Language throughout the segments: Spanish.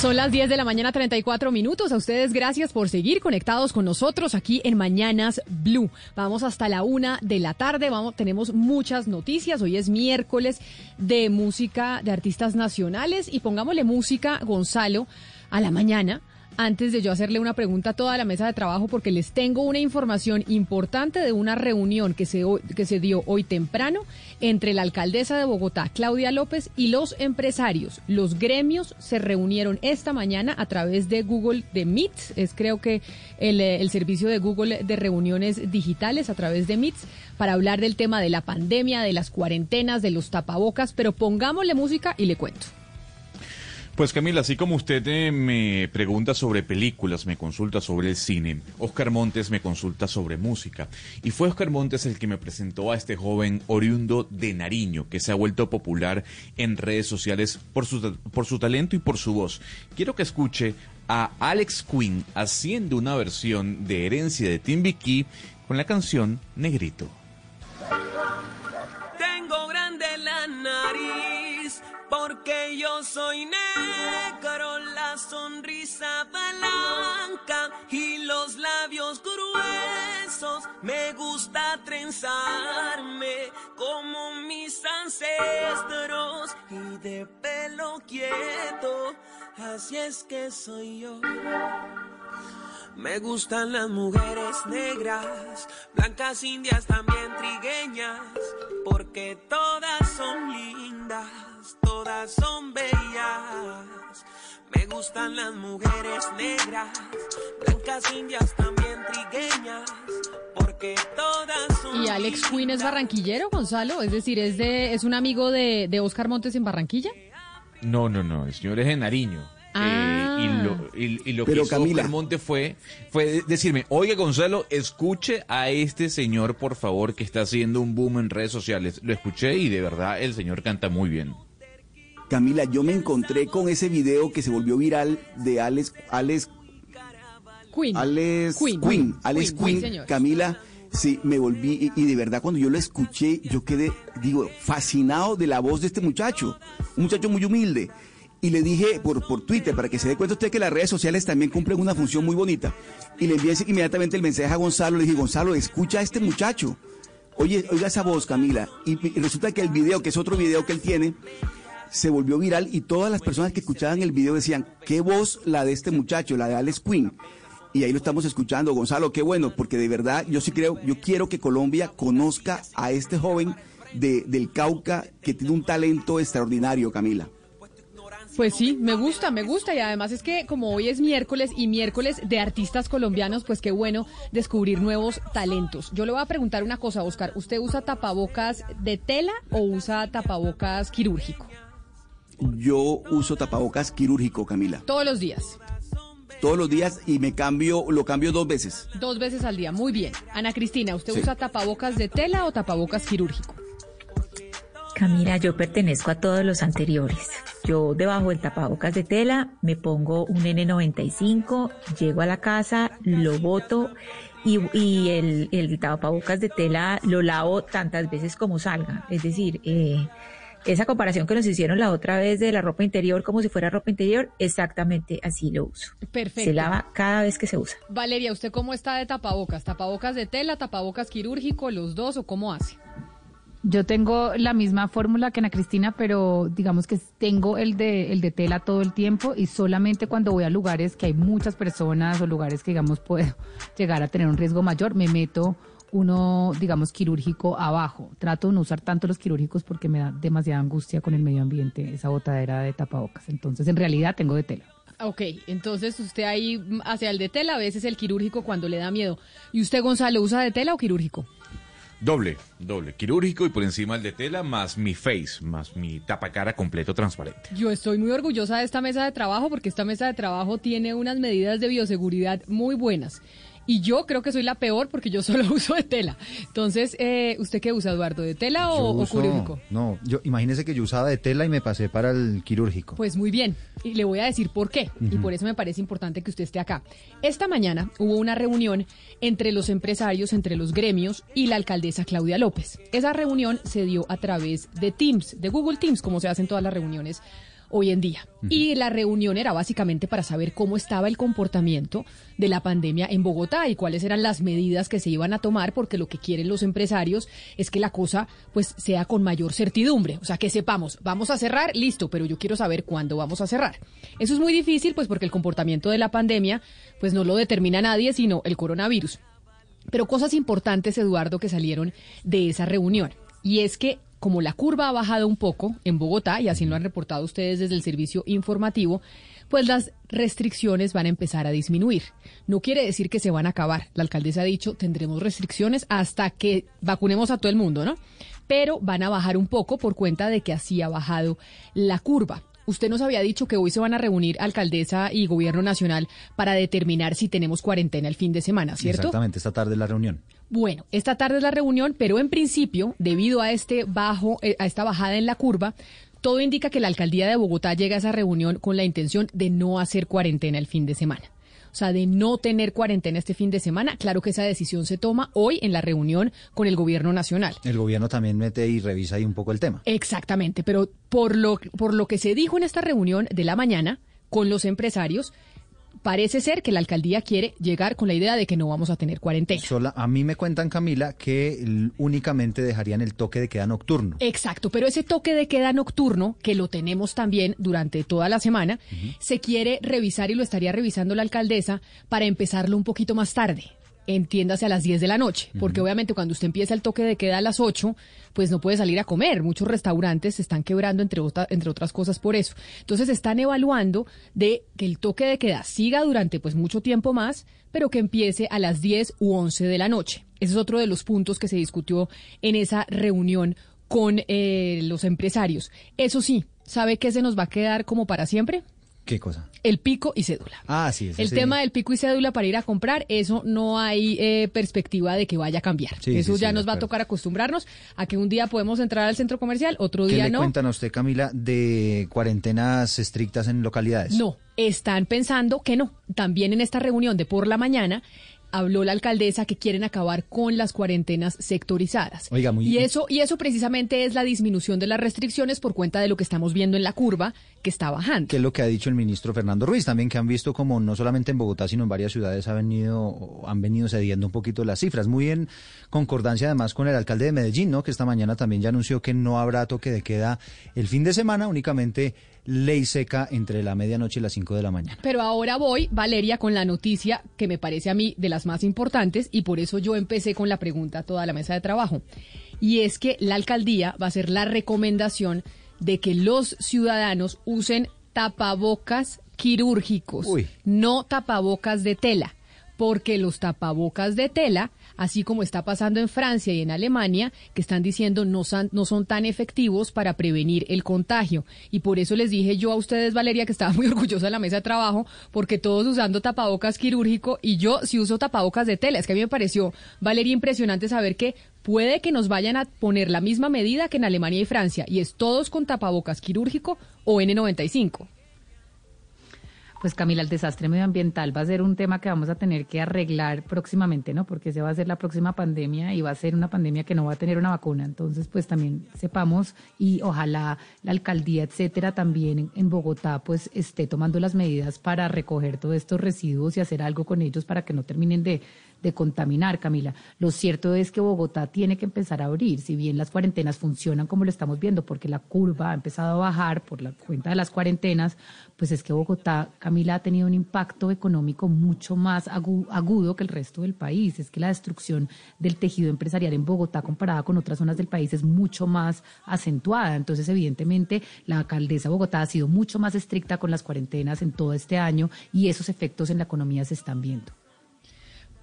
Son las 10 de la mañana, 34 minutos. A ustedes gracias por seguir conectados con nosotros aquí en Mañanas Blue. Vamos hasta la una de la tarde. Vamos, tenemos muchas noticias. Hoy es miércoles de música de artistas nacionales y pongámosle música, Gonzalo, a la mañana antes de yo hacerle una pregunta a toda la mesa de trabajo porque les tengo una información importante de una reunión que se, que se dio hoy temprano entre la alcaldesa de Bogotá, Claudia López, y los empresarios. Los gremios se reunieron esta mañana a través de Google de Meet, es creo que el, el servicio de Google de reuniones digitales a través de Meet, para hablar del tema de la pandemia, de las cuarentenas, de los tapabocas, pero pongámosle música y le cuento. Pues Camila, así como usted eh, me pregunta sobre películas, me consulta sobre el cine, Oscar Montes me consulta sobre música. Y fue Oscar Montes el que me presentó a este joven oriundo de Nariño, que se ha vuelto popular en redes sociales por su, por su talento y por su voz. Quiero que escuche a Alex Quinn haciendo una versión de Herencia de Timbiquí con la canción Negrito. Grande la nariz porque yo soy negro, la sonrisa blanca y los labios gruesos. Me gusta trenzarme como mis ancestros y de pelo quieto, así es que soy yo. Me gustan las mujeres negras, blancas, indias, también trigueñas, porque todas son lindas, todas son bellas. Me gustan las mujeres negras, blancas, indias, también trigueñas, porque todas son ¿Y Alex Quinn es barranquillero, Gonzalo? Es decir, ¿es, de, es un amigo de, de Oscar Montes en Barranquilla? No, no, no, el señor es de Nariño. Ah. Eh, y lo, y, y lo Pero, que hizo Camila. Monte fue, fue decirme, oye Gonzalo, escuche a este señor, por favor, que está haciendo un boom en redes sociales. Lo escuché y de verdad el señor canta muy bien. Camila, yo me encontré con ese video que se volvió viral de Alex, Alex, Quinn. Alex señor. Camila, sí, me volví y, y de verdad cuando yo lo escuché, yo quedé, digo, fascinado de la voz de este muchacho, un muchacho muy humilde. Y le dije por, por Twitter, para que se dé cuenta usted que las redes sociales también cumplen una función muy bonita. Y le envié inmediatamente el mensaje a Gonzalo, le dije, Gonzalo, escucha a este muchacho. Oye, oiga esa voz, Camila. Y, y resulta que el video, que es otro video que él tiene, se volvió viral y todas las personas que escuchaban el video decían, qué voz la de este muchacho, la de Alex Quinn. Y ahí lo estamos escuchando, Gonzalo, qué bueno, porque de verdad yo sí creo, yo quiero que Colombia conozca a este joven de, del Cauca que tiene un talento extraordinario, Camila. Pues sí, me gusta, me gusta y además es que como hoy es miércoles y miércoles de artistas colombianos, pues qué bueno descubrir nuevos talentos. Yo le voy a preguntar una cosa, Oscar, ¿usted usa tapabocas de tela o usa tapabocas quirúrgico? Yo uso tapabocas quirúrgico, Camila, Todos los días, todos los días y me cambio, lo cambio dos veces. dos veces al día, muy bien. Ana Cristina, ¿usted Sí. usa tapabocas de tela o tapabocas quirúrgico? Camila, yo pertenezco a todos los anteriores. Yo debajo del tapabocas de tela me pongo un N95, llego a la casa, lo boto y, y el, el tapabocas de tela lo lavo tantas veces como salga. Es decir, eh, esa comparación que nos hicieron la otra vez de la ropa interior como si fuera ropa interior, exactamente así lo uso. Perfecto. Se lava cada vez que se usa. Valeria, ¿usted cómo está de tapabocas? ¿Tapabocas de tela, tapabocas quirúrgico, los dos o cómo hace? Yo tengo la misma fórmula que Ana Cristina, pero digamos que tengo el de, el de tela todo el tiempo y solamente cuando voy a lugares que hay muchas personas o lugares que, digamos, puedo llegar a tener un riesgo mayor, me meto uno, digamos, quirúrgico abajo. Trato de no usar tanto los quirúrgicos porque me da demasiada angustia con el medio ambiente, esa botadera de tapabocas. Entonces, en realidad, tengo de tela. Ok, entonces usted ahí hacia el de tela, a veces el quirúrgico cuando le da miedo. ¿Y usted, Gonzalo, usa de tela o quirúrgico? Doble, doble. Quirúrgico y por encima el de tela, más mi face, más mi tapacara completo transparente. Yo estoy muy orgullosa de esta mesa de trabajo porque esta mesa de trabajo tiene unas medidas de bioseguridad muy buenas. Y yo creo que soy la peor porque yo solo uso de tela. Entonces, eh, ¿usted qué usa, Eduardo? ¿De tela o, quirúrgico? No, yo imagínese que yo usaba de tela y me pasé para el quirúrgico. Pues muy bien. Y le voy a decir por qué. Y por eso me parece importante que usted esté acá. Esta mañana hubo una reunión entre los empresarios, entre los gremios y la alcaldesa Claudia López. Esa reunión se dio a través de Teams, de Google Teams, como se hacen todas las reuniones hoy en día. Y la reunión era básicamente para saber cómo estaba el comportamiento de la pandemia en Bogotá y cuáles eran las medidas que se iban a tomar, porque lo que quieren los empresarios es que la cosa pues sea con mayor certidumbre, o sea, que sepamos, vamos a cerrar, listo, pero yo quiero saber cuándo vamos a cerrar. Eso es muy difícil pues porque el comportamiento de la pandemia pues no lo determina nadie, sino el coronavirus. Pero cosas importantes, Eduardo, que salieron de esa reunión. Y es que como la curva ha bajado un poco en Bogotá, y así lo han reportado ustedes desde el servicio informativo, pues las restricciones van a empezar a disminuir. No quiere decir que se van a acabar. La alcaldesa ha dicho, tendremos restricciones hasta que vacunemos a todo el mundo, ¿no? Pero van a bajar un poco por cuenta de que así ha bajado la curva. Usted nos había dicho que hoy se van a reunir alcaldesa y gobierno nacional para determinar si tenemos cuarentena el fin de semana, ¿cierto? Exactamente, esta tarde la reunión. Bueno, esta tarde es la reunión, pero en principio, debido a este bajo, eh, a esta bajada en la curva, todo indica que la alcaldía de Bogotá llega a esa reunión con la intención de no hacer cuarentena el fin de semana. O sea, de no tener cuarentena este fin de semana. Claro que esa decisión se toma hoy en la reunión con el gobierno nacional. El gobierno también mete y revisa ahí un poco el tema. Exactamente, pero por lo, por lo que se dijo en esta reunión de la mañana con los empresarios, parece ser que la alcaldía quiere llegar con la idea de que no vamos a tener cuarentena. Sola, a mí me cuentan, Camila, que únicamente dejarían el toque de queda nocturno. Exacto, pero ese toque de queda nocturno, que lo tenemos también durante toda la semana, se quiere revisar y lo estaría revisando la alcaldesa para empezarlo un poquito más tarde entiéndase a las 10 de la noche, porque obviamente cuando usted empieza el toque de queda a las 8, pues no puede salir a comer. Muchos restaurantes se están quebrando, entre, entre otras cosas, por eso. Entonces están evaluando de que el toque de queda siga durante pues mucho tiempo más, pero que empiece a las 10 u 11 de la noche. Ese es otro de los puntos que se discutió en esa reunión con eh, los empresarios. Eso sí, ¿sabe qué se nos va a quedar como para siempre? ¿Qué cosa? El pico y cédula. Ah, sí. El tema del pico y cédula para ir a comprar, eso no hay eh, perspectiva de que vaya a cambiar. eso ya nos va a tocar acostumbrarnos a que un día podemos entrar al centro comercial, otro día ¿Qué no. cuentan a usted, Camila, de cuarentenas estrictas en localidades? No, están pensando que no. También en esta reunión de por la mañana habló la alcaldesa que quieren acabar con las cuarentenas sectorizadas. Oiga, muy y eso y eso precisamente es la disminución de las restricciones por cuenta de lo que estamos viendo en la curva que está bajando. Que es lo que ha dicho el ministro Fernando Ruiz también que han visto como no solamente en Bogotá sino en varias ciudades ha venido han venido cediendo un poquito las cifras, muy en concordancia además con el alcalde de Medellín, ¿no? Que esta mañana también ya anunció que no habrá toque de queda el fin de semana, únicamente ley seca entre la medianoche y las 5 de la mañana. Pero ahora voy, Valeria, con la noticia que me parece a mí de las más importantes y por eso yo empecé con la pregunta a toda la mesa de trabajo. Y es que la alcaldía va a hacer la recomendación de que los ciudadanos usen tapabocas quirúrgicos, no tapabocas de tela, porque los tapabocas de tela así como está pasando en Francia y en Alemania, que están diciendo no son, tan efectivos para prevenir el contagio. Y por eso les dije yo a ustedes, Valeria, que estaba muy orgullosa de la mesa de trabajo, porque todos usando tapabocas quirúrgico y yo sí uso tapabocas de tela. Es que a mí me pareció, Valeria, impresionante saber que puede que nos vayan a poner la misma medida que en Alemania y Francia, y es todos con tapabocas quirúrgico o N95 pues Camila, el desastre medioambiental va a ser un tema que vamos a tener que arreglar próximamente, ¿no? Porque se va a ser la próxima pandemia y va a ser una pandemia que no va a tener una vacuna. Entonces, pues también sepamos y ojalá la alcaldía, etcétera, también en Bogotá, pues esté tomando las medidas para recoger todos estos residuos y hacer algo con ellos para que no terminen de, de contaminar, Camila. Lo cierto es que Bogotá tiene que empezar a abrir, si bien las cuarentenas funcionan como lo estamos viendo, porque la curva ha empezado a bajar por la cuenta de las cuarentenas, pues es que Bogotá, Camila, ha tenido un impacto económico mucho más agudo que el resto del país. Es que la destrucción del tejido empresarial en Bogotá comparada con otras zonas del país es mucho más acentuada. Entonces, evidentemente, la alcaldesa de Bogotá ha sido mucho más estricta con las cuarentenas en todo este año y esos efectos en la economía se están viendo.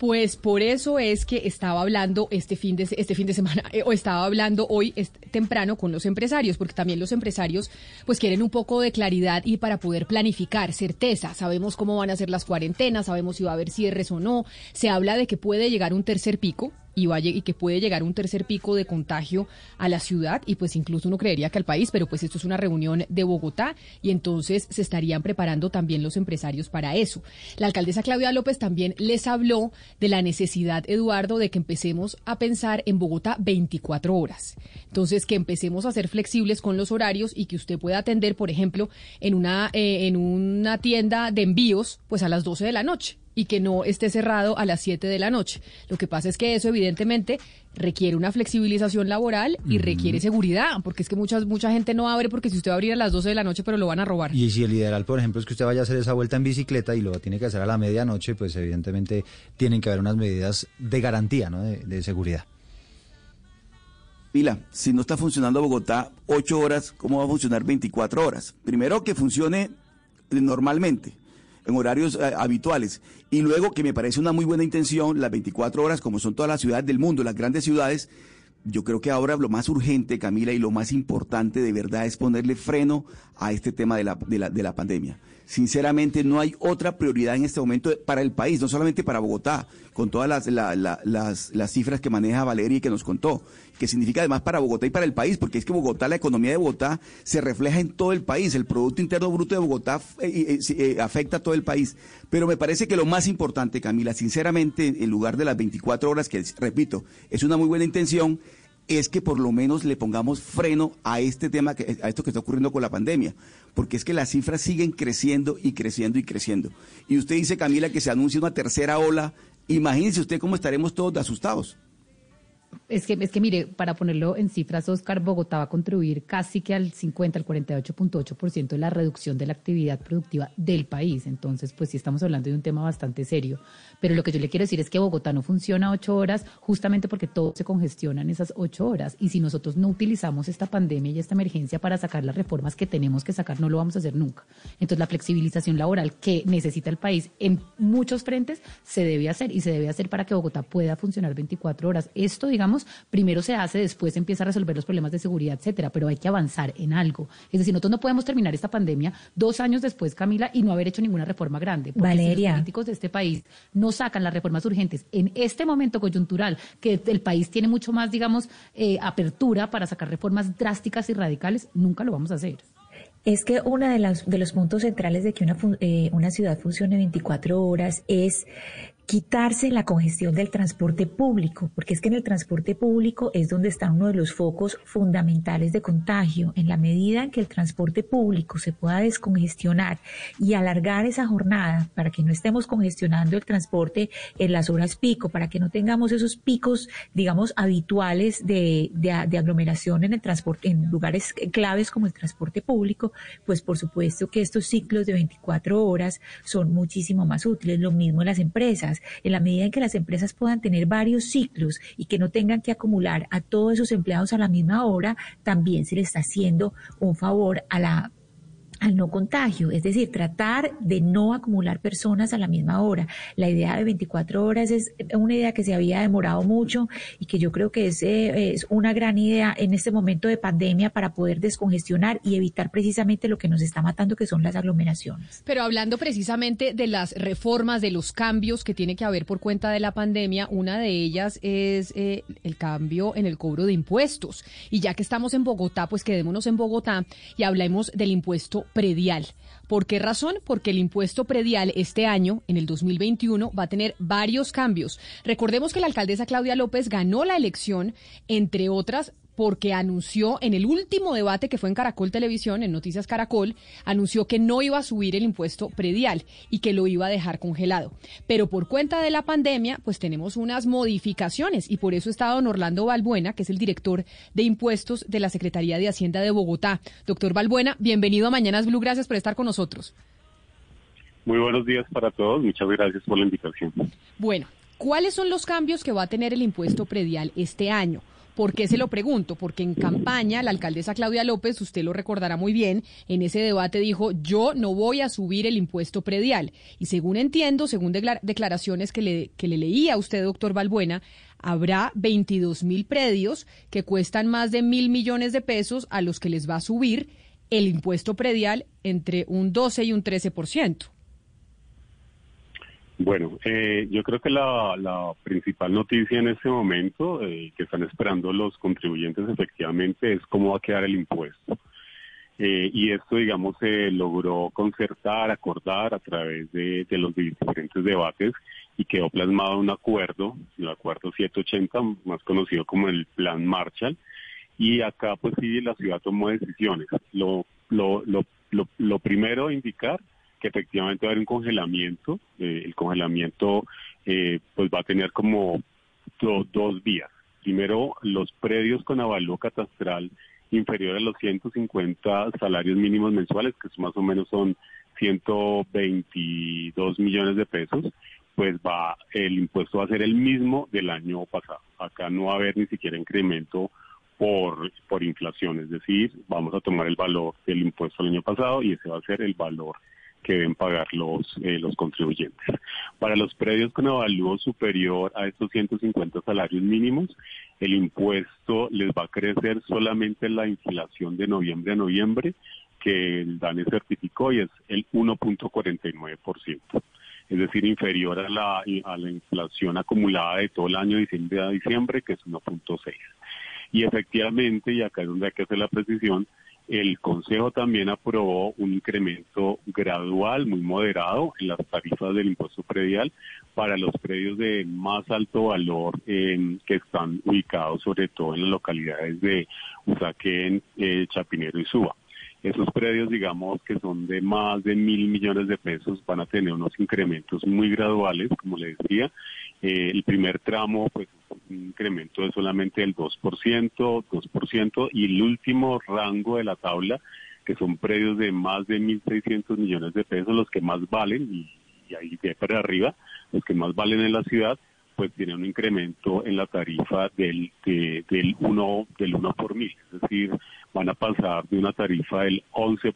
Pues por eso es que estaba hablando este fin de, este fin de semana, eh, o estaba hablando hoy temprano con los empresarios, porque también los empresarios pues quieren un poco de claridad y para poder planificar, certeza. Sabemos cómo van a ser las cuarentenas, sabemos si va a haber cierres o no. Se habla de que puede llegar un tercer pico, y, vaya, y que puede llegar un tercer pico de contagio a la ciudad y pues incluso uno creería que al país, pero pues esto es una reunión de Bogotá y entonces se estarían preparando también los empresarios para eso. La alcaldesa Claudia López también les habló de la necesidad, Eduardo, de que empecemos a pensar en Bogotá 24 horas. Entonces, que empecemos a ser flexibles con los horarios y que usted pueda atender, por ejemplo, en una, eh, en una tienda de envíos, pues a las 12 de la noche y que no esté cerrado a las 7 de la noche. Lo que pasa es que eso evidentemente requiere una flexibilización laboral y requiere seguridad, porque es que muchas, mucha gente no abre porque si usted va a abrir a las 12 de la noche, pero lo van a robar. Y si el ideal, por ejemplo, es que usted vaya a hacer esa vuelta en bicicleta y lo tiene que hacer a la medianoche, pues evidentemente tienen que haber unas medidas de garantía, ¿no? de, de seguridad. Mira, si no está funcionando Bogotá 8 horas, ¿cómo va a funcionar 24 horas? Primero que funcione normalmente en horarios eh, habituales. Y luego, que me parece una muy buena intención, las 24 horas, como son todas las ciudades del mundo, las grandes ciudades, yo creo que ahora lo más urgente, Camila, y lo más importante de verdad es ponerle freno a este tema de la, de la, de la pandemia. Sinceramente, no hay otra prioridad en este momento para el país, no solamente para Bogotá, con todas las, las, las cifras que maneja Valeria y que nos contó, que significa además para Bogotá y para el país, porque es que Bogotá, la economía de Bogotá se refleja en todo el país, el Producto Interno Bruto de Bogotá eh, eh, eh, afecta a todo el país. Pero me parece que lo más importante, Camila, sinceramente, en lugar de las 24 horas, que repito, es una muy buena intención, es que por lo menos le pongamos freno a este tema, que, a esto que está ocurriendo con la pandemia, porque es que las cifras siguen creciendo y creciendo y creciendo. Y usted dice, Camila, que se anuncia una tercera ola. Imagínese usted cómo estaremos todos asustados. Es que, es que mire, para ponerlo en cifras, Oscar, Bogotá va a contribuir casi que al 50, al 48.8% de la reducción de la actividad productiva del país. Entonces, pues sí estamos hablando de un tema bastante serio. Pero lo que yo le quiero decir es que Bogotá no funciona ocho horas justamente porque todo se congestiona en esas ocho horas. Y si nosotros no utilizamos esta pandemia y esta emergencia para sacar las reformas que tenemos que sacar, no lo vamos a hacer nunca. Entonces, la flexibilización laboral que necesita el país en muchos frentes se debe hacer y se debe hacer para que Bogotá pueda funcionar 24 horas. Esto, digamos, primero se hace, después se empieza a resolver los problemas de seguridad, etcétera, pero hay que avanzar en algo. Es decir, nosotros no podemos terminar esta pandemia dos años después, Camila, y no haber hecho ninguna reforma grande. Porque Valeria. los políticos de este país no sacan las reformas urgentes en este momento coyuntural, que el país tiene mucho más, digamos, eh, apertura para sacar reformas drásticas y radicales, nunca lo vamos a hacer. Es que uno de, las, de los puntos centrales de que una, eh, una ciudad funcione 24 horas es quitarse la congestión del transporte público, porque es que en el transporte público es donde está uno de los focos fundamentales de contagio. En la medida en que el transporte público se pueda descongestionar y alargar esa jornada para que no estemos congestionando el transporte en las horas pico, para que no tengamos esos picos, digamos, habituales de, de, aglomeración en el transporte, en lugares claves como el transporte público, pues por supuesto que estos ciclos de 24 horas son muchísimo más útiles. Lo mismo en las empresas en la medida en que las empresas puedan tener varios ciclos y que no tengan que acumular a todos esos empleados a la misma hora, también se le está haciendo un favor a la al no contagio, es decir, tratar de no acumular personas a la misma hora. La idea de 24 horas es una idea que se había demorado mucho y que yo creo que es, eh, es una gran idea en este momento de pandemia para poder descongestionar y evitar precisamente lo que nos está matando, que son las aglomeraciones. Pero hablando precisamente de las reformas, de los cambios que tiene que haber por cuenta de la pandemia, una de ellas es eh, el cambio en el cobro de impuestos. Y ya que estamos en Bogotá, pues quedémonos en Bogotá y hablemos del impuesto predial. ¿Por qué razón? Porque el impuesto predial este año, en el 2021, va a tener varios cambios. Recordemos que la alcaldesa Claudia López ganó la elección, entre otras, porque anunció en el último debate que fue en Caracol Televisión, en Noticias Caracol, anunció que no iba a subir el impuesto predial y que lo iba a dejar congelado. Pero por cuenta de la pandemia, pues tenemos unas modificaciones y por eso está don Orlando Balbuena, que es el director de impuestos de la Secretaría de Hacienda de Bogotá. Doctor Balbuena, bienvenido a Mañanas Blue, gracias por estar con nosotros. Muy buenos días para todos, muchas gracias por la invitación. Bueno, ¿cuáles son los cambios que va a tener el impuesto predial este año? ¿Por qué se lo pregunto? Porque en campaña la alcaldesa Claudia López, usted lo recordará muy bien, en ese debate dijo, yo no voy a subir el impuesto predial. Y según entiendo, según declaraciones que le, que le leía a usted, doctor Balbuena, habrá 22 mil predios que cuestan más de mil millones de pesos a los que les va a subir el impuesto predial entre un 12 y un 13%. Bueno, eh, yo creo que la, principal noticia en este momento eh, que están esperando los contribuyentes efectivamente es cómo va a quedar el impuesto. Eh, y esto, digamos, se logró concertar, acordar a través de, los diferentes debates y quedó plasmado un acuerdo, el acuerdo 780, más conocido como el Plan Marshall. Y acá, pues sí, la ciudad tomó decisiones. Lo, lo, lo, primero a indicar que efectivamente va a haber un congelamiento. Eh, el congelamiento eh, pues va a tener como dos vías. Primero, los predios con avalúo catastral inferior a los 150 salarios mínimos mensuales, que más o menos son 122 millones de pesos, pues va el impuesto va a ser el mismo del año pasado. Acá no va a haber ni siquiera incremento por, por inflación, es decir, vamos a tomar el valor del impuesto del año pasado y ese va a ser el valor que deben pagar los, eh, los contribuyentes. Para los predios con avalúo superior a estos 150 salarios mínimos, el impuesto les va a crecer solamente la inflación de noviembre a noviembre, que el DANE certificó y es el 1.49%, es decir, inferior a la, a la inflación acumulada de todo el año de diciembre a diciembre, que es 1.6. Y efectivamente, y acá es donde hay que hacer la precisión, el Consejo también aprobó un incremento gradual, muy moderado, en las tarifas del impuesto predial para los predios de más alto valor que están ubicados sobre todo en las localidades de Usaquén, eh, Chapinero y Suba. Esos predios, digamos, que son de más de mil millones de pesos, van a tener unos incrementos muy graduales, como le decía. Eh, el primer tramo, pues, un incremento de solamente el 2%, 2%, y el último rango de la tabla, que son predios de más de 1.600 millones de pesos, los que más valen, y, ahí de para arriba, los que más valen en la ciudad, pues tiene un incremento en la tarifa del, del 1 del 1 por mil, es decir, van a pasar de una tarifa del 11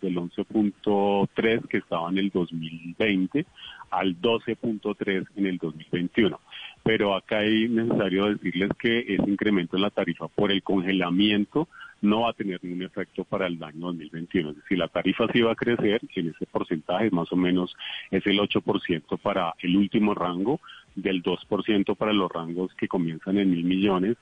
del 11.3 que estaba en el 2020 al 12.3 en el 2021. Pero acá hay necesario decirles que ese incremento en la tarifa por el congelamiento no va a tener ningún efecto para el año 2021. Es decir, la tarifa sí va a crecer, en ese porcentaje más o menos es el 8% para el último rango, del 2% para los rangos que comienzan en mil millones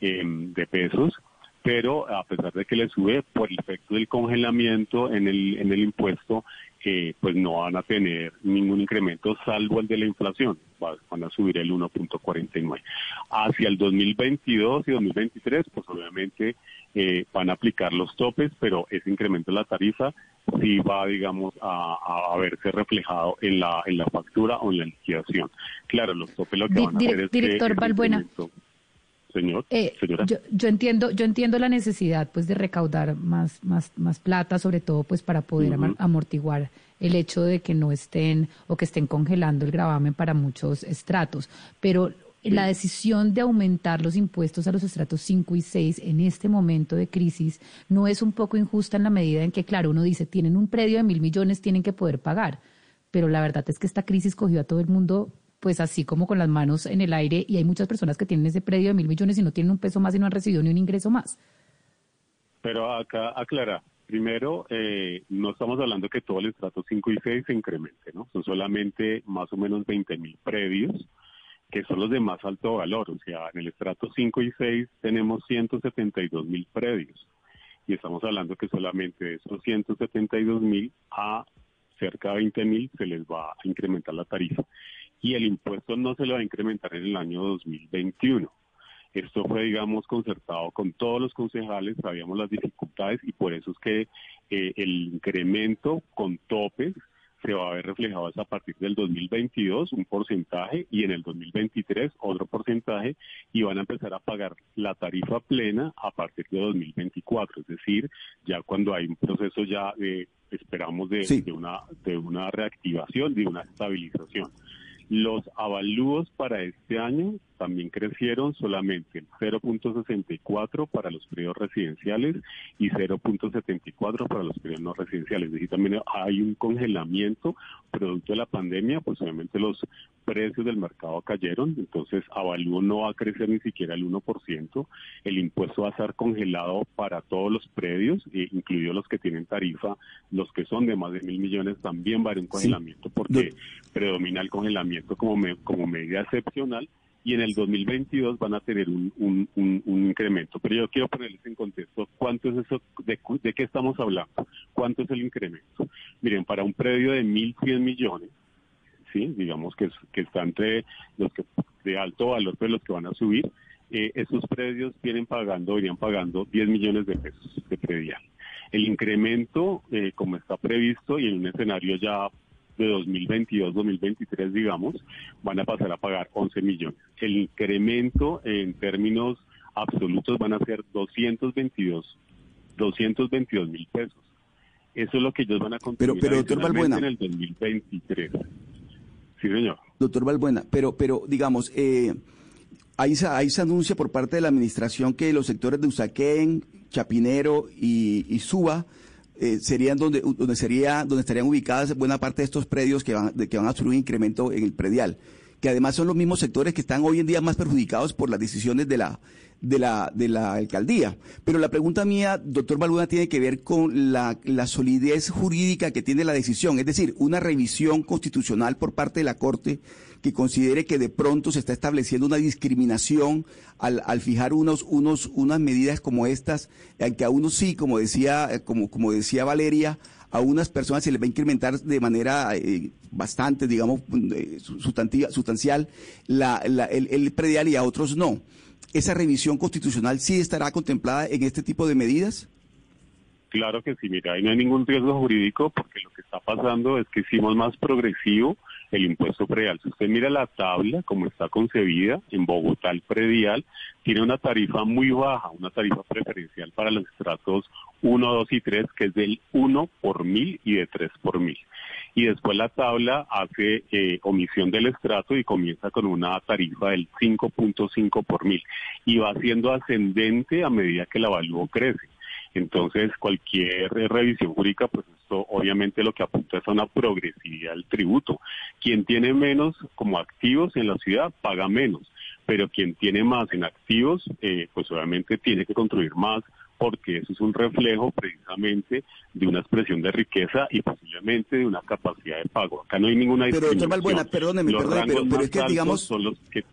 eh, de pesos pero a pesar de que le sube por el efecto del congelamiento en el, en el impuesto, eh, pues no van a tener ningún incremento salvo el de la inflación, van a subir el 1.49. Hacia el 2022 y 2023, pues obviamente eh, van a aplicar los topes, pero ese incremento de la tarifa sí va, digamos, a, verse reflejado en la, en la factura o en la liquidación. Claro, los topes lo que van a hacer es Director Balbuena. Señor, eh, Yo, entiendo, yo entiendo la necesidad pues de recaudar más, más, más plata, sobre todo pues para poder amortiguar el hecho de que no estén o que estén congelando el gravamen para muchos estratos. Pero la decisión de aumentar los impuestos a los estratos 5 y 6 en este momento de crisis no es un poco injusta en la medida en que, claro, uno dice, tienen un predio de mil millones, tienen que poder pagar. Pero la verdad es que esta crisis cogió a todo el mundo pues así como con las manos en el aire y hay muchas personas que tienen ese predio de mil millones y no tienen un peso más y no han recibido ni un ingreso más. Pero acá aclara, primero, eh, no estamos hablando que todo el estrato 5 y 6 se incremente, ¿no? Son solamente más o menos 20 mil predios que son los de más alto valor. O sea, en el estrato 5 y 6 tenemos 172 mil predios. Y estamos hablando que solamente de esos 172 mil a cerca de 20 mil se les va a incrementar la tarifa y el impuesto no se lo va a incrementar en el año 2021. Esto fue, digamos, concertado con todos los concejales, sabíamos las dificultades y por eso es que eh, el incremento con topes se va a ver reflejado a partir del 2022 un porcentaje y en el 2023 otro porcentaje y van a empezar a pagar la tarifa plena a partir de 2024, es decir, ya cuando hay un proceso ya de esperamos de, de una de una reactivación, de una estabilización. Los avalúos para este año también crecieron solamente el 0.64 para los periodos residenciales y 0.74 para los periodos no residenciales. Es decir, también hay un congelamiento producto de la pandemia, pues obviamente los precios del mercado cayeron, entonces avalúo no va a crecer ni siquiera el 1%, el impuesto va a estar congelado para todos los predios, eh, incluidos los que tienen tarifa, los que son de más de mil millones también va a haber un congelamiento porque predomina el congelamiento como, como medida excepcional y en el 2022 van a tener un, un, incremento. Pero yo quiero ponerles en contexto cuánto es eso, de, de, qué estamos hablando, cuánto es el incremento. Miren, para un predio de 1.100 millones, sí, digamos que, que está entre los que de alto valor, pero los que van a subir, eh, esos predios vienen pagando, irían pagando 10 millones de pesos de predial. El incremento, eh, como está previsto y en un escenario ya de 2022-2023, digamos, van a pasar a pagar 11 millones. El incremento en términos absolutos van a ser 222, 222 mil pesos. Eso es lo que ellos van a contribuir pero, pero, doctor en el 2023. Sí, señor. Doctor Balbuena, pero, pero digamos, eh, ahí, se, ahí se anuncia por parte de la administración que los sectores de Usaquén, Chapinero y, y Suba eh, serían donde, donde, sería, donde estarían ubicadas buena parte de estos predios que van, que van a sufrir un incremento en el predial, que además son los mismos sectores que están hoy en día más perjudicados por las decisiones de la, de la, de la alcaldía. Pero la pregunta mía, doctor Balbuena, tiene que ver con la, la solidez jurídica que tiene la decisión, es decir, una revisión constitucional por parte de la Corte que considere que de pronto se está estableciendo una discriminación al, al fijar unos, unos, unas medidas como estas, que a unos sí, como decía, como, como decía Valeria, a unas personas se les va a incrementar de manera eh, bastante, digamos, eh, sustancial la, la, el, el predial y a otros no. ¿Esa revisión constitucional sí estará contemplada en este tipo de medidas? Claro que sí, mira, ahí no hay ningún riesgo jurídico porque lo que está pasando es que hicimos más progresivo el impuesto predial. Si usted mira la tabla como está concebida, en Bogotá el predial tiene una tarifa muy baja, una tarifa preferencial para los estratos 1, 2 y 3, que es del 1 por mil y de 3 por mil. Y después la tabla hace eh, omisión del estrato y comienza con una tarifa del 5.5 por mil. Y va siendo ascendente a medida que el avalúo crece. Entonces, cualquier revisión jurídica, pues esto obviamente lo que apunta es a una progresividad del tributo. Quien tiene menos como activos en la ciudad paga menos, pero quien tiene más en activos, eh, pues obviamente tiene que construir más porque eso es un reflejo precisamente de una expresión de riqueza y posiblemente de una capacidad de pago. Acá no hay ninguna Pero doctor Balbuena, perdóneme, perdóneme pero, es que digamos... Son los que...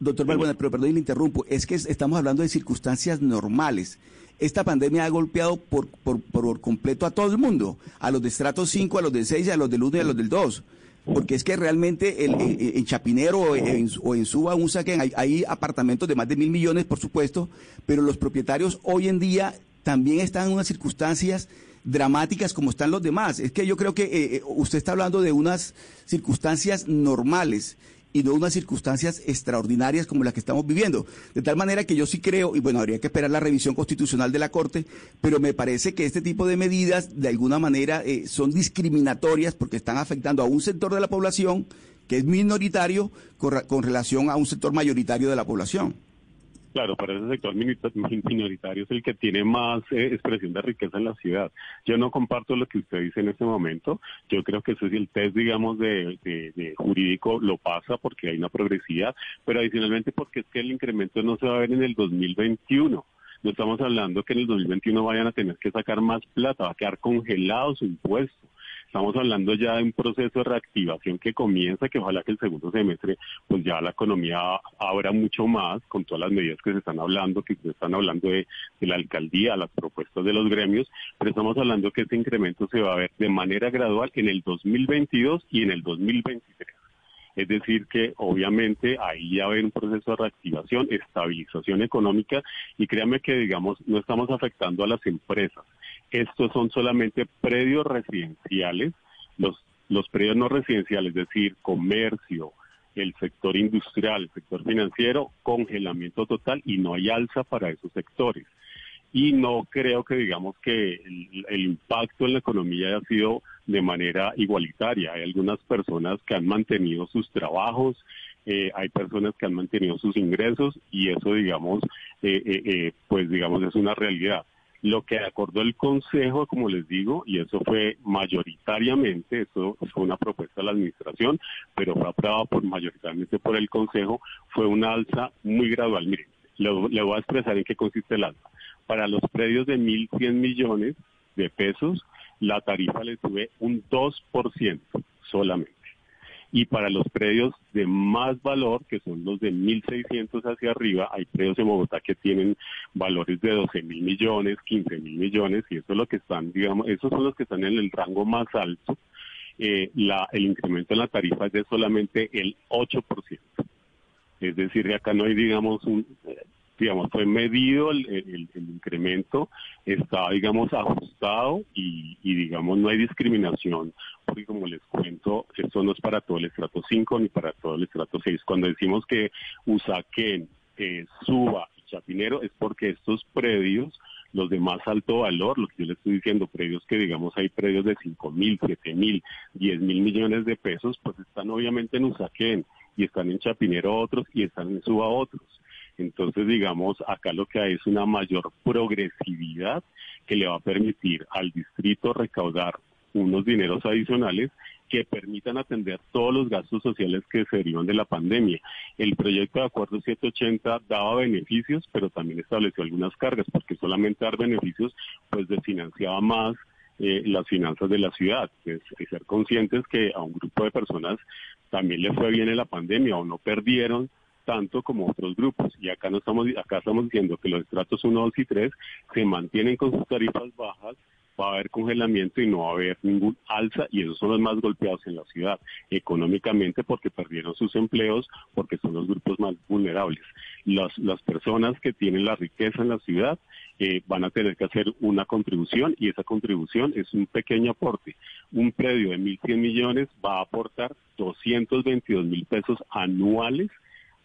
Doctor Balbuena, pero perdón, le interrumpo, es que estamos hablando de circunstancias normales. Esta pandemia ha golpeado por, por, por completo a todo el mundo, a los de estrato 5, a los del 6, a los del 1 y a los del 2 porque es que realmente el, en Chapinero o en, o en Suba, un saquen, hay, apartamentos de más de mil millones, por supuesto, pero los propietarios hoy en día también están en unas circunstancias dramáticas como están los demás. Es que yo creo que eh, eh, usted está hablando de unas circunstancias normales y no unas circunstancias extraordinarias como las que estamos viviendo. De tal manera que yo sí creo, y bueno, habría que esperar la revisión constitucional de la Corte, pero me parece que este tipo de medidas de alguna manera eh, son discriminatorias porque están afectando a un sector de la población que es minoritario con relación a un sector mayoritario de la población. Claro, para ese sector minoritario es el que tiene más eh, expresión de riqueza en la ciudad. Yo no comparto lo que usted dice en este momento. Yo creo que eso es el test, digamos, de, jurídico lo pasa porque hay una progresividad, pero adicionalmente porque es que el incremento no se va a ver en el 2021. No estamos hablando que en el 2021 vayan a tener que sacar más plata, va a quedar congelado su impuesto. Estamos hablando ya de un proceso de reactivación que comienza, que ojalá que el segundo semestre, pues ya la economía abra mucho más con todas las medidas que se están hablando, que se están hablando de, la alcaldía, las propuestas de los gremios, pero estamos hablando que este incremento se va a ver de manera gradual en el 2022 y en el 2023. Es decir, que obviamente ahí ya haber un proceso de reactivación, estabilización económica y créanme que, digamos, no estamos afectando a las empresas. Estos son solamente predios residenciales, los, los predios no residenciales, es decir, comercio, el sector industrial, el sector financiero, congelamiento total y no hay alza para esos sectores y no creo que digamos que el, impacto en la economía haya sido de manera igualitaria. Hay algunas personas que han mantenido sus trabajos, eh, hay personas que han mantenido sus ingresos y eso digamos, eh, eh, pues digamos es una realidad. Lo que acordó el Consejo, como les digo, y eso fue mayoritariamente, eso fue una propuesta de la Administración, pero fue aprobado por mayoritariamente por el Consejo, fue una alza muy gradual. Miren, le, le voy a expresar en qué consiste el alza para los predios de 1.100 millones de pesos, la tarifa le sube un 2% solamente. Y para los predios de más valor, que son los de 1.600 hacia arriba, hay predios en Bogotá que tienen valores de 12 mil millones, 15 mil millones, y eso es lo que están, digamos, esos son los que están en el rango más alto. Eh, la, el incremento en la tarifa es de solamente el 8%. Es decir, acá no hay, digamos, un, digamos, fue medido el, incremento, está, digamos, ajustado y, digamos, no hay discriminación, porque como les cuento, esto no es para todo el estrato 5 ni para todo el estrato 6. Cuando decimos que Usaquén, Suba y Chapinero es porque estos predios, los de más alto valor, lo que yo les estoy diciendo, predios que digamos hay predios de 5 mil, 7 mil, 10 mil millones de pesos, pues están obviamente en Usaquén y están en Chapinero otros y están en Suba otros. Entonces, digamos, acá lo que hay es una mayor progresividad que le va a permitir al distrito recaudar unos dineros adicionales que permitan atender todos los gastos sociales que se derivan de la pandemia. El proyecto de acuerdo 780 daba beneficios, pero también estableció algunas cargas, porque solamente dar beneficios pues desfinanciaba más eh, las finanzas de la ciudad. Es, ser conscientes que a un grupo de personas también le fue bien en la pandemia o no perdieron tanto como otros grupos. Y acá no estamos, acá estamos diciendo que los estratos 1, 2 y 3 se mantienen con sus tarifas bajas, va a haber congelamiento y no va a haber ningún alza y esos son los más golpeados en la ciudad económicamente porque perdieron sus empleos, porque son los grupos más vulnerables. Las, las personas que tienen la riqueza en la ciudad eh, van a tener que hacer una contribución y esa contribución es un pequeño aporte. Un predio de 1.100 millones va a aportar 222 mil pesos anuales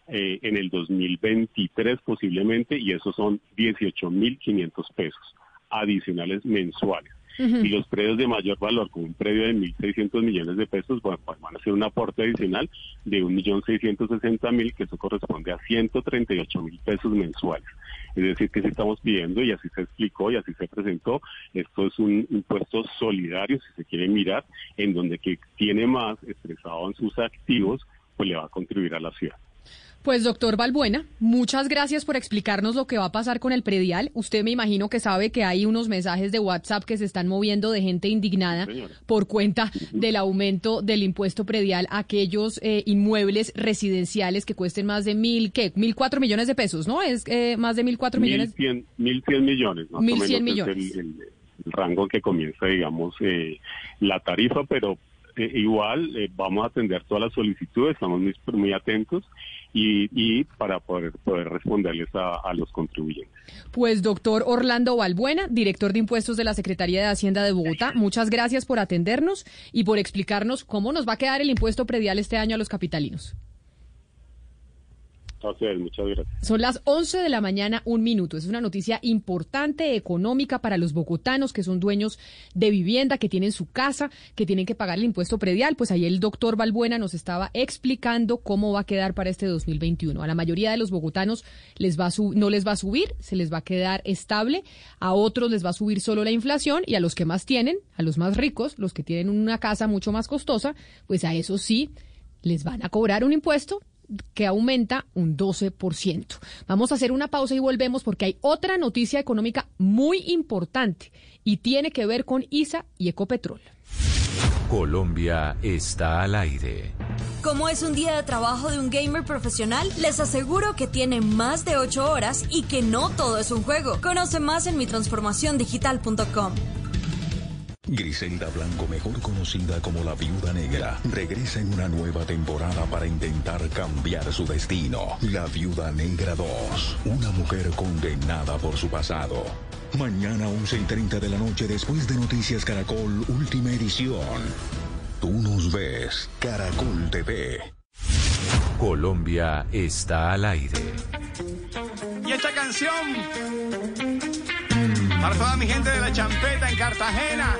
eh, en el 2023 posiblemente y esos son 18.500 pesos adicionales mensuales. Y los predios de mayor valor, como un predio de 1.600 millones de pesos, pues van a ser un aporte adicional de 1.660.000, que eso corresponde a 138.000 pesos mensuales. Es decir, que si estamos pidiendo, y así se explicó y así se presentó, esto es un impuesto solidario, si se quiere mirar, en donde que tiene más expresado en sus activos, pues le va a contribuir a la ciudad. Pues doctor Balbuena, muchas gracias por explicarnos lo que va a pasar con el predial. Usted me imagino que sabe que hay unos mensajes de WhatsApp que se están moviendo de gente indignada por cuenta del aumento del impuesto predial a aquellos eh, inmuebles residenciales que cuesten más de mil, ¿qué? Mil cuatro millones de pesos, ¿no? Es eh, más de mil cuatro millones. Mil cien millones. Más mil cien millones. el, rango que comienza, digamos, eh, la tarifa, pero igual vamos a atender todas las solicitudes, estamos muy atentos y, para poder, responderles a, los contribuyentes. Pues doctor Orlando Balbuena, director de impuestos de la Secretaría de Hacienda de Bogotá, muchas gracias por atendernos y por explicarnos cómo nos va a quedar el impuesto predial este año a los capitalinos Son las 11 de la mañana, un minuto. Es una noticia importante, económica para los bogotanos que son dueños de vivienda, que tienen su casa, que tienen que pagar el impuesto predial. Pues ahí el doctor Balbuena nos estaba explicando cómo va a quedar para este 2021. A la mayoría de los bogotanos les va a no les va a subir, se les va a quedar estable. A otros les va a subir solo la inflación y a los que más tienen, a los más ricos, los que tienen una casa mucho más costosa, pues a eso sí les van a cobrar un impuesto que aumenta un 12%. Vamos a hacer una pausa y volvemos porque hay otra noticia económica muy importante y tiene que ver con ISA y Ecopetrol. Colombia está al aire. Como es un día de trabajo de un gamer profesional, les aseguro que tiene más de 8 horas y que no todo es un juego. Conoce más en mi transformaciondigital.com. Griselda Blanco, mejor conocida como la Viuda Negra, regresa en una nueva temporada para intentar cambiar su destino. La Viuda Negra 2, una mujer condenada por su pasado. Mañana 11 y 30 de la noche después de Noticias Caracol, última edición. Tú nos ves, Caracol TV. Colombia está al aire. Y esta canción para toda mi gente de la champeta en Cartagena.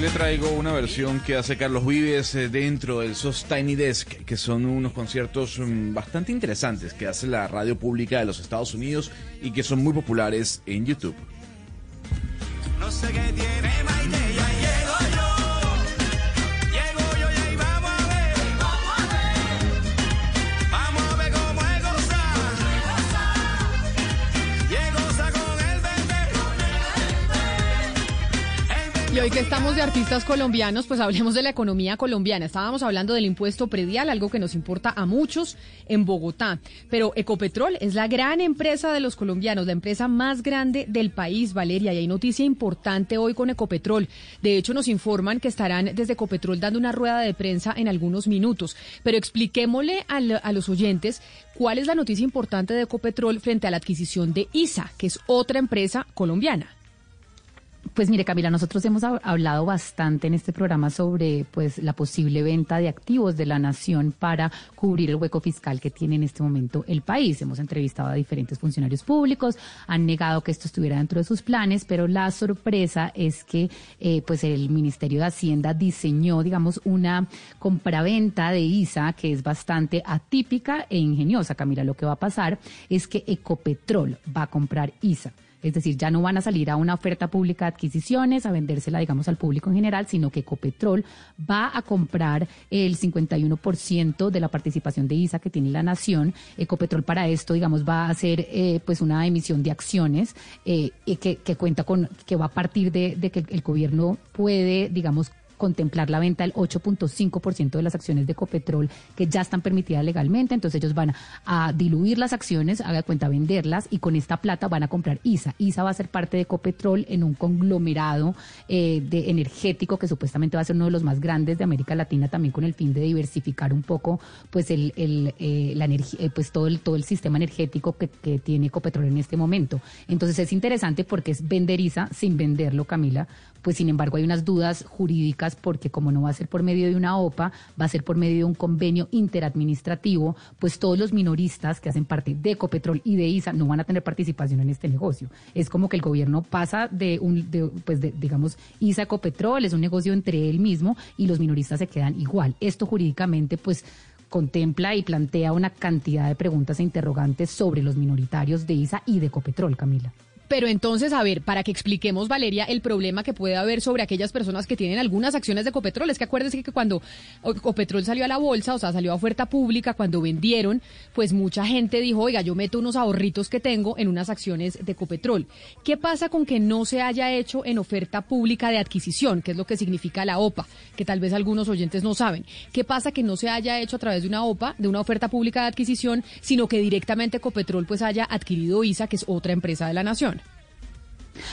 Le traigo una versión que hace Carlos Vives eh, dentro del SOS Tiny Desk, que son unos conciertos mm, bastante interesantes que hace la radio pública de los Estados Unidos y que son muy populares en YouTube. No sé qué tiene Y hoy que estamos de artistas colombianos, pues hablemos de la economía colombiana. Estábamos hablando del impuesto predial, algo que nos importa a muchos en Bogotá. Pero Ecopetrol es la gran empresa de los colombianos, la empresa más grande del país, Valeria. Y hay noticia importante hoy con Ecopetrol. De hecho, nos informan que estarán desde Ecopetrol dando una rueda de prensa en algunos minutos. Pero expliquémosle al- a los oyentes cuál es la noticia importante de Ecopetrol frente a la adquisición de ISA, que es otra empresa colombiana. Pues mire, Camila, nosotros hemos hab- hablado bastante en este programa sobre pues la posible venta de activos de la nación para cubrir el hueco fiscal que tiene en este momento el país. Hemos entrevistado a diferentes funcionarios públicos, han negado que esto estuviera dentro de sus planes, pero la sorpresa es que eh, pues el Ministerio de Hacienda diseñó, digamos, una compraventa de ISA que es bastante atípica e ingeniosa. Camila, lo que va a pasar es que Ecopetrol va a comprar ISA. Es decir, ya no van a salir a una oferta pública de adquisiciones, a vendérsela, digamos, al público en general, sino que Ecopetrol va a comprar el 51% de la participación de ISA que tiene la nación. Ecopetrol para esto, digamos, va a hacer eh, pues una emisión de acciones eh, que, que cuenta con, que va a partir de, de que el gobierno puede, digamos, contemplar la venta del 8.5% de las acciones de Ecopetrol que ya están permitidas legalmente. Entonces ellos van a diluir las acciones, haga cuenta venderlas y con esta plata van a comprar ISA. ISA va a ser parte de Ecopetrol en un conglomerado eh, de energético que supuestamente va a ser uno de los más grandes de América Latina también con el fin de diversificar un poco pues el, eh, la energía, eh, pues todo el, todo el sistema energético que, tiene Ecopetrol en este momento. Entonces es interesante porque es vender ISA sin venderlo, Camila, pues sin embargo hay unas dudas jurídicas porque como no va a ser por medio de una OPA, va a ser por medio de un convenio interadministrativo, pues todos los minoristas que hacen parte de Ecopetrol y de ISA no van a tener participación en este negocio. Es como que el gobierno pasa de un, de, pues de, digamos, ISA Ecopetrol, es un negocio entre él mismo y los minoristas se quedan igual. Esto jurídicamente, pues contempla y plantea una cantidad de preguntas e interrogantes sobre los minoritarios de ISA y de Ecopetrol, Camila. Pero entonces, a ver, para que expliquemos, Valeria, el problema que puede haber sobre aquellas personas que tienen algunas acciones de Ecopetrol. Es que acuérdense que cuando Ecopetrol salió a la bolsa, o sea, salió a oferta pública, cuando vendieron, pues mucha gente dijo, oiga, yo meto unos ahorritos que tengo en unas acciones de Ecopetrol. ¿Qué pasa con que no se haya hecho en oferta pública de adquisición, que es lo que significa la OPA, que tal vez algunos oyentes no saben? ¿Qué pasa que no se haya hecho a través de una OPA, de una oferta pública de adquisición, sino que directamente Ecopetrol pues haya adquirido ISA, que es otra empresa de la nación?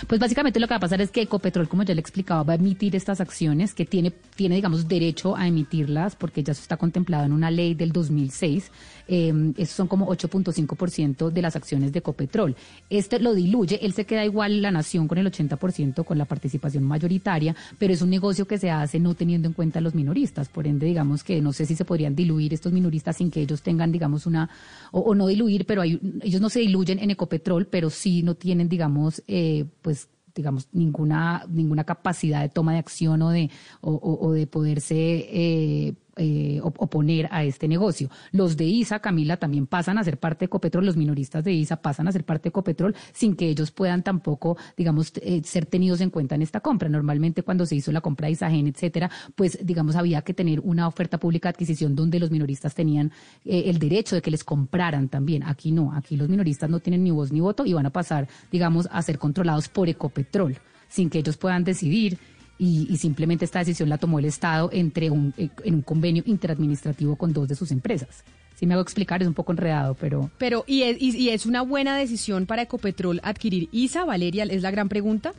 Pues básicamente lo que va a pasar es que Ecopetrol, como ya le explicaba, va a emitir estas acciones que tiene, tiene digamos, derecho a emitirlas porque ya eso está contemplado en una ley del 2006. Eh, esos son como 8.5% de las acciones de Ecopetrol. Este lo diluye, él se queda igual la nación con el 80% con la participación mayoritaria, pero es un negocio que se hace no teniendo en cuenta a los minoristas. Por ende, digamos que no sé si se podrían diluir estos minoristas sin que ellos tengan, digamos, una, o, no diluir, pero hay, ellos no se diluyen en Ecopetrol, pero sí no tienen, digamos, eh, pues digamos ninguna ninguna capacidad de toma de acción o de o- o de poderse eh, eh, op- oponer a este negocio. Los de ISA, Camila, también pasan a ser parte de Ecopetrol, los minoristas de ISA pasan a ser parte de Ecopetrol sin que ellos puedan tampoco, digamos, eh, ser tenidos en cuenta en esta compra. Normalmente cuando se hizo la compra de Isagen, etcétera, pues digamos había que tener una oferta pública de adquisición donde los minoristas tenían eh, el derecho de que les compraran también. Aquí no, aquí los minoristas no tienen ni voz ni voto y van a pasar, digamos, a ser controlados por Ecopetrol sin que ellos puedan decidir y, y simplemente esta decisión la tomó el Estado entre un, eh, en un convenio interadministrativo con dos de sus empresas. Si me hago explicar, es un poco enredado, pero Pero, ¿y es, y- y es una buena decisión para Ecopetrol adquirir ISA, Valeria? Es la gran pregunta.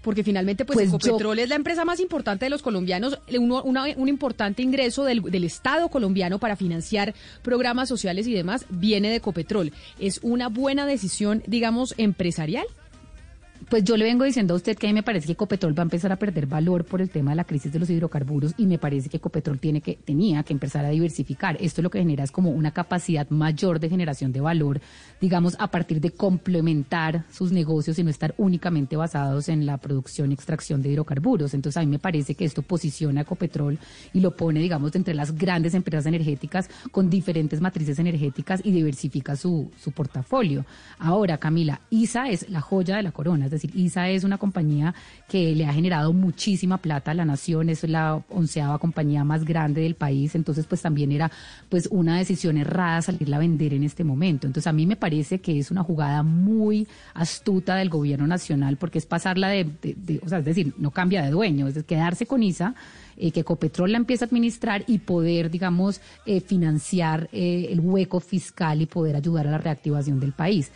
Porque finalmente, pues, Pues yo- Ecopetrol es la empresa más importante de los colombianos, uno- una- un importante ingreso del, del Estado colombiano para financiar programas sociales y demás viene de Ecopetrol. ¿Es una buena decisión, digamos, empresarial? Pues yo le vengo diciendo a usted que a mí me parece que Ecopetrol va a empezar a perder valor por el tema de la crisis de los hidrocarburos y me parece que Ecopetrol tiene que, tenía que empezar a diversificar. Esto lo que genera es como una capacidad mayor de generación de valor, digamos, a partir de complementar sus negocios y no estar únicamente basados en la producción y extracción de hidrocarburos. Entonces a mí me parece que esto posiciona a Ecopetrol y lo pone, digamos, entre las grandes empresas energéticas con diferentes matrices energéticas y diversifica su, su portafolio. Ahora, Camila, ISA es la joya de la corona, decir, ISA es una compañía que le ha generado muchísima plata a la nación, es la onceava compañía más grande del país, entonces pues también era pues una decisión errada salirla a vender en este momento. Entonces a mí me parece que es una jugada muy astuta del gobierno nacional porque es pasarla de, o sea, es decir, no cambia de dueño, es quedarse con ISA eh, que Ecopetrol la empiece a administrar y poder, digamos, eh, financiar eh, el hueco fiscal y poder ayudar a la reactivación del país.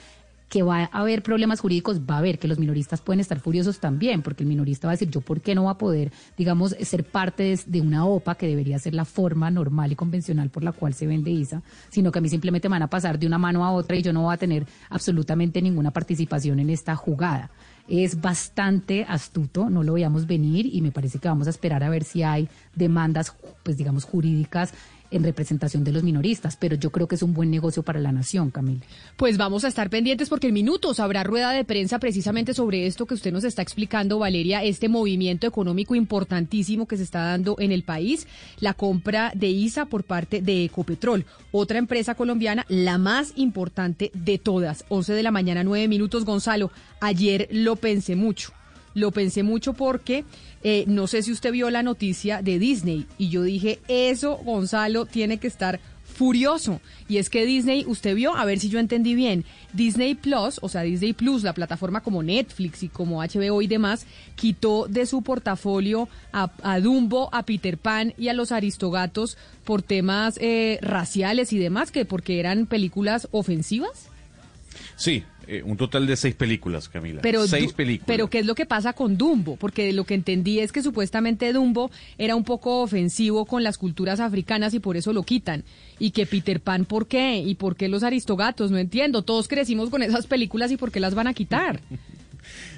Que va a haber problemas jurídicos, va a haber, que los minoristas pueden estar furiosos también, porque el minorista va a decir, yo por qué no va a poder, digamos, ser parte de, de una OPA, que debería ser la forma normal y convencional por la cual se vende ISA, sino que a mí simplemente me van a pasar de una mano a otra y yo no voy a tener absolutamente ninguna participación en esta jugada es bastante astuto, no lo veíamos venir y me parece que vamos a esperar a ver si hay demandas, pues digamos, jurídicas en representación de los minoristas, pero yo creo que es un buen negocio para la nación, Camila. Pues vamos a estar pendientes porque en minutos habrá rueda de prensa precisamente sobre esto que usted nos está explicando, Valeria, este movimiento económico importantísimo que se está dando en el país, la compra de ISA por parte de Ecopetrol, otra empresa colombiana, la más importante de todas. 11 de la mañana, 9 minutos, Gonzalo. Ayer lo pensé mucho. Lo pensé mucho porque eh, no sé si usted vio la noticia de Disney y yo dije, eso, Gonzalo, tiene que estar furioso. Y es que Disney, usted vio, a ver si yo entendí bien, Disney Plus, o sea, Disney Plus, la plataforma como Netflix y como HBO y demás, quitó de su portafolio a, Dumbo, a Peter Pan y a los Aristogatos por temas eh, raciales y demás, que porque eran películas ofensivas. Sí, eh, un total de seis películas, Camila. Pero, seis películas. pero ¿qué es lo que pasa con Dumbo? Porque lo que entendí es que supuestamente Dumbo era un poco ofensivo con las culturas africanas y por eso lo quitan. Y que Peter Pan, ¿por qué? ¿Y por qué los aristogatos? No entiendo. Todos crecimos con esas películas y ¿por qué las van a quitar?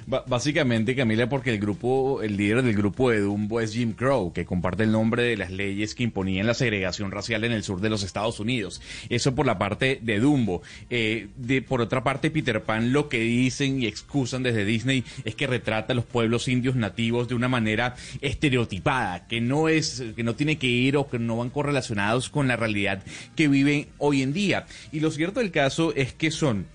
Básicamente, Camila, porque el grupo, el líder del grupo de Dumbo es Jim Crow, que comparte el nombre de las leyes que imponían la segregación racial en el sur de los Estados Unidos. Eso por la parte de Dumbo. Eh, de, por otra parte, Peter Pan lo que dicen y excusan desde Disney es que retrata a los pueblos indios nativos de una manera estereotipada, que no es, que no tiene que ir o que no van correlacionados con la realidad que viven hoy en día. Y lo cierto del caso es que son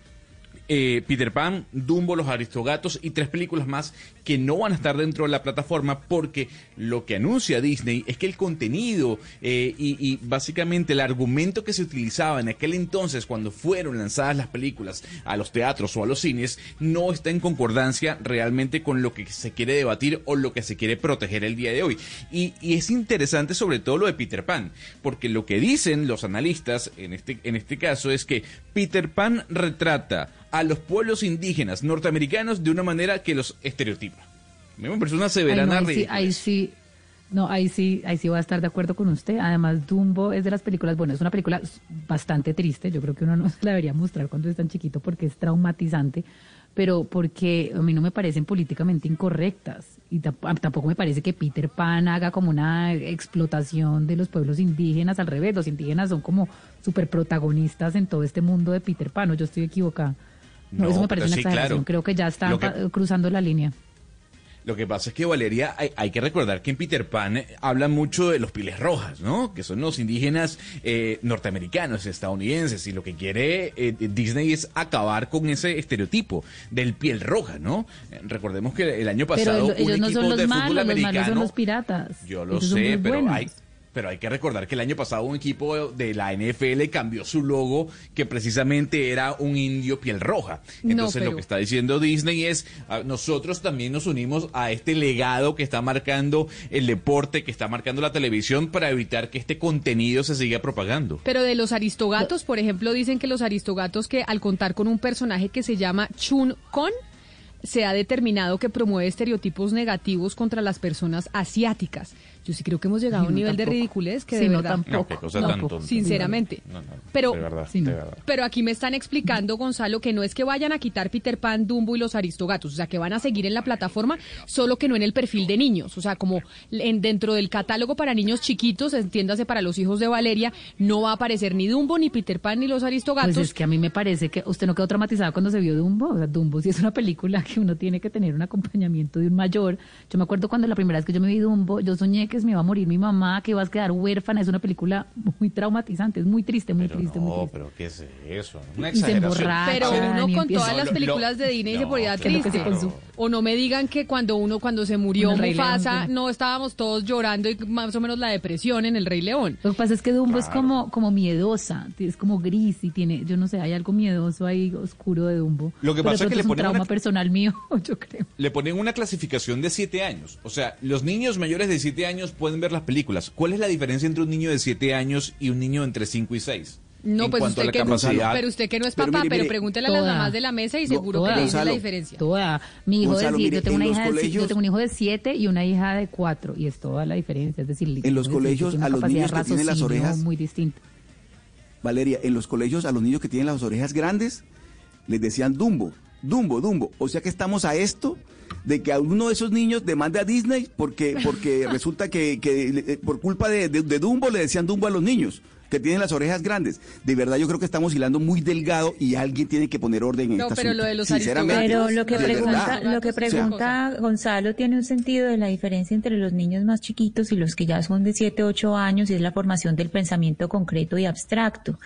eh, Peter Pan, Dumbo, Los Aristogatos y tres películas más que no van a estar dentro de la plataforma porque lo que anuncia Disney es que el contenido eh, y, básicamente el argumento que se utilizaba en aquel entonces cuando fueron lanzadas las películas a los teatros o a los cines no está en concordancia realmente con lo que se quiere debatir o lo que se quiere proteger el día de hoy. Y, y es interesante sobre todo lo de Peter Pan, porque lo que dicen los analistas en este, en este caso es que Peter Pan retrata a los pueblos indígenas norteamericanos de una manera que los estereotipa. Me parece una Ay, no, severana ahí, sí, ahí sí, no, ahí sí, ahí sí voy a estar de acuerdo con usted. Además, Dumbo es de las películas, bueno, es una película bastante triste. Yo creo que uno no se la debería mostrar cuando es tan chiquito porque es traumatizante, pero porque a mí no me parecen políticamente incorrectas. Y tap- tampoco me parece que Peter Pan haga como una explotación de los pueblos indígenas. Al revés, los indígenas son como súper protagonistas en todo este mundo de Peter Pan. ¿O yo estoy equivocada? No, No, eso me parece una sí, exageración. claro. Creo que ya están que- cruzando la línea. Lo que pasa es que, Valeria, hay, hay que recordar que en Peter Pan eh, hablan mucho de los piles rojas, ¿no? Que son los indígenas eh, norteamericanos, estadounidenses, y lo que quiere eh, Disney es acabar con ese estereotipo del piel roja, ¿no? Eh, recordemos que el año pasado el- ellos un no equipo son los de malos, fútbol los malos son los piratas. Yo lo Ellos sé, pero buenos. hay, pero hay que recordar que el año pasado un equipo de la NFL cambió su logo, que precisamente era un indio piel roja. Entonces lo que está diciendo Disney es, ah, nosotros también nos unimos a este legado que está marcando el deporte, que está marcando la televisión, para evitar que este contenido se siga propagando. Pero de los aristogatos, por ejemplo, dicen que los aristogatos que al contar con un personaje que se llama Chun Kon, se ha determinado que promueve estereotipos negativos contra las personas asiáticas. Yo sí creo que hemos llegado a un nivel de tampoco. ridiculez que Sí, de no, verdad. tampoco. No, cosa tan tonta. Sinceramente. No, no, Pero- de verdad, Sí, no. de verdad. Pero aquí me están explicando, Gonzalo, que no es que vayan a quitar Peter Pan, Dumbo y los Aristogatos, o sea, que van a seguir en la plataforma, solo que no en el perfil de niños. O sea, como en, dentro del catálogo para niños chiquitos, entiéndase para los hijos de Valeria, no va a aparecer ni Dumbo, ni Peter Pan, ni los Aristogatos. Pues es que a mí me parece que usted no quedó traumatizada cuando se vio Dumbo. O sea, Dumbo sí es una película que uno tiene que tener un acompañamiento de un mayor. Yo me acuerdo cuando la primera vez que yo me vi Dumbo, yo soñé que se me iba a morir mi mamá, que ibas a quedar huérfana. Es una película muy traumatizante, es muy triste, muy Pero triste, muy no, triste. pero ¿qué es eso? Una Y se emborracha. Pero uno con empieza. todas las películas de Disney se no, ponía claro, triste. claro. O no me digan que cuando uno, cuando se murió En Mufasa, no estábamos todos llorando y más o menos la depresión en el Rey León. Lo que pasa es que Dumbo es como, como miedosa, es como gris y tiene, yo no sé, hay algo miedoso ahí oscuro de Dumbo. Lo que Pero pasa es que le un ponen trauma una- personal mío, yo creo. Le ponen una clasificación de 7 años. O sea, los niños mayores de 7 años pueden ver las películas. ¿Cuál es la diferencia entre un niño de 7 años y un niño entre 5 y 6? No, en pues usted, la que no, capacidad. pero usted que no es Pero papá, mire, pero pregúntele a las mamás de la mesa y No, seguro que toda. le dicen la diferencia. Toda. Mi hijo Gonzalo, de siete, mire, yo tengo en una hija de siete, yo colegios- tengo un hijo de siete y una hija de cuatro y es toda la diferencia, es decir, En los colegios, a los niños que tienen las orejas- muy distinta. Valeria, en los colegios a los niños que tienen las orejas grandes les decían Dumbo, Dumbo, Dumbo. O sea que estamos a esto de que a uno de esos niños demande a Disney porque, porque resulta que, que, eh, por culpa de, de- de Dumbo le decían Dumbo a los niños que tienen las orejas grandes. De verdad yo creo que estamos hilando muy delgado y alguien tiene que poner orden en No, esta pero lo de los Sinceramente, Pero lo que pregunta, verdad. lo que pregunta Gonzalo tiene un sentido de la diferencia entre los niños más chiquitos y los que ya son de 7, 8 años y es la formación del pensamiento concreto y abstracto.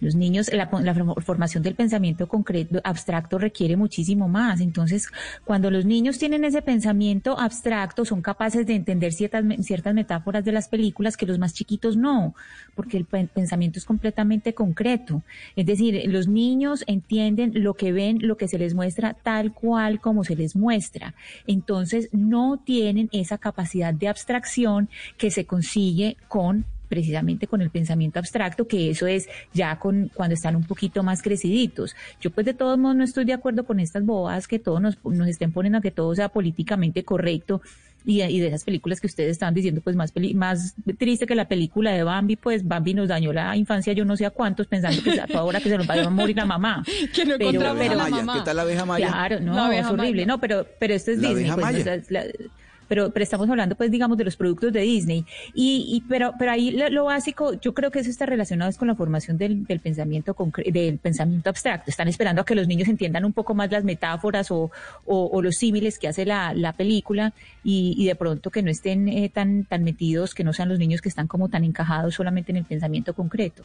Los niños, la, la form- formación del pensamiento concreto abstracto requiere muchísimo más. Entonces, cuando los niños tienen ese pensamiento abstracto, son capaces de entender ciertas, ciertas metáforas de las películas que los más chiquitos no, porque el pen- pensamiento es completamente concreto. Es decir, los niños entienden lo que ven, lo que se les muestra tal cual como se les muestra. Entonces, no tienen esa capacidad de abstracción que se consigue con precisamente con el pensamiento abstracto, que eso es ya con cuando están un poquito más creciditos. Yo pues de todos modos no estoy de acuerdo con estas bobadas que todos nos, nos estén poniendo a que todo sea políticamente correcto y, y de esas películas que ustedes estaban diciendo pues más peli- más triste que la película de Bambi, pues Bambi nos dañó la infancia yo no sé a cuántos pensando que ahora que se nos va a morir la mamá. Que no La Pero- a la maya, mamá. ¿qué tal la abeja maya? Claro, no, es horrible. maya. No, pero, pero esto es La Disney. abeja pues, maya. o sea, es la- pero, pero estamos hablando, pues, digamos, de los productos de Disney. Y, y pero, pero ahí lo, lo básico, yo creo que eso está relacionado es con la formación del, del pensamiento del pensamiento abstracto. Están esperando a que los niños entiendan un poco más las metáforas o, los símiles que hace la, la película y, y de pronto que no estén eh, tan, tan metidos, que no sean los niños que están como tan encajados solamente en el pensamiento concreto.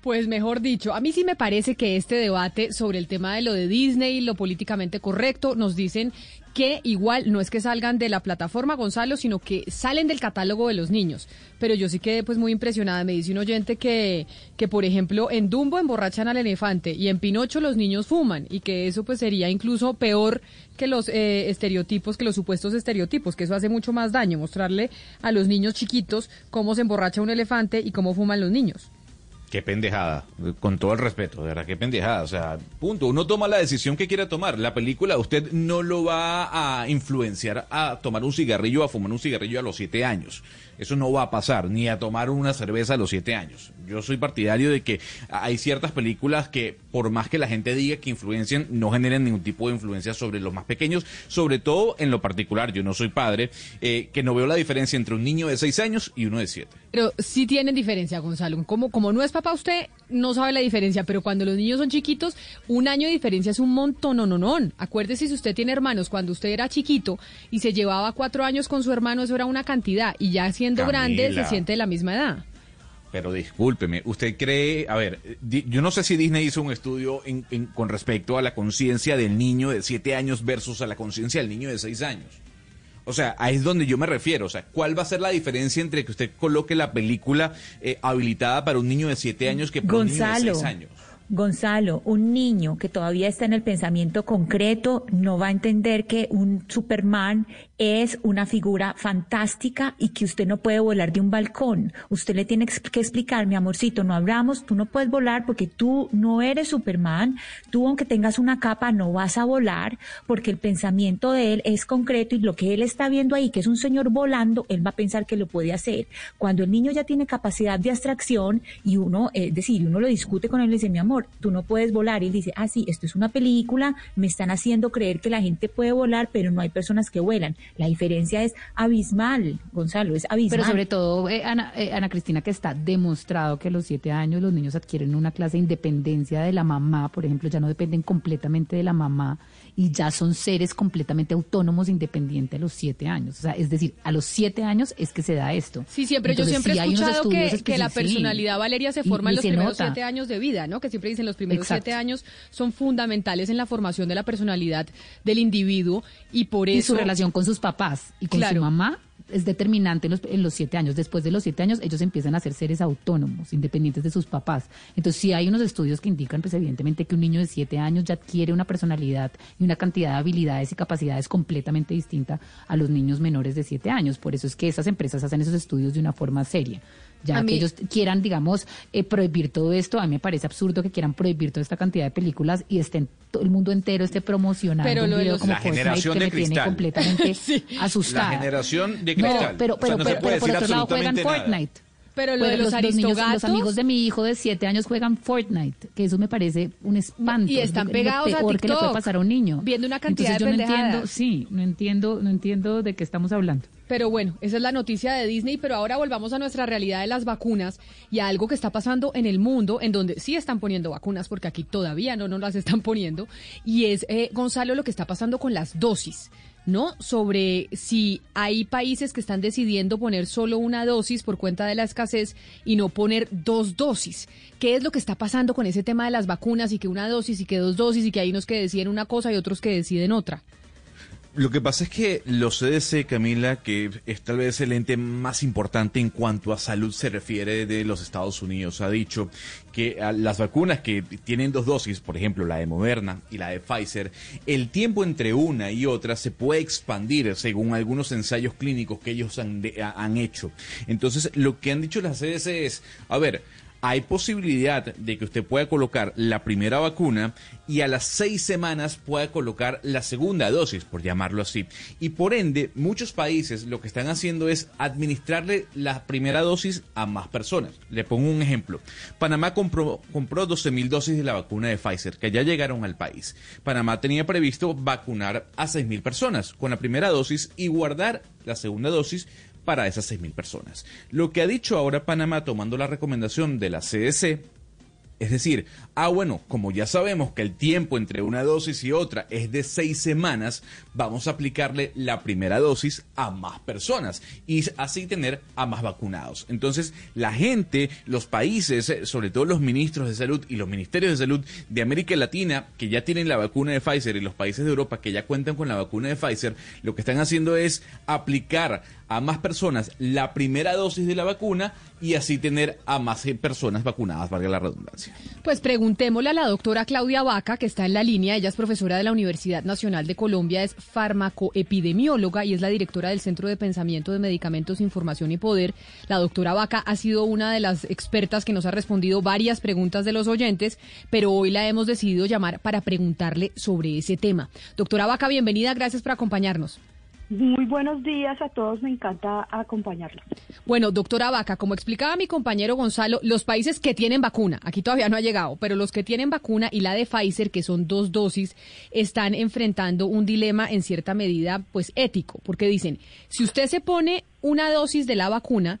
Pues mejor dicho, a mí sí me parece que este debate sobre el tema de lo de Disney, lo políticamente correcto, nos dicen que igual no es que salgan de la plataforma, Gonzalo, sino que salen del catálogo de los niños. Pero yo sí quedé pues muy impresionada. Me dice un oyente que, que por ejemplo, en Dumbo emborrachan al elefante y en Pinocho los niños fuman y que eso pues sería incluso peor que los eh, estereotipos, que los supuestos estereotipos, que eso hace mucho más daño, mostrarle a los niños chiquitos cómo se emborracha un elefante y cómo fuman los niños. Qué pendejada, con todo el respeto, de verdad, qué pendejada. O sea, punto. Uno toma la decisión que quiera tomar. La película, usted no lo va a influenciar a tomar un cigarrillo, a fumar un cigarrillo a los siete años. Eso no va a pasar, ni a tomar una cerveza a los siete años. Yo soy partidario de que hay ciertas películas que, por más que la gente diga que influencian, no generan ningún tipo de influencia sobre los más pequeños, sobre todo en lo particular. Yo no soy padre, eh, que no veo la diferencia entre un niño de seis años y uno de siete. Pero sí tienen diferencia, Gonzalo. Como, como no es papá, usted no sabe la diferencia, pero cuando los niños son chiquitos, un año de diferencia es un montón, no, no, no. Acuérdese si usted tiene hermanos, cuando usted era chiquito y se llevaba cuatro años con su hermano, eso era una cantidad, y ya grande Camila. se siente de la misma edad. Pero discúlpeme, ¿usted cree, a ver, di- yo no sé si Disney hizo un estudio en- en- con respecto a la conciencia del niño de 7 años versus a la conciencia del niño de 6 años? O sea, ahí es donde yo me refiero. O sea, ¿cuál va a ser la diferencia entre que usted coloque la película eh, habilitada para un niño de 7 años que para un niño de Gonzalo, 6 años? Gonzalo, un niño que todavía está en el pensamiento concreto no va a entender que un Superman es una figura fantástica y que usted no puede volar de un balcón. Usted le tiene que explicar, mi amorcito, no hablamos, tú no puedes volar porque tú no eres Superman. Tú, aunque tengas una capa, no vas a volar porque el pensamiento de él es concreto y lo que él está viendo ahí, que es un señor volando, él va a pensar que lo puede hacer. Cuando el niño ya tiene capacidad de abstracción y uno, es decir, uno lo discute con él y dice, mi amor, tú no puedes volar. Y él dice, ah, sí, esto es una película, me están haciendo creer que la gente puede volar, pero no hay personas que vuelan. La diferencia es abismal, Gonzalo, es abismal. Pero sobre todo, eh, Ana, eh, Ana Cristina, que está demostrado que a los siete años los niños adquieren una clase de independencia de la mamá, por ejemplo, ya no dependen completamente de la mamá y ya son seres completamente autónomos, independientes a los siete años. O sea, es decir, a los siete años es que se da esto. Sí, siempre, yo siempre sí he escuchado que, que la sí. personalidad, Valeria, se Y- forma y en los primeros nota. siete años de vida, ¿no? Que siempre dicen los primeros Exacto. siete años son fundamentales en la formación de la personalidad del individuo y por y eso... su relación con sus papás y con Claro. su mamá es determinante en los, en los siete años. Después de los siete años, ellos empiezan a ser seres autónomos, independientes de sus papás. Entonces, sí hay unos estudios que indican, pues evidentemente, que un niño de siete años ya adquiere una personalidad y una cantidad de habilidades y capacidades completamente distinta a los niños menores de siete años. Por eso es que esas empresas hacen esos estudios de una forma seria. Ya A que mí- ellos quieran, digamos, eh, prohibir todo esto, a mí me parece absurdo que quieran prohibir toda esta cantidad de películas y estén todo el mundo entero esté promocionando Pero un lo de video los- como La Fortnite generación que de me tiene cristal. completamente Sí. asustada. La generación de No, cristal. pero, O sea, pero, se pero, puede pero por otro lado juegan nada. Fortnite. Pero lo de Juegan los, niños, los aristogatos... amigos de mi hijo de siete años juegan Fortnite, que eso me parece un espanto. Y están pegados lo a peor que le puede pasar a un niño. viendo una cantidad Entonces, de yo no entiendo, sí, no entiendo, no entiendo de qué estamos hablando. Pero bueno, esa es la noticia de Disney, pero ahora volvamos a nuestra realidad de las vacunas y a algo que está pasando en el mundo, en donde sí están poniendo vacunas, porque aquí todavía no nos las están poniendo, y es, eh, Gonzalo, lo que está pasando con las dosis. ¿No? Sobre si hay países que están decidiendo poner solo una dosis por cuenta de la escasez y no poner dos dosis. ¿Qué es lo que está pasando con ese tema de las vacunas y que una dosis y que dos dosis y que hay unos que deciden una cosa y otros que deciden otra? Lo que pasa es que los CDC, Camila, que es tal vez el ente más importante en cuanto a salud se refiere de los Estados Unidos, ha dicho que a las vacunas que tienen dos dosis, por ejemplo la de Moderna y la de Pfizer, el tiempo entre una y otra se puede expandir según algunos ensayos clínicos que ellos han, de- ha- han hecho. Entonces, lo que han dicho las CDC es, a ver, hay posibilidad de que usted pueda colocar la primera vacuna y a las seis semanas pueda colocar la segunda dosis, por llamarlo así. Y por ende, muchos países lo que están haciendo es administrarle la primera dosis a más personas. Le pongo un ejemplo. Panamá compró, compró 12 mil dosis de la vacuna de Pfizer, que ya llegaron al país. Panamá tenía previsto vacunar a 6 mil personas con la primera dosis y guardar la segunda dosis para esas 6.000 personas. Lo que ha dicho ahora Panamá tomando la recomendación de la CDC, es decir, ah bueno, como ya sabemos que el tiempo entre una dosis y otra es de seis semanas, vamos a aplicarle la primera dosis a más personas y así tener a más vacunados. Entonces, la gente, los países, sobre todo los ministros de salud y los ministerios de salud de América Latina, que ya tienen la vacuna de Pfizer y los países de Europa que ya cuentan con la vacuna de Pfizer, lo que están haciendo es aplicar a más personas la primera dosis de la vacuna y así tener a más personas vacunadas, valga la redundancia. Pues preguntémosle a la doctora Claudia Vaca, que está en la línea. Ella es profesora de la Universidad Nacional de Colombia, es farmacoepidemióloga y es la directora del Centro de Pensamiento de Medicamentos, Información y Poder. La doctora Vaca ha sido una de las expertas que nos ha respondido varias preguntas de los oyentes, pero hoy la hemos decidido llamar para preguntarle sobre ese tema. Doctora Vaca, bienvenida, gracias por acompañarnos. Muy buenos días a todos, me encanta acompañarlos. Bueno, doctora Vaca, como explicaba mi compañero Gonzalo, los países que tienen vacuna, aquí todavía no ha llegado, pero los que tienen vacuna y la de Pfizer, que son dos dosis, están enfrentando un dilema en cierta medida, pues ético, porque dicen, si usted se pone una dosis de la vacuna,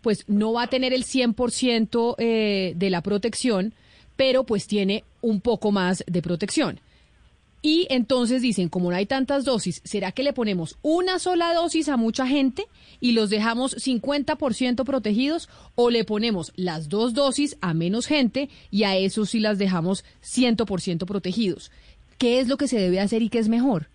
pues no va a tener el 100% eh, de la protección, pero pues tiene un poco más de protección. Y entonces dicen, como no hay tantas dosis, ¿será que le ponemos una sola dosis a mucha gente y los dejamos 50% protegidos o le ponemos las dos dosis a menos gente y a esos sí las dejamos 100% protegidos? ¿Qué es lo que se debe hacer y qué es mejor?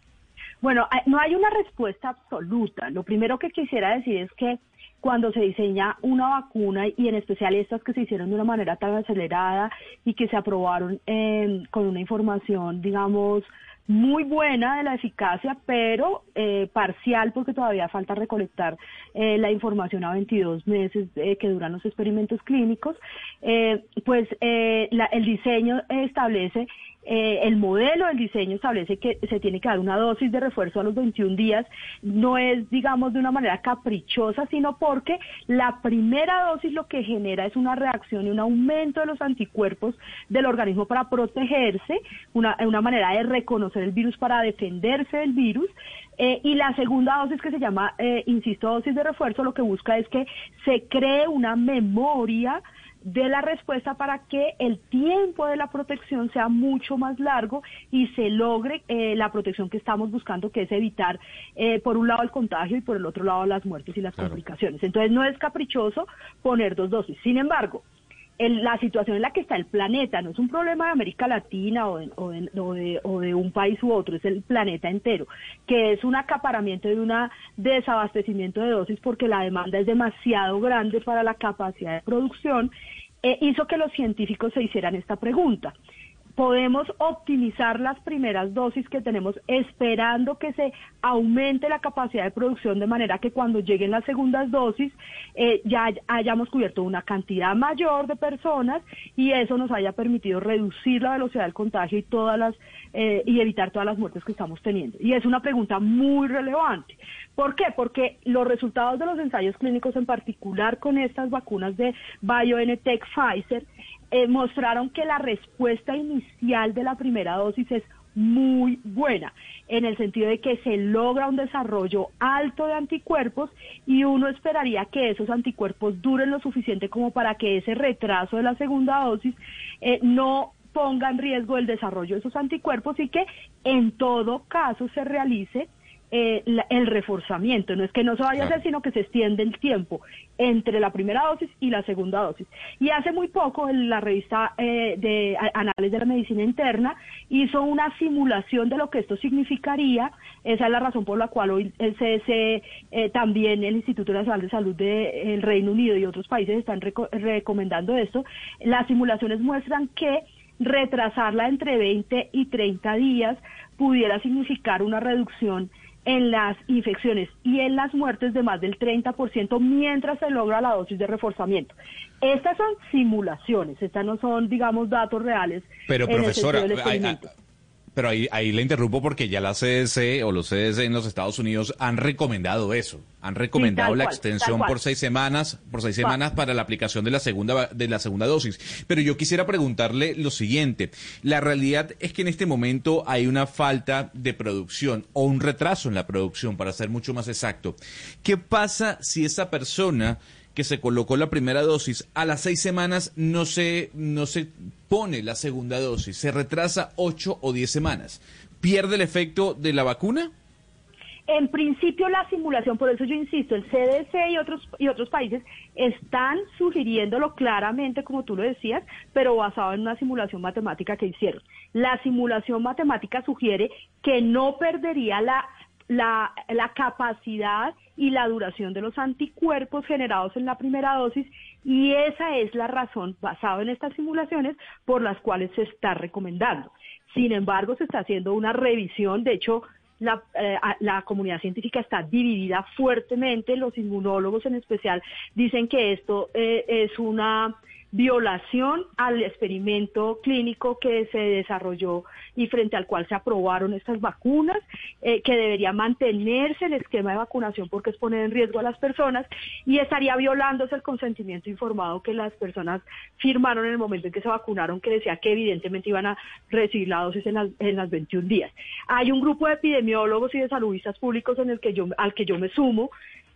Bueno, hay- no hay una respuesta absoluta. Lo primero que quisiera decir es que cuando se diseña una vacuna y en especial estas que se hicieron de una manera tan acelerada y que se aprobaron eh, con una información, digamos, muy buena de la eficacia, pero eh, parcial porque todavía falta recolectar eh, la información a 22 meses eh, que duran los experimentos clínicos, eh, pues la- el diseño establece eh, el modelo del diseño establece que se tiene que dar una dosis de refuerzo a los 21 días. No es, digamos, de una manera caprichosa, sino porque la primera dosis lo que genera es una reacción y un aumento de los anticuerpos del organismo para protegerse, una, una manera de reconocer el virus para defenderse del virus. Eh, y la segunda dosis que se llama, eh, insisto, dosis de refuerzo, lo que busca es que se cree una memoria de la respuesta para que el tiempo de la protección sea mucho más largo y se logre eh, la protección que estamos buscando, que es evitar, eh, por un lado, el contagio y por el otro lado, las muertes y las complicaciones. Entonces, no es caprichoso poner dos dosis. Sin embargo, el- la situación en la que está el planeta no es un problema de América Latina o de, o de- o de- un país u otro, es el planeta entero, que es un acaparamiento y un desabastecimiento de dosis porque la demanda es demasiado grande para la capacidad de producción, eh, hizo que los científicos se hicieran esta pregunta podemos optimizar las primeras dosis que tenemos esperando que se aumente la capacidad de producción de manera que cuando lleguen las segundas dosis eh, ya hay- hayamos cubierto una cantidad mayor de personas y eso nos haya permitido reducir la velocidad del contagio y todas las eh, y evitar todas las muertes que estamos teniendo. Y es una pregunta muy relevante. ¿Por qué? Porque los resultados de los ensayos clínicos, en particular con estas vacunas de BioNTech Pfizer, eh, mostraron que la respuesta inicial de la primera dosis es muy buena, en el sentido de que se logra un desarrollo alto de anticuerpos y uno esperaría que esos anticuerpos duren lo suficiente como para que ese retraso de la segunda dosis eh, no ponga en riesgo el desarrollo de esos anticuerpos y que en todo caso se realice eh, la- el reforzamiento. No es que no se vaya a hacer, sino que se extiende el tiempo entre la primera dosis y la segunda dosis. Y hace muy poco en la revista eh, de Análisis de la Medicina Interna hizo una simulación de lo que esto significaría. Esa es la razón por la cual hoy el CDC, eh, también el Instituto Nacional de Salud del Reino Unido y otros países están reco- recomendando esto. Las simulaciones muestran que retrasarla entre 20 y 30 días pudiera significar una reducción en las infecciones y en las muertes de más del 30% mientras se logra la dosis de reforzamiento. Estas son simulaciones, estas no son, digamos, datos reales. Pero en el profesora, hay-. Pero ahí, ahí le interrumpo porque ya la CDC o los CDC en los Estados Unidos han recomendado eso. Han recomendado la cual, extensión por seis semanas, por seis Cual. semanas para la aplicación de la segunda de la segunda dosis. Pero yo quisiera preguntarle lo siguiente: la realidad es que en este momento hay una falta de producción o un retraso en la producción, para ser mucho más exacto. ¿Qué pasa si esa persona que se colocó la primera dosis, a las seis semanas no se, no se pone la segunda dosis, se retrasa ocho o diez semanas. ¿Pierde el efecto de la vacuna? En principio la simulación, por eso yo insisto, el CDC y otros y otros países están sugiriéndolo claramente, como tú lo decías, pero basado en una simulación matemática que hicieron. La simulación matemática sugiere que no perdería la la, capacidad y la duración de los anticuerpos generados en la primera dosis y esa es la razón, basada en estas simulaciones, por las cuales se está recomendando. Sin embargo, se está haciendo una revisión, de hecho, la, eh, la comunidad científica está dividida fuertemente, los inmunólogos en especial dicen que esto eh, es una violación al experimento clínico que se desarrolló y frente al cual se aprobaron estas vacunas, eh, que debería mantenerse el esquema de vacunación porque es poner en riesgo a las personas y estaría violándose el consentimiento informado que las personas firmaron en el momento en que se vacunaron, que decía que evidentemente iban a recibir la dosis en las, en las 21 días. Hay un grupo de epidemiólogos y de saludistas públicos en el que yo, al que yo me sumo,